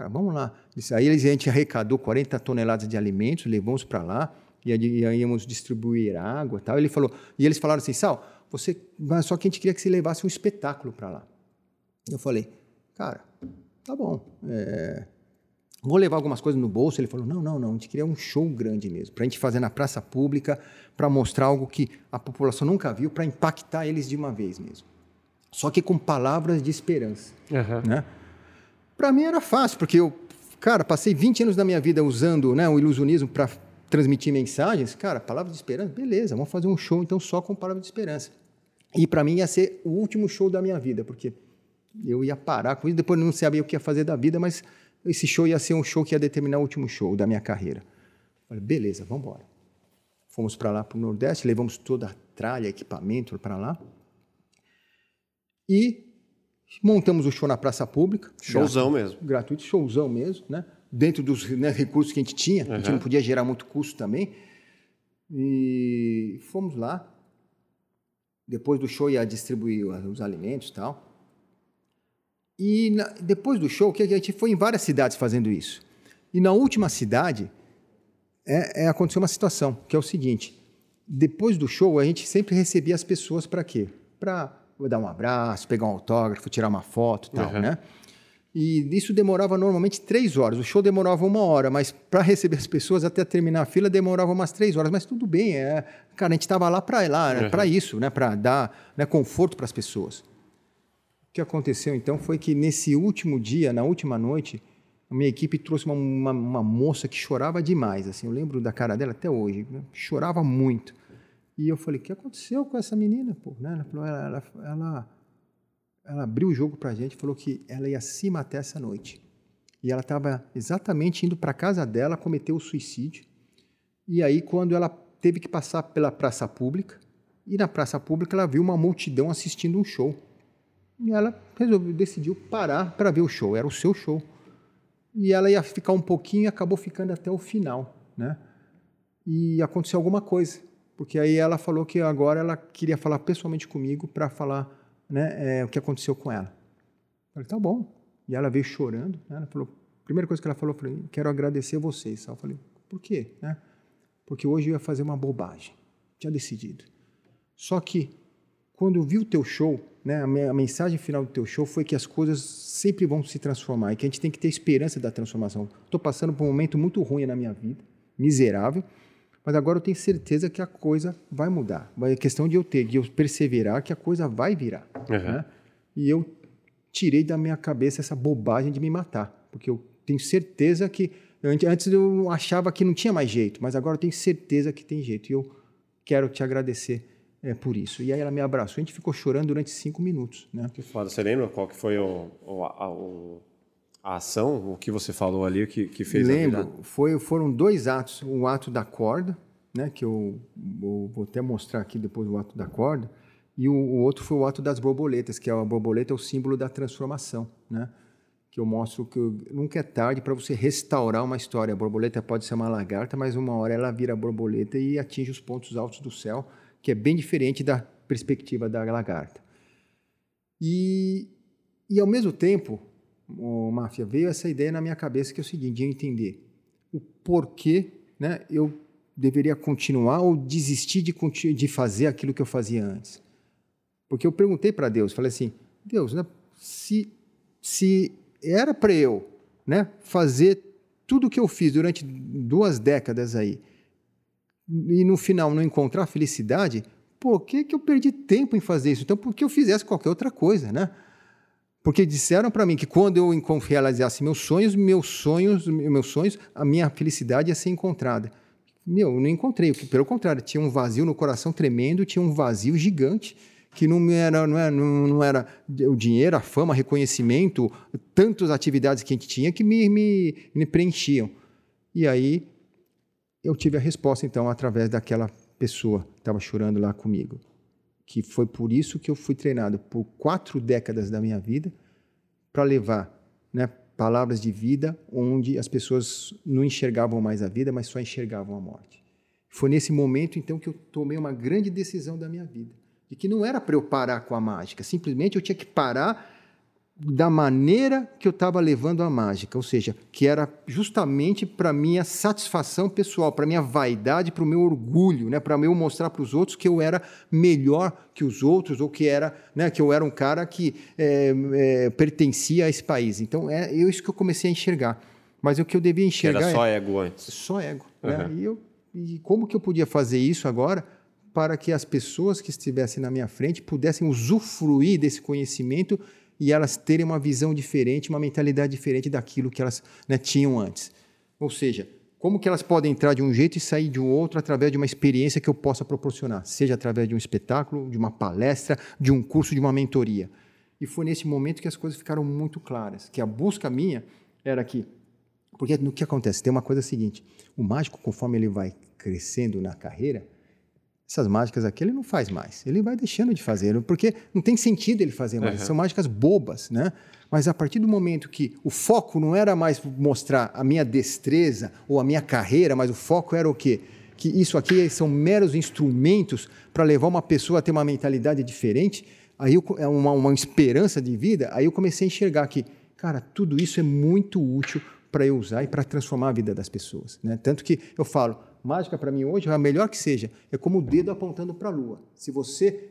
cara, vamos lá. Aí a gente arrecadou 40 toneladas de alimentos, levamos para lá e aí íamos distribuir água e tal. Ele falou, e eles falaram assim, Sal, você, mas só que a gente queria que você levasse um espetáculo para lá. Eu falei, cara, tá bom. é, vou levar algumas coisas no bolso. Ele falou, não, não, não. A gente queria um show grande mesmo, para a gente fazer na praça pública, para mostrar algo que a população nunca viu, para impactar eles de uma vez mesmo. Só que com palavras de esperança Aham. né? Para mim era fácil, porque eu, cara, passei 20 anos da minha vida usando né, o ilusionismo para transmitir mensagens. Cara, palavra de esperança, beleza, vamos fazer um show então só com palavra de esperança. E para mim ia ser o último show da minha vida, porque eu ia parar com isso, depois não sabia o que ia fazer da vida, mas esse show ia ser um show que ia determinar o último show da minha carreira. Falei, beleza, vamos embora. Fomos para lá, para o Nordeste, levamos toda a tralha, equipamento para lá. E montamos o show na praça pública. Showzão mesmo. Gratuito, showzão mesmo, né? Dentro dos né, recursos que a gente tinha, a gente não podia gerar muito custo também. E fomos lá. Depois do show ia distribuir os alimentos e tal. E na- depois do show, que a gente foi em várias cidades fazendo isso. E na última cidade, é, é, aconteceu uma situação, que é o seguinte: depois do show, a gente sempre recebia as pessoas para quê? Para dar um abraço, pegar um autógrafo, tirar uma foto e tal, né? E isso demorava normalmente três horas. O show demorava uma hora, mas para receber as pessoas até terminar a fila demorava umas três horas. Mas tudo bem, é, cara, a gente estava lá para lá, né? para isso, né? Para dar né, conforto para as pessoas. O que aconteceu então foi que nesse último dia, na última noite, a minha equipe trouxe uma, uma, uma moça que chorava demais. Assim, eu lembro da cara dela até hoje, né? chorava muito. E eu falei: o que aconteceu com essa menina? Pô? Né? Ela, falou, ela, ela, ela, ela abriu o jogo para a gente, falou que ela ia se matar essa noite. E ela estava exatamente indo para casa dela cometer o suicídio. E aí, quando ela teve que passar pela praça pública, e na praça pública ela viu uma multidão assistindo um show. E ela resolveu, decidiu parar para ver o show. Era o seu show. E ela ia ficar um pouquinho e acabou ficando até o final, né? E aconteceu alguma coisa, porque aí ela falou que agora ela queria falar pessoalmente comigo para falar, né, é, o que aconteceu com ela. Eu falei, tá bom. E ela veio chorando, né? ela falou, primeira coisa que ela falou, eu falei, quero agradecer vocês. Eu falei, por quê, né? Porque hoje eu ia fazer uma bobagem, tinha decidido. Só que quando eu vi o teu show, né, a mensagem final do teu show foi que as coisas sempre vão se transformar e que a gente tem que ter esperança da transformação. Estou passando por um momento muito ruim na minha vida, miserável, mas agora eu tenho certeza que a coisa vai mudar. É questão de eu ter, de eu perseverar que a coisa vai virar. Uhum. Né? E eu tirei da minha cabeça essa bobagem de me matar, porque eu tenho certeza que antes eu achava que não tinha mais jeito, mas agora eu tenho certeza que tem jeito. E eu quero te agradecer é, por isso. E aí ela me abraçou, a gente ficou chorando durante cinco minutos. Né? Que foda. Você lembra qual que foi o, o, o, a, ação, o que você falou ali, que, que fez Lembro, foi, foram dois atos. Um ato da corda, né, que eu, vou até mostrar aqui depois o ato da corda, e o, o, outro foi o ato das borboletas, que a borboleta é o símbolo da transformação, né? que eu mostro que nunca é tarde para você restaurar uma história. A borboleta pode ser uma lagarta, mas uma hora ela vira borboleta e atinge os pontos altos do céu que é bem diferente da perspectiva da lagarta. E, e ao mesmo tempo, o Máfia, veio essa ideia na minha cabeça que é o seguinte, de entender o porquê né, eu deveria continuar ou desistir de, de fazer aquilo que eu fazia antes. Porque eu perguntei para Deus, falei assim, Deus, né, se, se era para eu né, fazer tudo o que eu fiz durante duas décadas aí, e no final não encontrar felicidade, por que, que eu perdi tempo em fazer isso? Então, por que eu fizesse qualquer outra coisa, né? Porque disseram para mim que quando eu realizasse meus sonhos, meus sonhos, meus sonhos, a minha felicidade ia ser encontrada. Meu, eu não encontrei, pelo contrário, tinha um vazio no coração tremendo, tinha um vazio gigante que não era, não era, não era o dinheiro, a fama, reconhecimento, tantas atividades que a gente tinha que me, me, me preenchiam. E aí eu tive a resposta, então, através daquela pessoa que estava chorando lá comigo. Que foi por isso que eu fui treinado por quatro décadas da minha vida para levar né, palavras de vida onde as pessoas não enxergavam mais a vida, mas só enxergavam a morte. Foi nesse momento, então, que eu tomei uma grande decisão da minha vida. De que não era para eu parar com a mágica, simplesmente eu tinha que parar da maneira que eu estava levando a mágica, ou seja, que era justamente para minha satisfação pessoal, para minha vaidade, para o meu orgulho, né, para eu mostrar para os outros que eu era melhor que os outros ou que era, né, que eu era um cara que é, é, pertencia a esse país. Então é isso que eu comecei a enxergar. Mas o que eu devia enxergar era só é, ego antes. Só ego. Uhum. Né? E, eu, e como que eu podia fazer isso agora? para que as pessoas que estivessem na minha frente pudessem usufruir desse conhecimento e elas terem uma visão diferente, uma mentalidade diferente daquilo que elas né, tinham antes. Ou seja, como que elas podem entrar de um jeito e sair de um outro através de uma experiência que eu possa proporcionar, seja através de um espetáculo, de uma palestra, de um curso, de uma mentoria. E foi nesse momento que as coisas ficaram muito claras, que a busca minha era que porque no que acontece, tem uma coisa seguinte, o mágico conforme ele vai crescendo na carreira, essas mágicas aqui ele não faz mais. Ele vai deixando de fazer, porque não tem sentido ele fazer mais. Uhum. São mágicas bobas, né? Mas a partir do momento que o foco não era mais mostrar a minha destreza ou a minha carreira, mas o foco era o quê? Que isso aqui são meros instrumentos para levar uma pessoa a ter uma mentalidade diferente, aí eu, é uma, uma esperança de vida, aí eu comecei a enxergar que, cara, tudo isso é muito útil para eu usar e para transformar a vida das pessoas. Né? Tanto que eu falo, mágica para mim hoje, a melhor que seja, é como o dedo apontando para a lua. Se você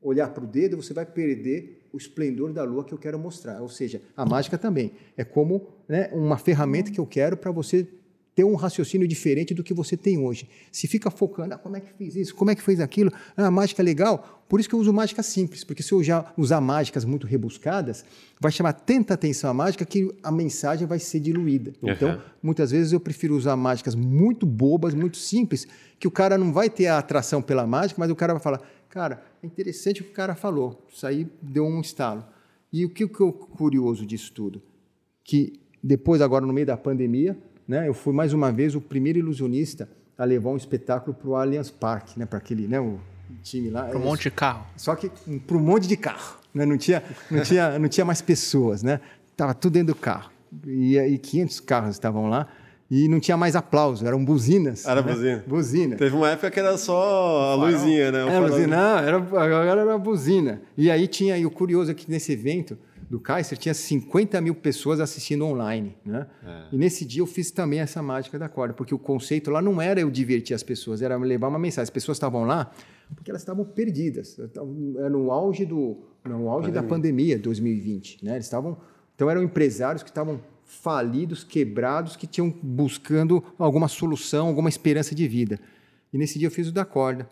olhar para o dedo, você vai perder o esplendor da lua que eu quero mostrar. Ou seja, a mágica também é como né, uma ferramenta que eu quero para você ter um raciocínio diferente do que você tem hoje. Se fica focando, ah, como é que fez isso, como é que fez aquilo, ah, mágica é legal, por isso que eu uso mágica simples, porque se eu já usar mágicas muito rebuscadas, vai chamar tanta atenção a mágica que a mensagem vai ser diluída. Uhum. Então, muitas vezes eu prefiro usar mágicas muito bobas, muito simples, que o cara não vai ter a atração pela mágica, mas o cara vai falar, cara, é interessante o que o cara falou, isso aí deu um estalo. E o que é curioso disso tudo? Que depois, agora no meio da pandemia, né, eu fui mais uma vez o primeiro ilusionista a levar um espetáculo para o Allianz Parque, né, para aquele, né, o time lá. Para um monte de carro. Só que para um monte de carro. né? não, tinha, não, tinha, não tinha mais pessoas, né? Tava tudo dentro do carro. E, e 500 carros estavam lá e não tinha mais aplauso, eram buzinas. Era né? buzina. Buzina. Teve uma época que era só a luzinha, né? O Era farol. buzina, não, era, agora era buzina. E aí tinha, e o curioso é que nesse evento do Kaiser tinha 50 mil pessoas assistindo online, né? E nesse dia eu fiz também essa mágica da corda, porque o conceito lá não era eu divertir as pessoas, era levar uma mensagem. As pessoas estavam lá porque elas estavam perdidas, era no auge do, no auge da pandemia 2020, né? Eles estavam, então eram empresários que estavam falidos, quebrados, que tinham buscando alguma solução, alguma esperança de vida. E nesse dia eu fiz o da corda.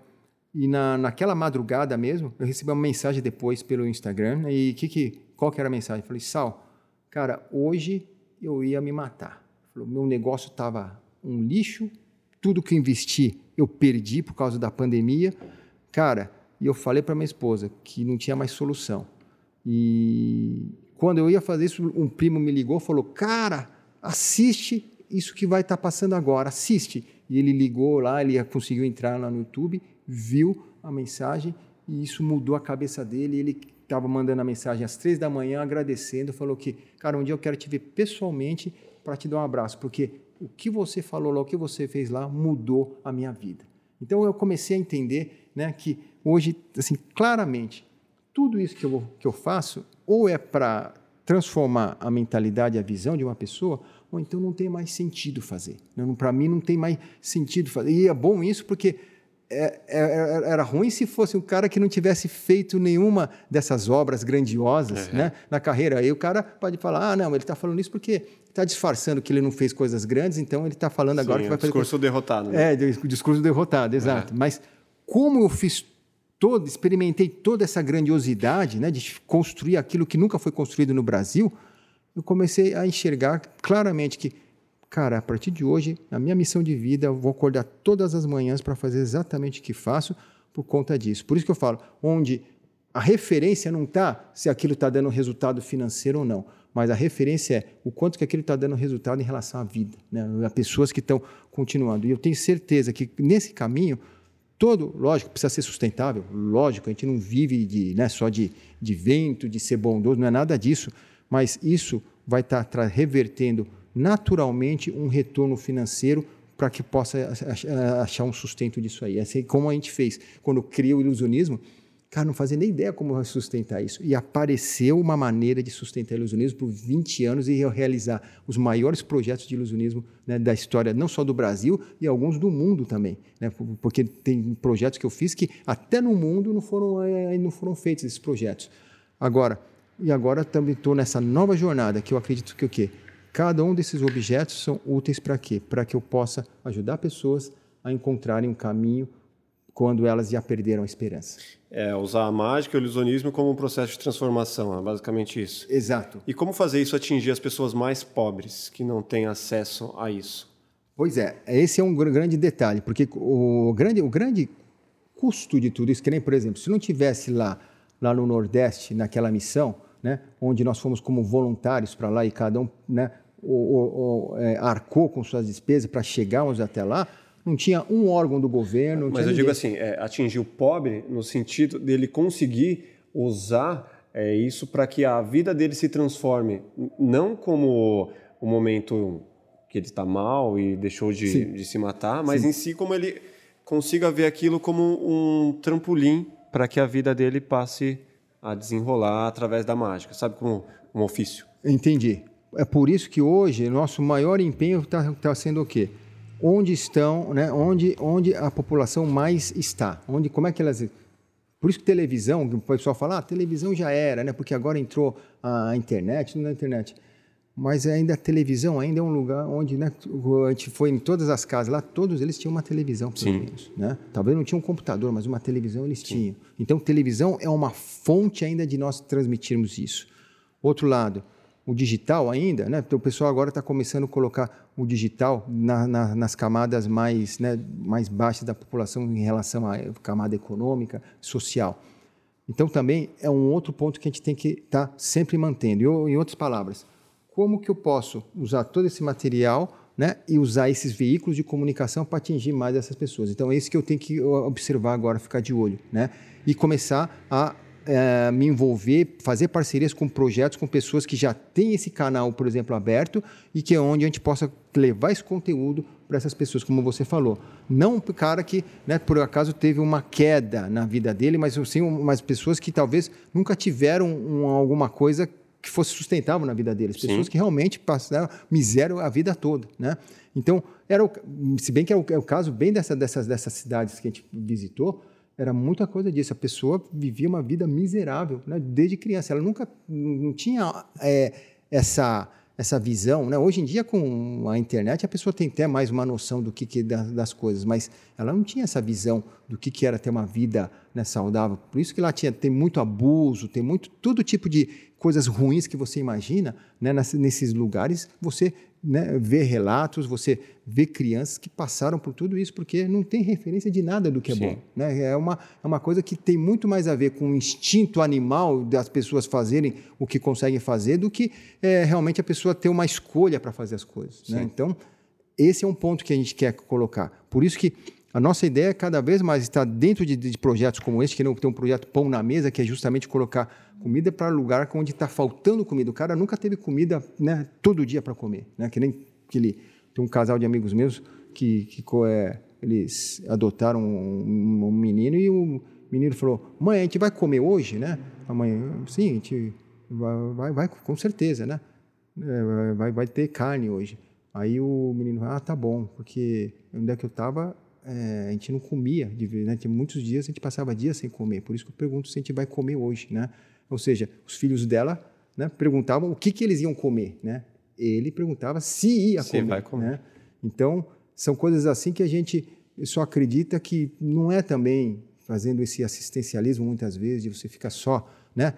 E na, naquela madrugada mesmo, eu recebi uma mensagem depois pelo Instagram. né? E que, que, qual que era a mensagem? Eu falei, Sal, cara, hoje eu ia me matar. Falou, meu negócio estava um lixo, tudo que eu investi eu perdi por causa da pandemia. Cara, e eu falei para minha esposa que não tinha mais solução. E quando eu ia fazer isso, um primo me ligou falou: Cara, assiste isso que vai estar passando agora, assiste. E ele ligou lá, ele conseguiu entrar lá no YouTube, viu a mensagem e isso mudou a cabeça dele. Ele estava mandando a mensagem às três da manhã, agradecendo, falou que, cara, um dia eu quero te ver pessoalmente para te dar um abraço, porque o que você falou lá, o que você fez lá, mudou a minha vida. Então eu comecei a entender né, que hoje, assim, claramente, tudo isso que eu, que eu faço ou é para transformar a mentalidade, a visão de uma pessoa, ou então não tem mais sentido fazer. Para mim não tem mais sentido fazer. E é bom isso porque era ruim se fosse um cara que não tivesse feito nenhuma dessas obras grandiosas né, na carreira. Aí o cara pode falar, ah, não, ele está falando isso porque está disfarçando que ele não fez coisas grandes, então ele está falando agora Sim, que vai o fazer discurso derrotado. Né? é, o discurso derrotado, exato. Mas como eu fiz todo, experimentei toda essa grandiosidade, né, de construir aquilo que nunca foi construído no Brasil, eu comecei a enxergar claramente que, cara, a partir de hoje, a minha missão de vida, eu vou acordar todas as manhãs para fazer exatamente o que faço por conta disso. Por isso que eu falo, onde a referência não está se aquilo está dando resultado financeiro ou não, mas a referência é o quanto que aquilo está dando resultado em relação à vida, né? a pessoas que estão continuando. E eu tenho certeza que nesse caminho, todo, lógico, precisa ser sustentável, lógico, a gente não vive de, né, só de, de vento, de ser bondoso, não é nada disso, mas isso vai estar tra- revertendo naturalmente um retorno financeiro para que possa ach- achar um sustento disso aí. Assim como a gente fez quando criou o ilusionismo, cara, não fazia nem ideia como sustentar isso. E apareceu uma maneira de sustentar o ilusionismo por 20 anos e realizar os maiores projetos de ilusionismo né, da história, não só do Brasil, e alguns do mundo também. Né? Por- Porque tem projetos que eu fiz que até no mundo não foram, eh, não foram feitos esses projetos. Agora, e agora também estou nessa nova jornada que eu acredito que o quê? Cada um desses objetos são úteis para quê? Para que eu possa ajudar pessoas a encontrarem um caminho quando elas já perderam a esperança. É, usar a mágica e o ilusionismo como um processo de transformação, é basicamente isso. Exato. E como fazer isso atingir as pessoas mais pobres, que não têm acesso a isso? Pois é, esse é um gr- grande detalhe, porque o grande, o grande custo de tudo isso, que nem, por exemplo, se não tivesse lá, lá no Nordeste, naquela missão, né, onde nós fomos como voluntários para lá e cada um né, o, o- o, é, arcou com suas despesas para chegarmos até lá, não tinha um órgão do governo. Mas eu digo ninguém. assim, é, atingir o pobre no sentido dele conseguir usar é, isso para que a vida dele se transforme, não como o momento que ele está mal e deixou de, Sim. de se matar, mas em si como ele consiga ver aquilo como um trampolim para que a vida dele passe a desenrolar através da mágica, sabe, como um ofício. Entendi. É por isso que hoje nosso maior empenho está sendo o quê? Onde estão, né? Onde, onde a população mais está? Onde, como é que elas? Por isso que televisão, o pessoal fala, ah, televisão já era, né? Porque agora entrou a internet, não é internet. Mas ainda a televisão ainda é um lugar onde, né? A gente foi em todas as casas lá, todos eles tinham uma televisão, pelo Sim. menos, né? Talvez não tinham um computador, mas uma televisão eles tinham. Então, televisão é uma fonte ainda de nós transmitirmos isso. Outro lado, o digital ainda, né? Então, o pessoal agora está começando a colocar o digital na- na- nas camadas mais, né, mais baixas da população em relação à camada econômica, social. Então, também é um outro ponto que a gente tem que estar sempre mantendo. E, o- em outras palavras, como que eu posso usar todo esse material né, e usar esses veículos de comunicação para atingir mais essas pessoas? Então, é isso que eu tenho que observar agora, ficar de olho. Né? E começar a eh, me envolver, fazer parcerias com projetos, com pessoas que já têm esse canal, por exemplo, aberto e que é onde a gente possa levar esse conteúdo para essas pessoas, como você falou. Não o cara que, né, por acaso, teve uma queda na vida dele, mas sim umas pessoas que talvez nunca tiveram um, alguma coisa que fosse sustentável na vida deles. Pessoas Sim. que realmente passaram miséria a vida toda, né? Então, era o, se bem que é o, é o caso bem dessa, dessas, dessas cidades que a gente visitou, era muita coisa disso. A pessoa vivia uma vida miserável né? desde criança. Ela nunca não tinha é, essa essa visão, né? Hoje em dia com a internet a pessoa tem até mais uma noção do que, que das, das, coisas, mas ela não tinha essa visão do que, que era ter uma vida né, saudável. Por isso que lá tinha tem muito abuso, tem muito todo tipo de coisas ruins que você imagina, né, nesses lugares, você né, vê relatos, você vê crianças que passaram por tudo isso, porque não tem referência de nada do que é Sim. bom. Né? É, uma, é uma coisa que tem muito mais a ver com o instinto animal das pessoas fazerem o que conseguem fazer do que é, realmente a pessoa ter uma escolha para fazer as coisas. Né? Então, esse é um ponto que a gente quer colocar. Por isso que a nossa ideia é cada vez mais estar dentro de, de projetos como esse, que não tem um projeto Pão na Mesa, que é justamente colocar comida para lugar onde está faltando comida. O cara nunca teve comida né, todo dia para comer. Né? Que nem aquele, tem um casal de amigos meus que, que é, eles adotaram um, um, menino e o menino falou: Mãe, a gente vai comer hoje, né? A mãe, sim, a gente vai, vai, vai com certeza, né? É, vai, vai ter carne hoje. Aí o menino, ah, tá bom, porque onde é que eu estava, é, a gente não comia, de, né? Muitos dias, a gente passava dias sem comer. Por isso que eu pergunto se a gente vai comer hoje, né? Ou seja, os filhos dela né, perguntavam o que, que eles iam comer, né? Ele perguntava se ia se comer, vai comer. Né? Então, são coisas assim que a gente só acredita que não é também fazendo esse assistencialismo muitas vezes, de você ficar só, né?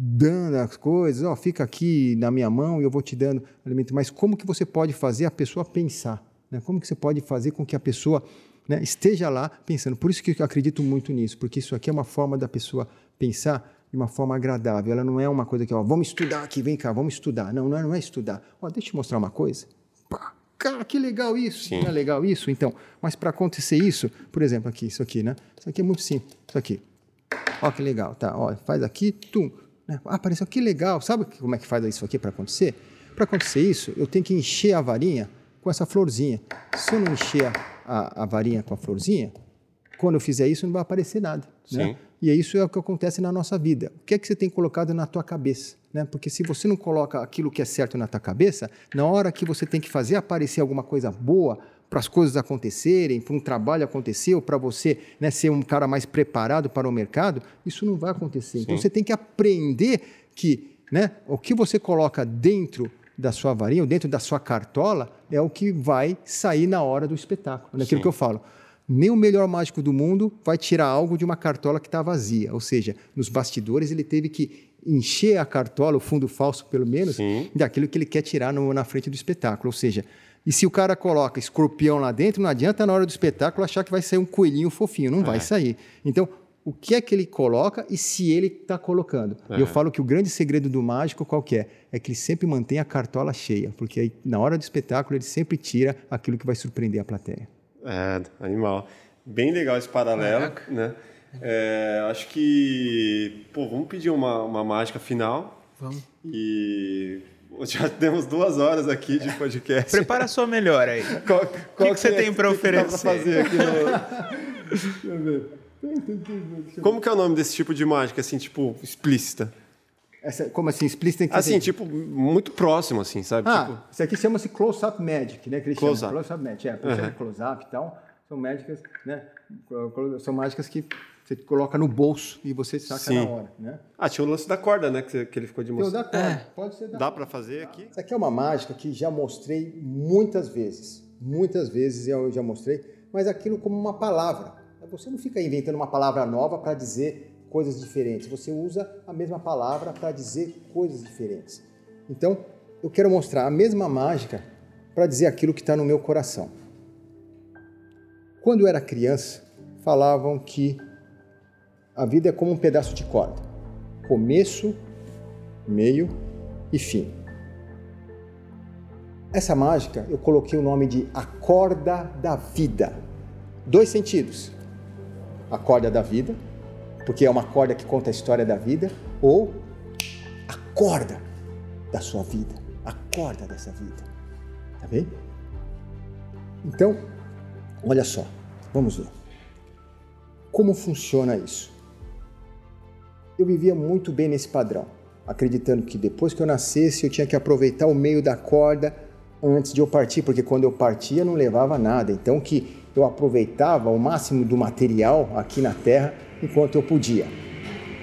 dando as coisas, ó, oh, fica aqui na minha mão e eu vou te dando alimento, mas como que você pode fazer a pessoa pensar? Né? Como que você pode fazer com que a pessoa né, esteja lá pensando? Por isso que eu acredito muito nisso, porque isso aqui é uma forma da pessoa pensar de uma forma agradável. Ela não é uma coisa que, ó, vamos estudar aqui, vem cá, vamos estudar. Não, não é, não é estudar. Ó, deixa eu te mostrar uma coisa. Pá, cara, que legal isso. Sim. Não é legal isso? Então, mas para acontecer isso, por exemplo, aqui, isso aqui, né? Isso aqui é muito simples. Isso aqui. Ó, que legal, tá? Ó, faz aqui, tum. Né? Ah, apareceu que legal. Sabe como é que faz isso aqui para acontecer? Para acontecer isso, eu tenho que encher a varinha com essa florzinha. Se eu não encher a, a varinha com a florzinha, quando eu fizer isso, não vai aparecer nada. Né? Sim. Né? E isso é o que acontece na nossa vida. O que é que você tem colocado na tua cabeça? Né? Porque se você não coloca aquilo que é certo na tua cabeça, na hora que você tem que fazer aparecer alguma coisa boa para as coisas acontecerem, para um trabalho acontecer, ou para você né, ser um cara mais preparado para o mercado, isso não vai acontecer. Então, Sim. Então você tem que aprender que né, o que você coloca dentro da sua varinha, ou dentro da sua cartola, é o que vai sair na hora do espetáculo. Naquilo Sim. que eu falo nem o melhor mágico do mundo vai tirar algo de uma cartola que está vazia. Ou seja, nos bastidores ele teve que encher a cartola, o fundo falso pelo menos, Sim. daquilo que ele quer tirar no, na frente do espetáculo. Ou seja, e se o cara coloca escorpião lá dentro, não adianta na hora do espetáculo achar que vai sair um coelhinho fofinho, não é. vai sair. Então, o que é que ele coloca e se ele está colocando. É. E eu falo que o grande segredo do mágico qual é? É que ele sempre mantém a cartola cheia, porque aí, na hora do espetáculo ele sempre tira aquilo que vai surpreender a plateia. É, animal. Bem legal esse paralelo, Caraca. né? É, acho que, pô, vamos pedir uma, uma mágica final. Vamos. E já temos duas horas aqui de podcast. Prepara a sua melhor aí. Qual, qual que, que, você é, tem para oferecer? Que no... Deixa eu ver. Como que é o nome desse tipo de mágica, assim, tipo, explícita? Essa, como assim, explícita? Assim, tipo, muito próximo, assim, sabe? Ah, tipo... isso aqui chama-se close-up magic, né? Close-up. Close-up magic, é, uhum. close-up e tal. São mágicas, né? São mágicas que você coloca no bolso e você saca Sim. na hora, né? Ah, tinha o lance da corda, né? Que, que ele ficou de mostrar. da corda, é. pode ser da Dá para fazer aqui? Isso aqui é uma mágica que já mostrei muitas vezes. Muitas vezes eu já mostrei, mas aquilo como uma palavra. Você não fica inventando uma palavra nova para dizer coisas diferentes. Você usa a mesma palavra para dizer coisas diferentes. Então, eu quero mostrar a mesma mágica para dizer aquilo que está no meu coração. Quando eu era criança, falavam que a vida é como um pedaço de corda: começo, meio e fim. Essa mágica eu coloquei o nome de a corda da vida. Dois sentidos: a corda da vida porque é uma corda que conta a história da vida, ou a corda da sua vida, a corda dessa vida. Tá bem? Então, olha só, vamos ver. Como funciona isso? Eu vivia muito bem nesse padrão, acreditando que depois que eu nascesse eu tinha que aproveitar o meio da corda antes de eu partir, porque quando eu partia não levava nada. Então que eu aproveitava o máximo do material aqui na Terra enquanto eu podia.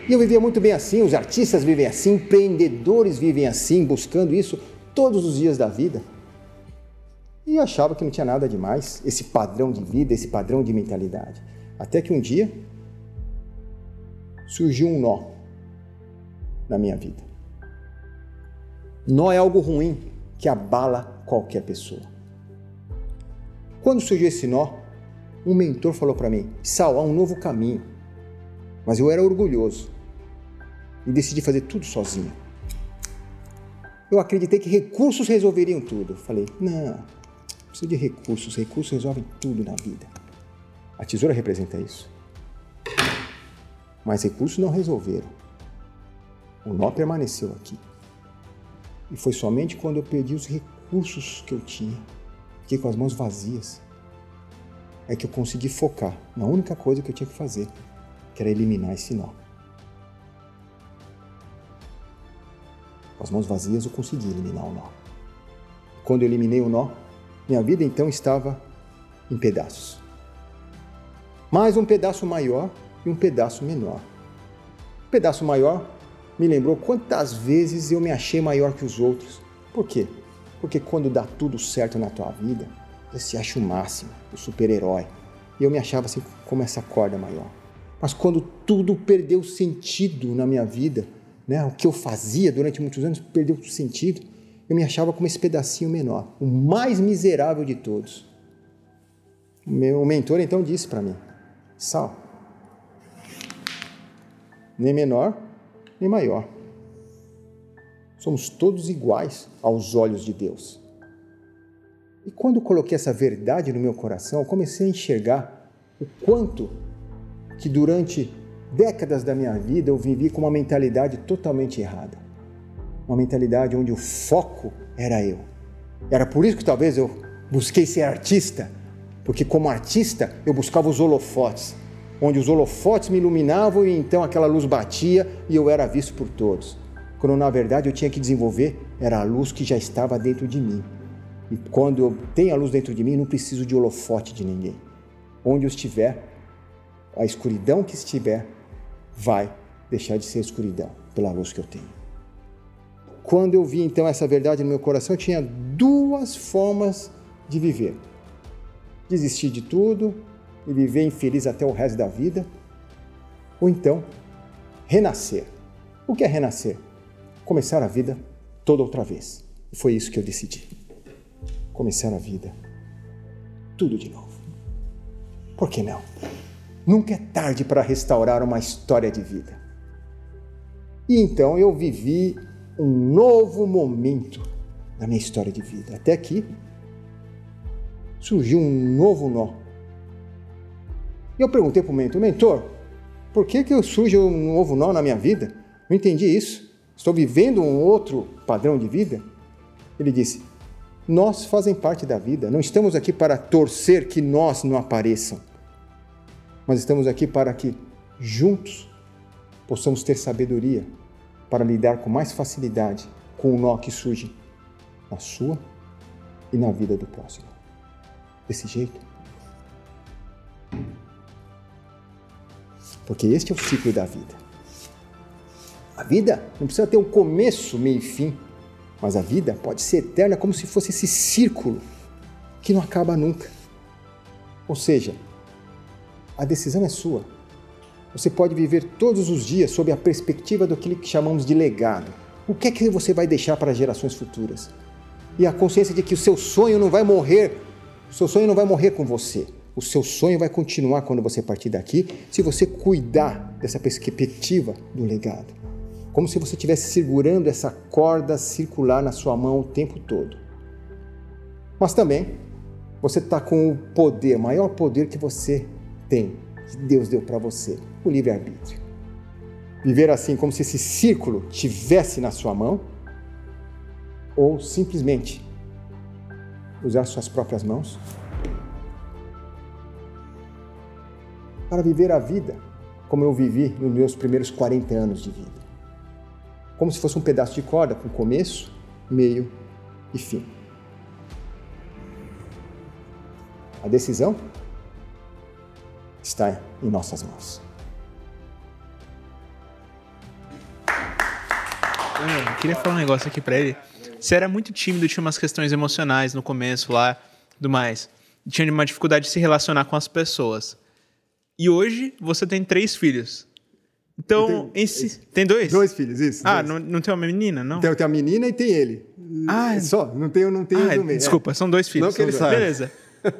E eu vivia muito bem assim, os artistas vivem assim, empreendedores vivem assim, buscando isso todos os dias da vida. E eu achava que não tinha nada demais, esse padrão de vida, esse padrão de mentalidade. Até que um dia surgiu um nó na minha vida. Nó é algo ruim que abala qualquer pessoa. Quando surgiu esse nó, um mentor falou para mim: Sal, há um novo caminho. Mas eu era orgulhoso e decidi fazer tudo sozinho. Eu acreditei que recursos resolveriam tudo. Falei: não, precisa de recursos, recursos resolvem tudo na vida. A tesoura representa isso. Mas recursos não resolveram. O nó permaneceu aqui. E foi somente quando eu perdi os recursos que eu tinha, fiquei com as mãos vazias, é que eu consegui focar na única coisa que eu tinha que fazer, que era eliminar esse nó. Com as mãos vazias eu consegui eliminar o nó. Quando eu eliminei o nó, minha vida então estava em pedaços. Mais um pedaço maior e um pedaço menor. O pedaço maior me lembrou quantas vezes eu me achei maior que os outros. Por quê? Porque quando dá tudo certo na tua vida, você se acha o máximo, o super-herói. E eu me achava assim como essa corda maior. Mas quando tudo perdeu sentido na minha vida, né, o que eu fazia durante muitos anos perdeu sentido, eu me achava como esse pedacinho menor, o mais miserável de todos. Meu mentor então disse para mim: Sal, nem menor nem maior. Somos todos iguais aos olhos de Deus. E quando coloquei essa verdade no meu coração, eu comecei a enxergar o quanto que durante décadas da minha vida eu vivi com uma mentalidade totalmente errada. Uma mentalidade onde o foco era eu. Era por isso que talvez eu busquei ser artista, porque como artista eu buscava os holofotes, onde os holofotes me iluminavam e então aquela luz batia e eu era visto por todos. Quando na verdade eu tinha que desenvolver era a luz que já estava dentro de mim. E quando eu tenho a luz dentro de mim, não preciso de holofote de ninguém. Onde eu estiver, a escuridão que estiver vai deixar de ser escuridão pela luz que eu tenho. Quando eu vi então essa verdade no meu coração, eu tinha duas formas de viver: desistir de tudo e viver infeliz até o resto da vida, ou então renascer. O que é renascer? Começar a vida toda outra vez. E foi isso que eu decidi. Começar a vida tudo de novo. Por que não? Nunca é tarde para restaurar uma história de vida. E então eu vivi um novo momento na minha história de vida. Até que surgiu um novo nó e eu perguntei para o mentor, mentor, por que, que surge um novo nó na minha vida? Não entendi isso. Estou vivendo um outro padrão de vida? Ele disse, nós fazem parte da vida. Não estamos aqui para torcer que nós não apareçam. Mas estamos aqui para que juntos possamos ter sabedoria para lidar com mais facilidade com o nó que surge na sua e na vida do próximo. Desse jeito, Porque este é o ciclo da vida. A vida não precisa ter um começo, meio e fim, mas a vida pode ser eterna como se fosse esse círculo que não acaba nunca. Ou seja, a decisão é sua. Você pode viver todos os dias sob a perspectiva daquilo que chamamos de legado. O que é que você vai deixar para gerações futuras? E a consciência de que o seu sonho não vai morrer, o seu sonho não vai morrer com você. O seu sonho vai continuar quando você partir daqui, se você cuidar dessa perspectiva do legado. Como se você estivesse segurando essa corda circular na sua mão o tempo todo. Mas também você está com o poder, maior poder que você tem, que Deus deu para você, o livre-arbítrio. viver assim como se esse círculo tivesse na sua mão, ou simplesmente usar suas próprias mãos para viver a vida como eu vivi nos meus primeiros 40 anos de vida. Como se fosse um pedaço de corda com começo, meio e fim. A decisão está em nossas mãos. Eu queria falar um negócio aqui pra ele. Você era muito tímido, tinha umas questões emocionais no começo lá, do mais. Tinha uma dificuldade de se relacionar com as pessoas. E hoje você tem três filhos. Então, tenho- si- tem dois? Dois filhos, isso. Ah, dois. não, não tem uma menina, não? Tem, tem a menina e tem ele. Ah, Só, não tem, não tem Ah, do meio. desculpa, são dois filhos. Não que ele saiba. Beleza.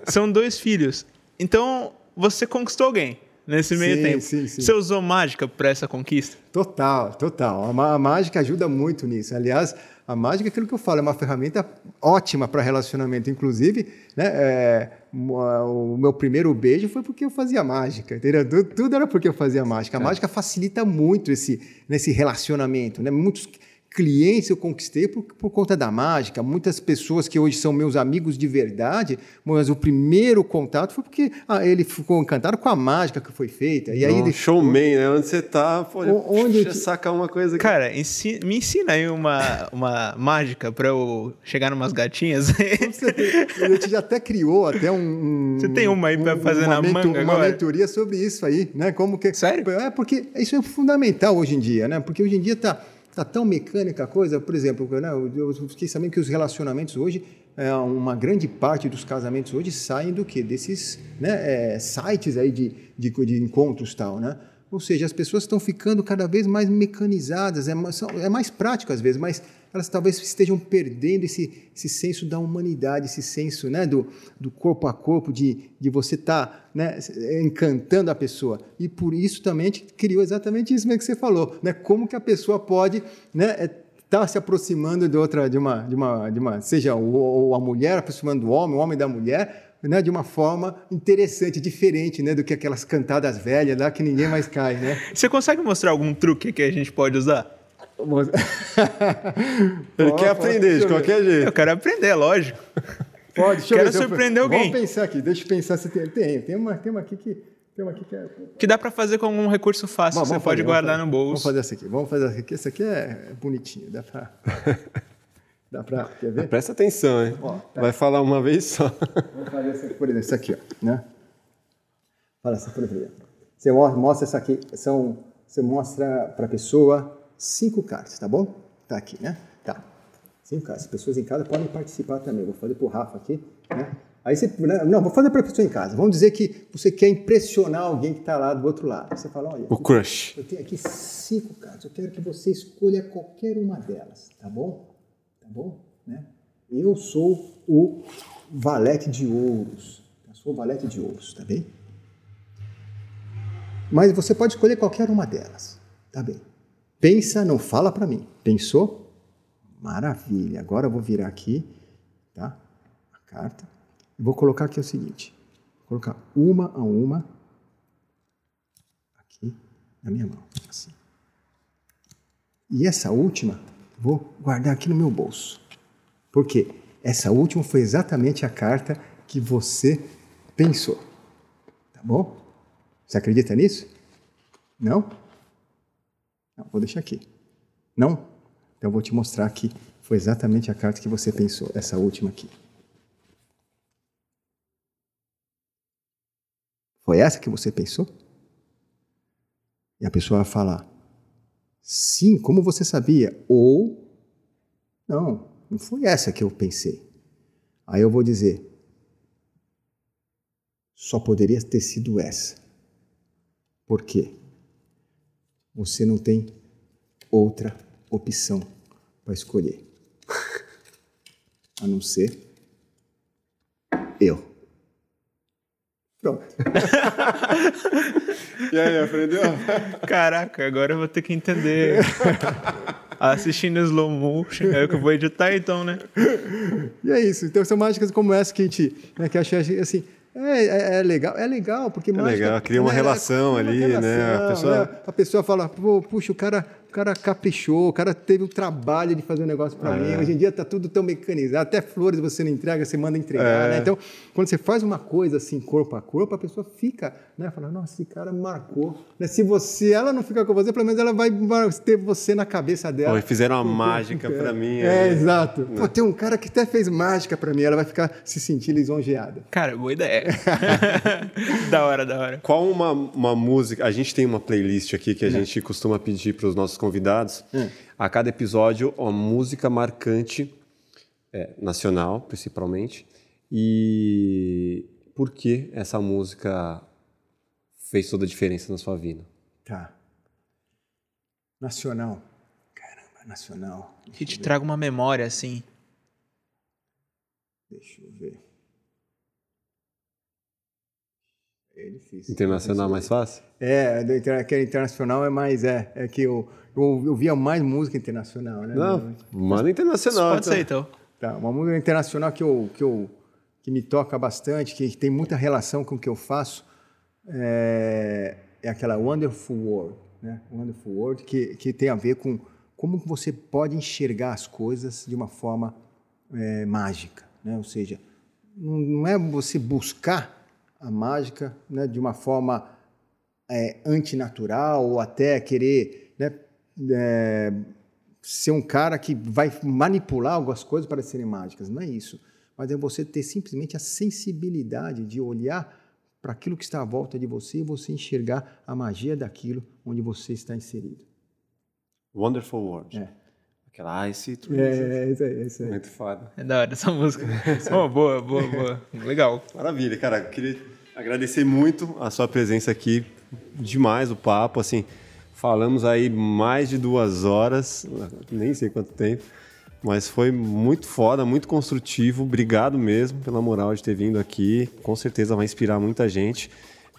são dois filhos. Então, você conquistou alguém nesse meio Sim, tempo. sim, sim. Você usou mágica pra essa conquista? Total, total. A, a mágica ajuda muito nisso. Aliás, a mágica é aquilo que eu falo, é uma ferramenta ótima para relacionamento. Inclusive, né, é, o meu primeiro beijo foi porque eu fazia mágica, entendeu? Tudo, tudo era porque eu fazia mágica. A mágica facilita muito esse, nesse relacionamento. Né? Muitos clientes eu conquistei por, por conta da mágica. Muitas pessoas que hoje são meus amigos de verdade, mas o primeiro contato foi porque ah, ele ficou encantado com a mágica que foi feita. E aí Um ele showman, né? Onde você tá, pô, O- onde deixa eu que- sacar uma coisa aqui. Cara, ensi- me ensina aí uma, uma mágica pra eu chegar numas gatinhas. Você tem- a gente já até criou até um. um- Você tem uma aí pra fazer na manga Uma agora? mentoria sobre isso aí, né? Como que Sério? É porque isso é fundamental hoje em dia, né? Porque hoje em dia tá tá tão mecânica a coisa. Por exemplo, né? eu fiquei sabendo que os relacionamentos hoje, é, uma grande parte dos casamentos hoje saem do que desses né, é, sites aí de, de, de encontros tal, né? Ou seja, as pessoas estão ficando cada vez mais mecanizadas, é mais, é mais prático às vezes, mas elas talvez estejam perdendo esse, esse senso da humanidade, esse senso né, do, do corpo a corpo, de, de você estar né, encantando a pessoa. E por isso também a gente criou exatamente isso mesmo que você falou, né? Como que a pessoa pode né, estar se aproximando de outra, de uma, de uma, de uma seja o, o- a mulher aproximando do homem, o homem da mulher, né, de uma forma interessante, diferente, né, do que aquelas cantadas velhas lá que ninguém mais cai, né? Você consegue mostrar algum truque que a gente pode usar? Ele quer aprender de qualquer jeito. Eu quero aprender, lógico. Pode, deixa eu Quero ver se eu- surpreender alguém. Vamos pensar aqui, deixa eu pensar se tem. Tem, tem uma, tem uma aqui que. Tem uma aqui que é. Que dá pra fazer com um recurso fácil que você pode fazer, guardar fazer. no bolso. Vamos fazer essa aqui. Vamos fazer essa aqui. Essa aqui é bonitinha. Dá pra. Dá pra. Quer ver? Presta atenção, hein? Ó, tá. Vai falar uma vez só. Vamos fazer essa aqui, por exemplo, essa aqui, ó. Né? Fala essa, por exemplo. Você mo- mostra essa aqui. São, você mostra para a pessoa cinco cartas, tá bom? Tá aqui, né? Tá. Cinco cartas. As pessoas em casa podem participar também. Vou fazer pro Rafa aqui, né? Aí você, né? não, vou fazer para a pessoa em casa. Vamos dizer que você quer impressionar alguém que está lá do outro lado. Você fala, olha, O crush. eu tenho aqui cinco cartas. Eu quero que você escolha qualquer uma delas, tá bom? Tá bom? Né? Eu sou o valete de ouros. Eu sou o valete de ouros, tá bem? Mas você pode escolher qualquer uma delas, tá bem? Pensa, não fala para mim. Pensou? Maravilha. Agora eu vou virar aqui, tá? A carta. Vou colocar aqui o seguinte. Vou colocar uma a uma aqui na minha mão, assim. E essa última, vou guardar aqui no meu bolso. Por quê? Essa última foi exatamente a carta que você pensou. Tá bom? Você acredita nisso? Não? Não, vou deixar aqui. Não? Então vou te mostrar que foi exatamente a carta que você pensou, essa última aqui. Foi essa que você pensou? E a pessoa vai falar: Sim, como você sabia? Ou, não, não foi essa que eu pensei. Aí eu vou dizer: Só poderia ter sido essa. Por quê? Você não tem outra opção para escolher. A não ser eu. Pronto. E aí, aprendeu? Caraca, agora eu vou ter que entender. Assistindo slow motion, é o que eu vou editar então, né? E é isso. Então são mágicas como essa que a gente, né, que eu assim, É, é, é, legal, é legal, porque é legal, cria uma né, relação uma ali, relação, né? A pessoa... Né? a pessoa fala, puxa, o cara cara caprichou, o cara teve o trabalho de fazer um negócio para é. mim. Hoje em dia está tudo tão mecanizado, até flores você não entrega, você manda entregar, é. né? Então, quando você faz uma coisa assim, corpo a corpo, a pessoa fica, né? Fala, nossa, esse cara marcou. Né? Se você, ela não ficar com você, pelo menos ela vai ter você na cabeça dela. Pô, fizeram uma mágica para mim. É, é exato. Né? Pô, tem um cara que até fez mágica para mim, ela vai ficar se sentir lisonjeada. Cara, boa ideia. da hora, da hora. Qual uma, uma música? A gente tem uma playlist aqui que a é. gente costuma pedir para os nossos convidados. Hum. A cada episódio, uma música marcante, é, nacional principalmente. E por que essa música fez toda a diferença na sua vida? Tá. Nacional. Caramba, nacional. Deixa que te traga uma memória assim. Deixa eu ver. É difícil. Internacional mais fácil? É, inter, internacional é mais. É, é que eu, eu, eu via mais música internacional, né? Não, manda internacional. Pode então. ser, então. Tá, uma música internacional que, eu, que, eu, que me toca bastante, que tem muita relação com o que eu faço, é, é aquela Wonderful World, né? Wonderful World, que, que tem a ver com como você pode enxergar as coisas de uma forma é, mágica, né? Ou seja, não é você buscar a mágica né, de uma forma é, antinatural ou até querer é, ser um cara que vai manipular algumas coisas para serem mágicas. Não é isso. Mas é você ter simplesmente a sensibilidade de olhar para aquilo que está à volta de você e você enxergar a magia daquilo onde você está inserido. Wonderful World. É. Aquela Ice Trees. É, é, isso aí, é isso aí. Muito foda. É da hora essa música. oh, boa, boa, boa. Legal. Maravilha, cara. Queria agradecer muito a sua presença aqui. Demais o papo, assim. Falamos aí mais de duas horas, nem sei quanto tempo, mas foi muito foda, muito construtivo. Obrigado mesmo pela moral de ter vindo aqui. Com certeza vai inspirar muita gente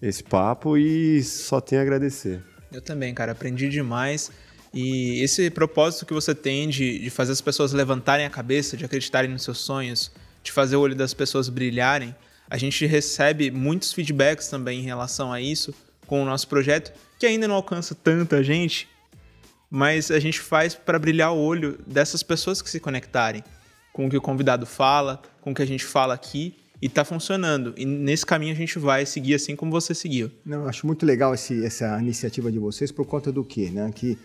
esse papo e só tenho a agradecer. Eu também, cara, aprendi demais. E esse propósito que você tem de, de fazer as pessoas levantarem a cabeça, de acreditarem nos seus sonhos, de fazer o olho das pessoas brilharem, a gente recebe muitos feedbacks também em relação a isso com o nosso projeto, que ainda não alcança tanta gente, mas a gente faz para brilhar o olho dessas pessoas que se conectarem com o que o convidado fala, com o que a gente fala aqui e está funcionando. E nesse caminho a gente vai seguir assim como você seguiu. Não, acho muito legal esse, essa iniciativa de vocês por conta do quê? Né? Que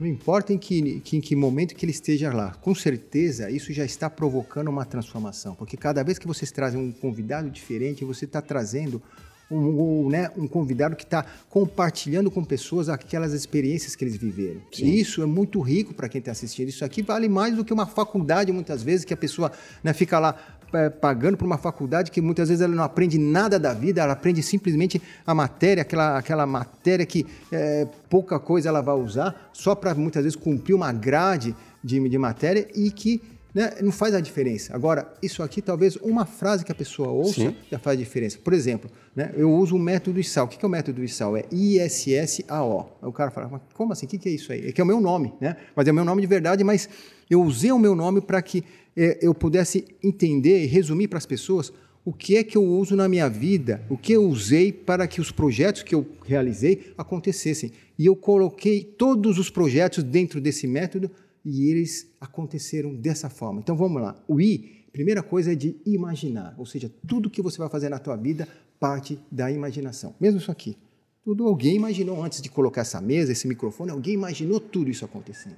não importa em que, que, em que momento que ele esteja lá, com certeza isso já está provocando uma transformação, porque cada vez que vocês trazem um convidado diferente, você está trazendo um, um, né, um, convidado que está compartilhando com pessoas aquelas experiências que eles viveram. Sim. Isso é muito rico para quem está assistindo. Isso aqui vale mais do que uma faculdade, muitas vezes, que a pessoa né, fica lá é, pagando por uma faculdade que muitas vezes ela não aprende nada da vida, ela aprende simplesmente a matéria, aquela, aquela matéria que é, pouca coisa ela vai usar, só para muitas vezes cumprir uma grade de, de matéria e que né, não faz a diferença. Agora, isso aqui, talvez uma frase que a pessoa ouça Sim. já faz a diferença. Por exemplo, né, eu uso o método ISAL. O que é o método ISAL? É ISSAO. Aí o cara fala, mas como assim? O que é isso aí? É que é o meu nome, né? Mas é o meu nome de verdade, mas eu usei o meu nome para que é, eu pudesse entender e resumir para as pessoas o que é que eu uso na minha vida, o que eu usei para que os projetos que eu realizei acontecessem. E eu coloquei todos os projetos dentro desse método e eles aconteceram dessa forma. Então vamos lá. O I, primeira coisa é de imaginar, ou seja, tudo que você vai fazer na tua vida parte da imaginação. Mesmo isso aqui. Tudo alguém imaginou antes de colocar essa mesa, esse microfone, alguém imaginou tudo isso acontecendo.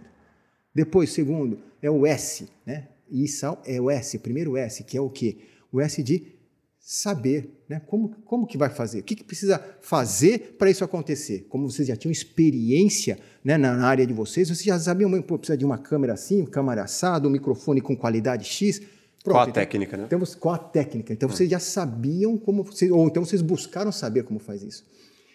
Depois, segundo, é o S, né? E é o S, primeiro S, que é o quê? O S de saber, né? Como, como que vai fazer? O que, que precisa fazer para isso acontecer? Como vocês já tinham experiência né, na área de vocês, vocês já sabiam, pô, precisa de uma câmera assim, câmera assada, um microfone com qualidade X. Pronto, qual a então, técnica, né? Então, qual a técnica? Então, hum. vocês já sabiam como... Vocês, ou então, vocês buscaram saber como faz isso.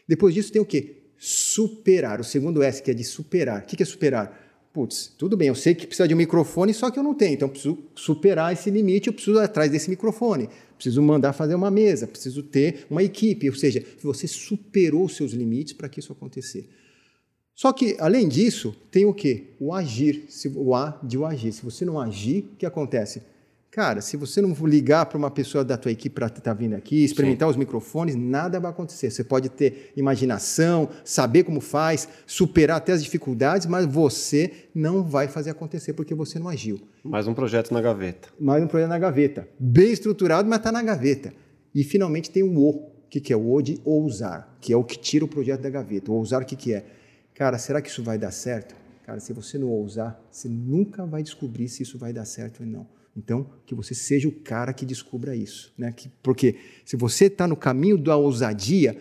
Depois disso, tem o quê? Superar. O segundo S, que é de superar. O que é superar? putz, tudo bem, eu sei que precisa de um microfone, só que eu não tenho, então eu preciso superar esse limite, eu preciso ir atrás desse microfone, preciso mandar fazer uma mesa, preciso ter uma equipe, ou seja, você superou seus limites para que isso acontecer. Só que, além disso, tem o quê? O agir, o A de o agir. Se você não agir, o que acontece? Cara, se você não ligar para uma pessoa da tua equipe para estar tá vindo aqui, experimentar Sim. os microfones, nada vai acontecer. Você pode ter imaginação, saber como faz, superar até as dificuldades, mas você não vai fazer acontecer porque você não agiu. Mais um projeto na gaveta. Mais um projeto na gaveta. Bem estruturado, mas está na gaveta. E finalmente tem o O. O que, é o O de ousar, que é o que tira o projeto da gaveta. O ousar o que, que é? Cara, será que isso vai dar certo? Cara, se você não ousar, você nunca vai descobrir se isso vai dar certo ou não. Então, que você seja o cara que descubra isso. Né? Que, porque se você está no caminho da ousadia,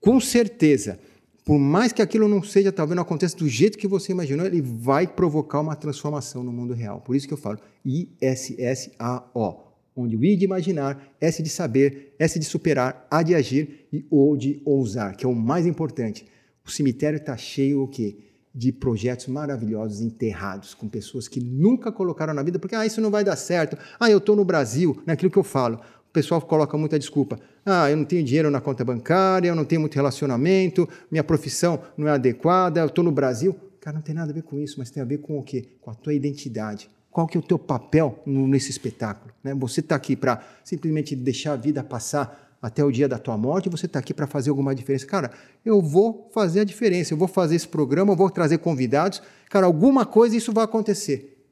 com certeza, por mais que aquilo não seja, talvez não aconteça do jeito que você imaginou, ele vai provocar uma transformação no mundo real. Por isso que eu falo I-S-S-A-O. Onde o I de imaginar, S de saber, S de superar, A de agir e O de ousar, que é o mais importante. O cemitério está cheio o quê? De projetos maravilhosos enterrados com pessoas que nunca colocaram na vida, porque ah, isso não vai dar certo. Ah, eu estou no Brasil, naquilo que eu falo. O pessoal coloca muita desculpa. Ah, eu não tenho dinheiro na conta bancária, eu não tenho muito relacionamento, minha profissão não é adequada, eu estou no Brasil. Cara, não tem nada a ver com isso, mas tem a ver com o quê? Com a tua identidade. Qual que é o teu papel nesse espetáculo? Né? Você está aqui para simplesmente deixar a vida passar até o dia da tua morte, você está aqui para fazer alguma diferença. Cara, eu vou fazer a diferença, eu vou fazer esse programa, eu vou trazer convidados. Cara, alguma coisa isso vai acontecer.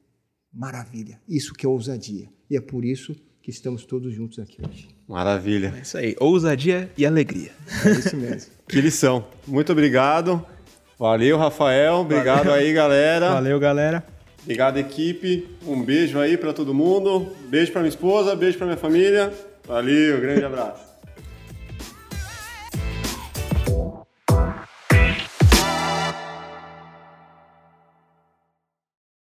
Maravilha, isso que é ousadia. E é por isso que estamos todos juntos aqui hoje. Maravilha. É isso aí, ousadia e alegria. É isso mesmo. que lição. Muito obrigado. Valeu, Rafael. Obrigado Valeu. aí, galera. Valeu, galera. Obrigado, equipe. Um beijo aí para todo mundo. Beijo para minha esposa, beijo para minha família. Valeu, grande abraço.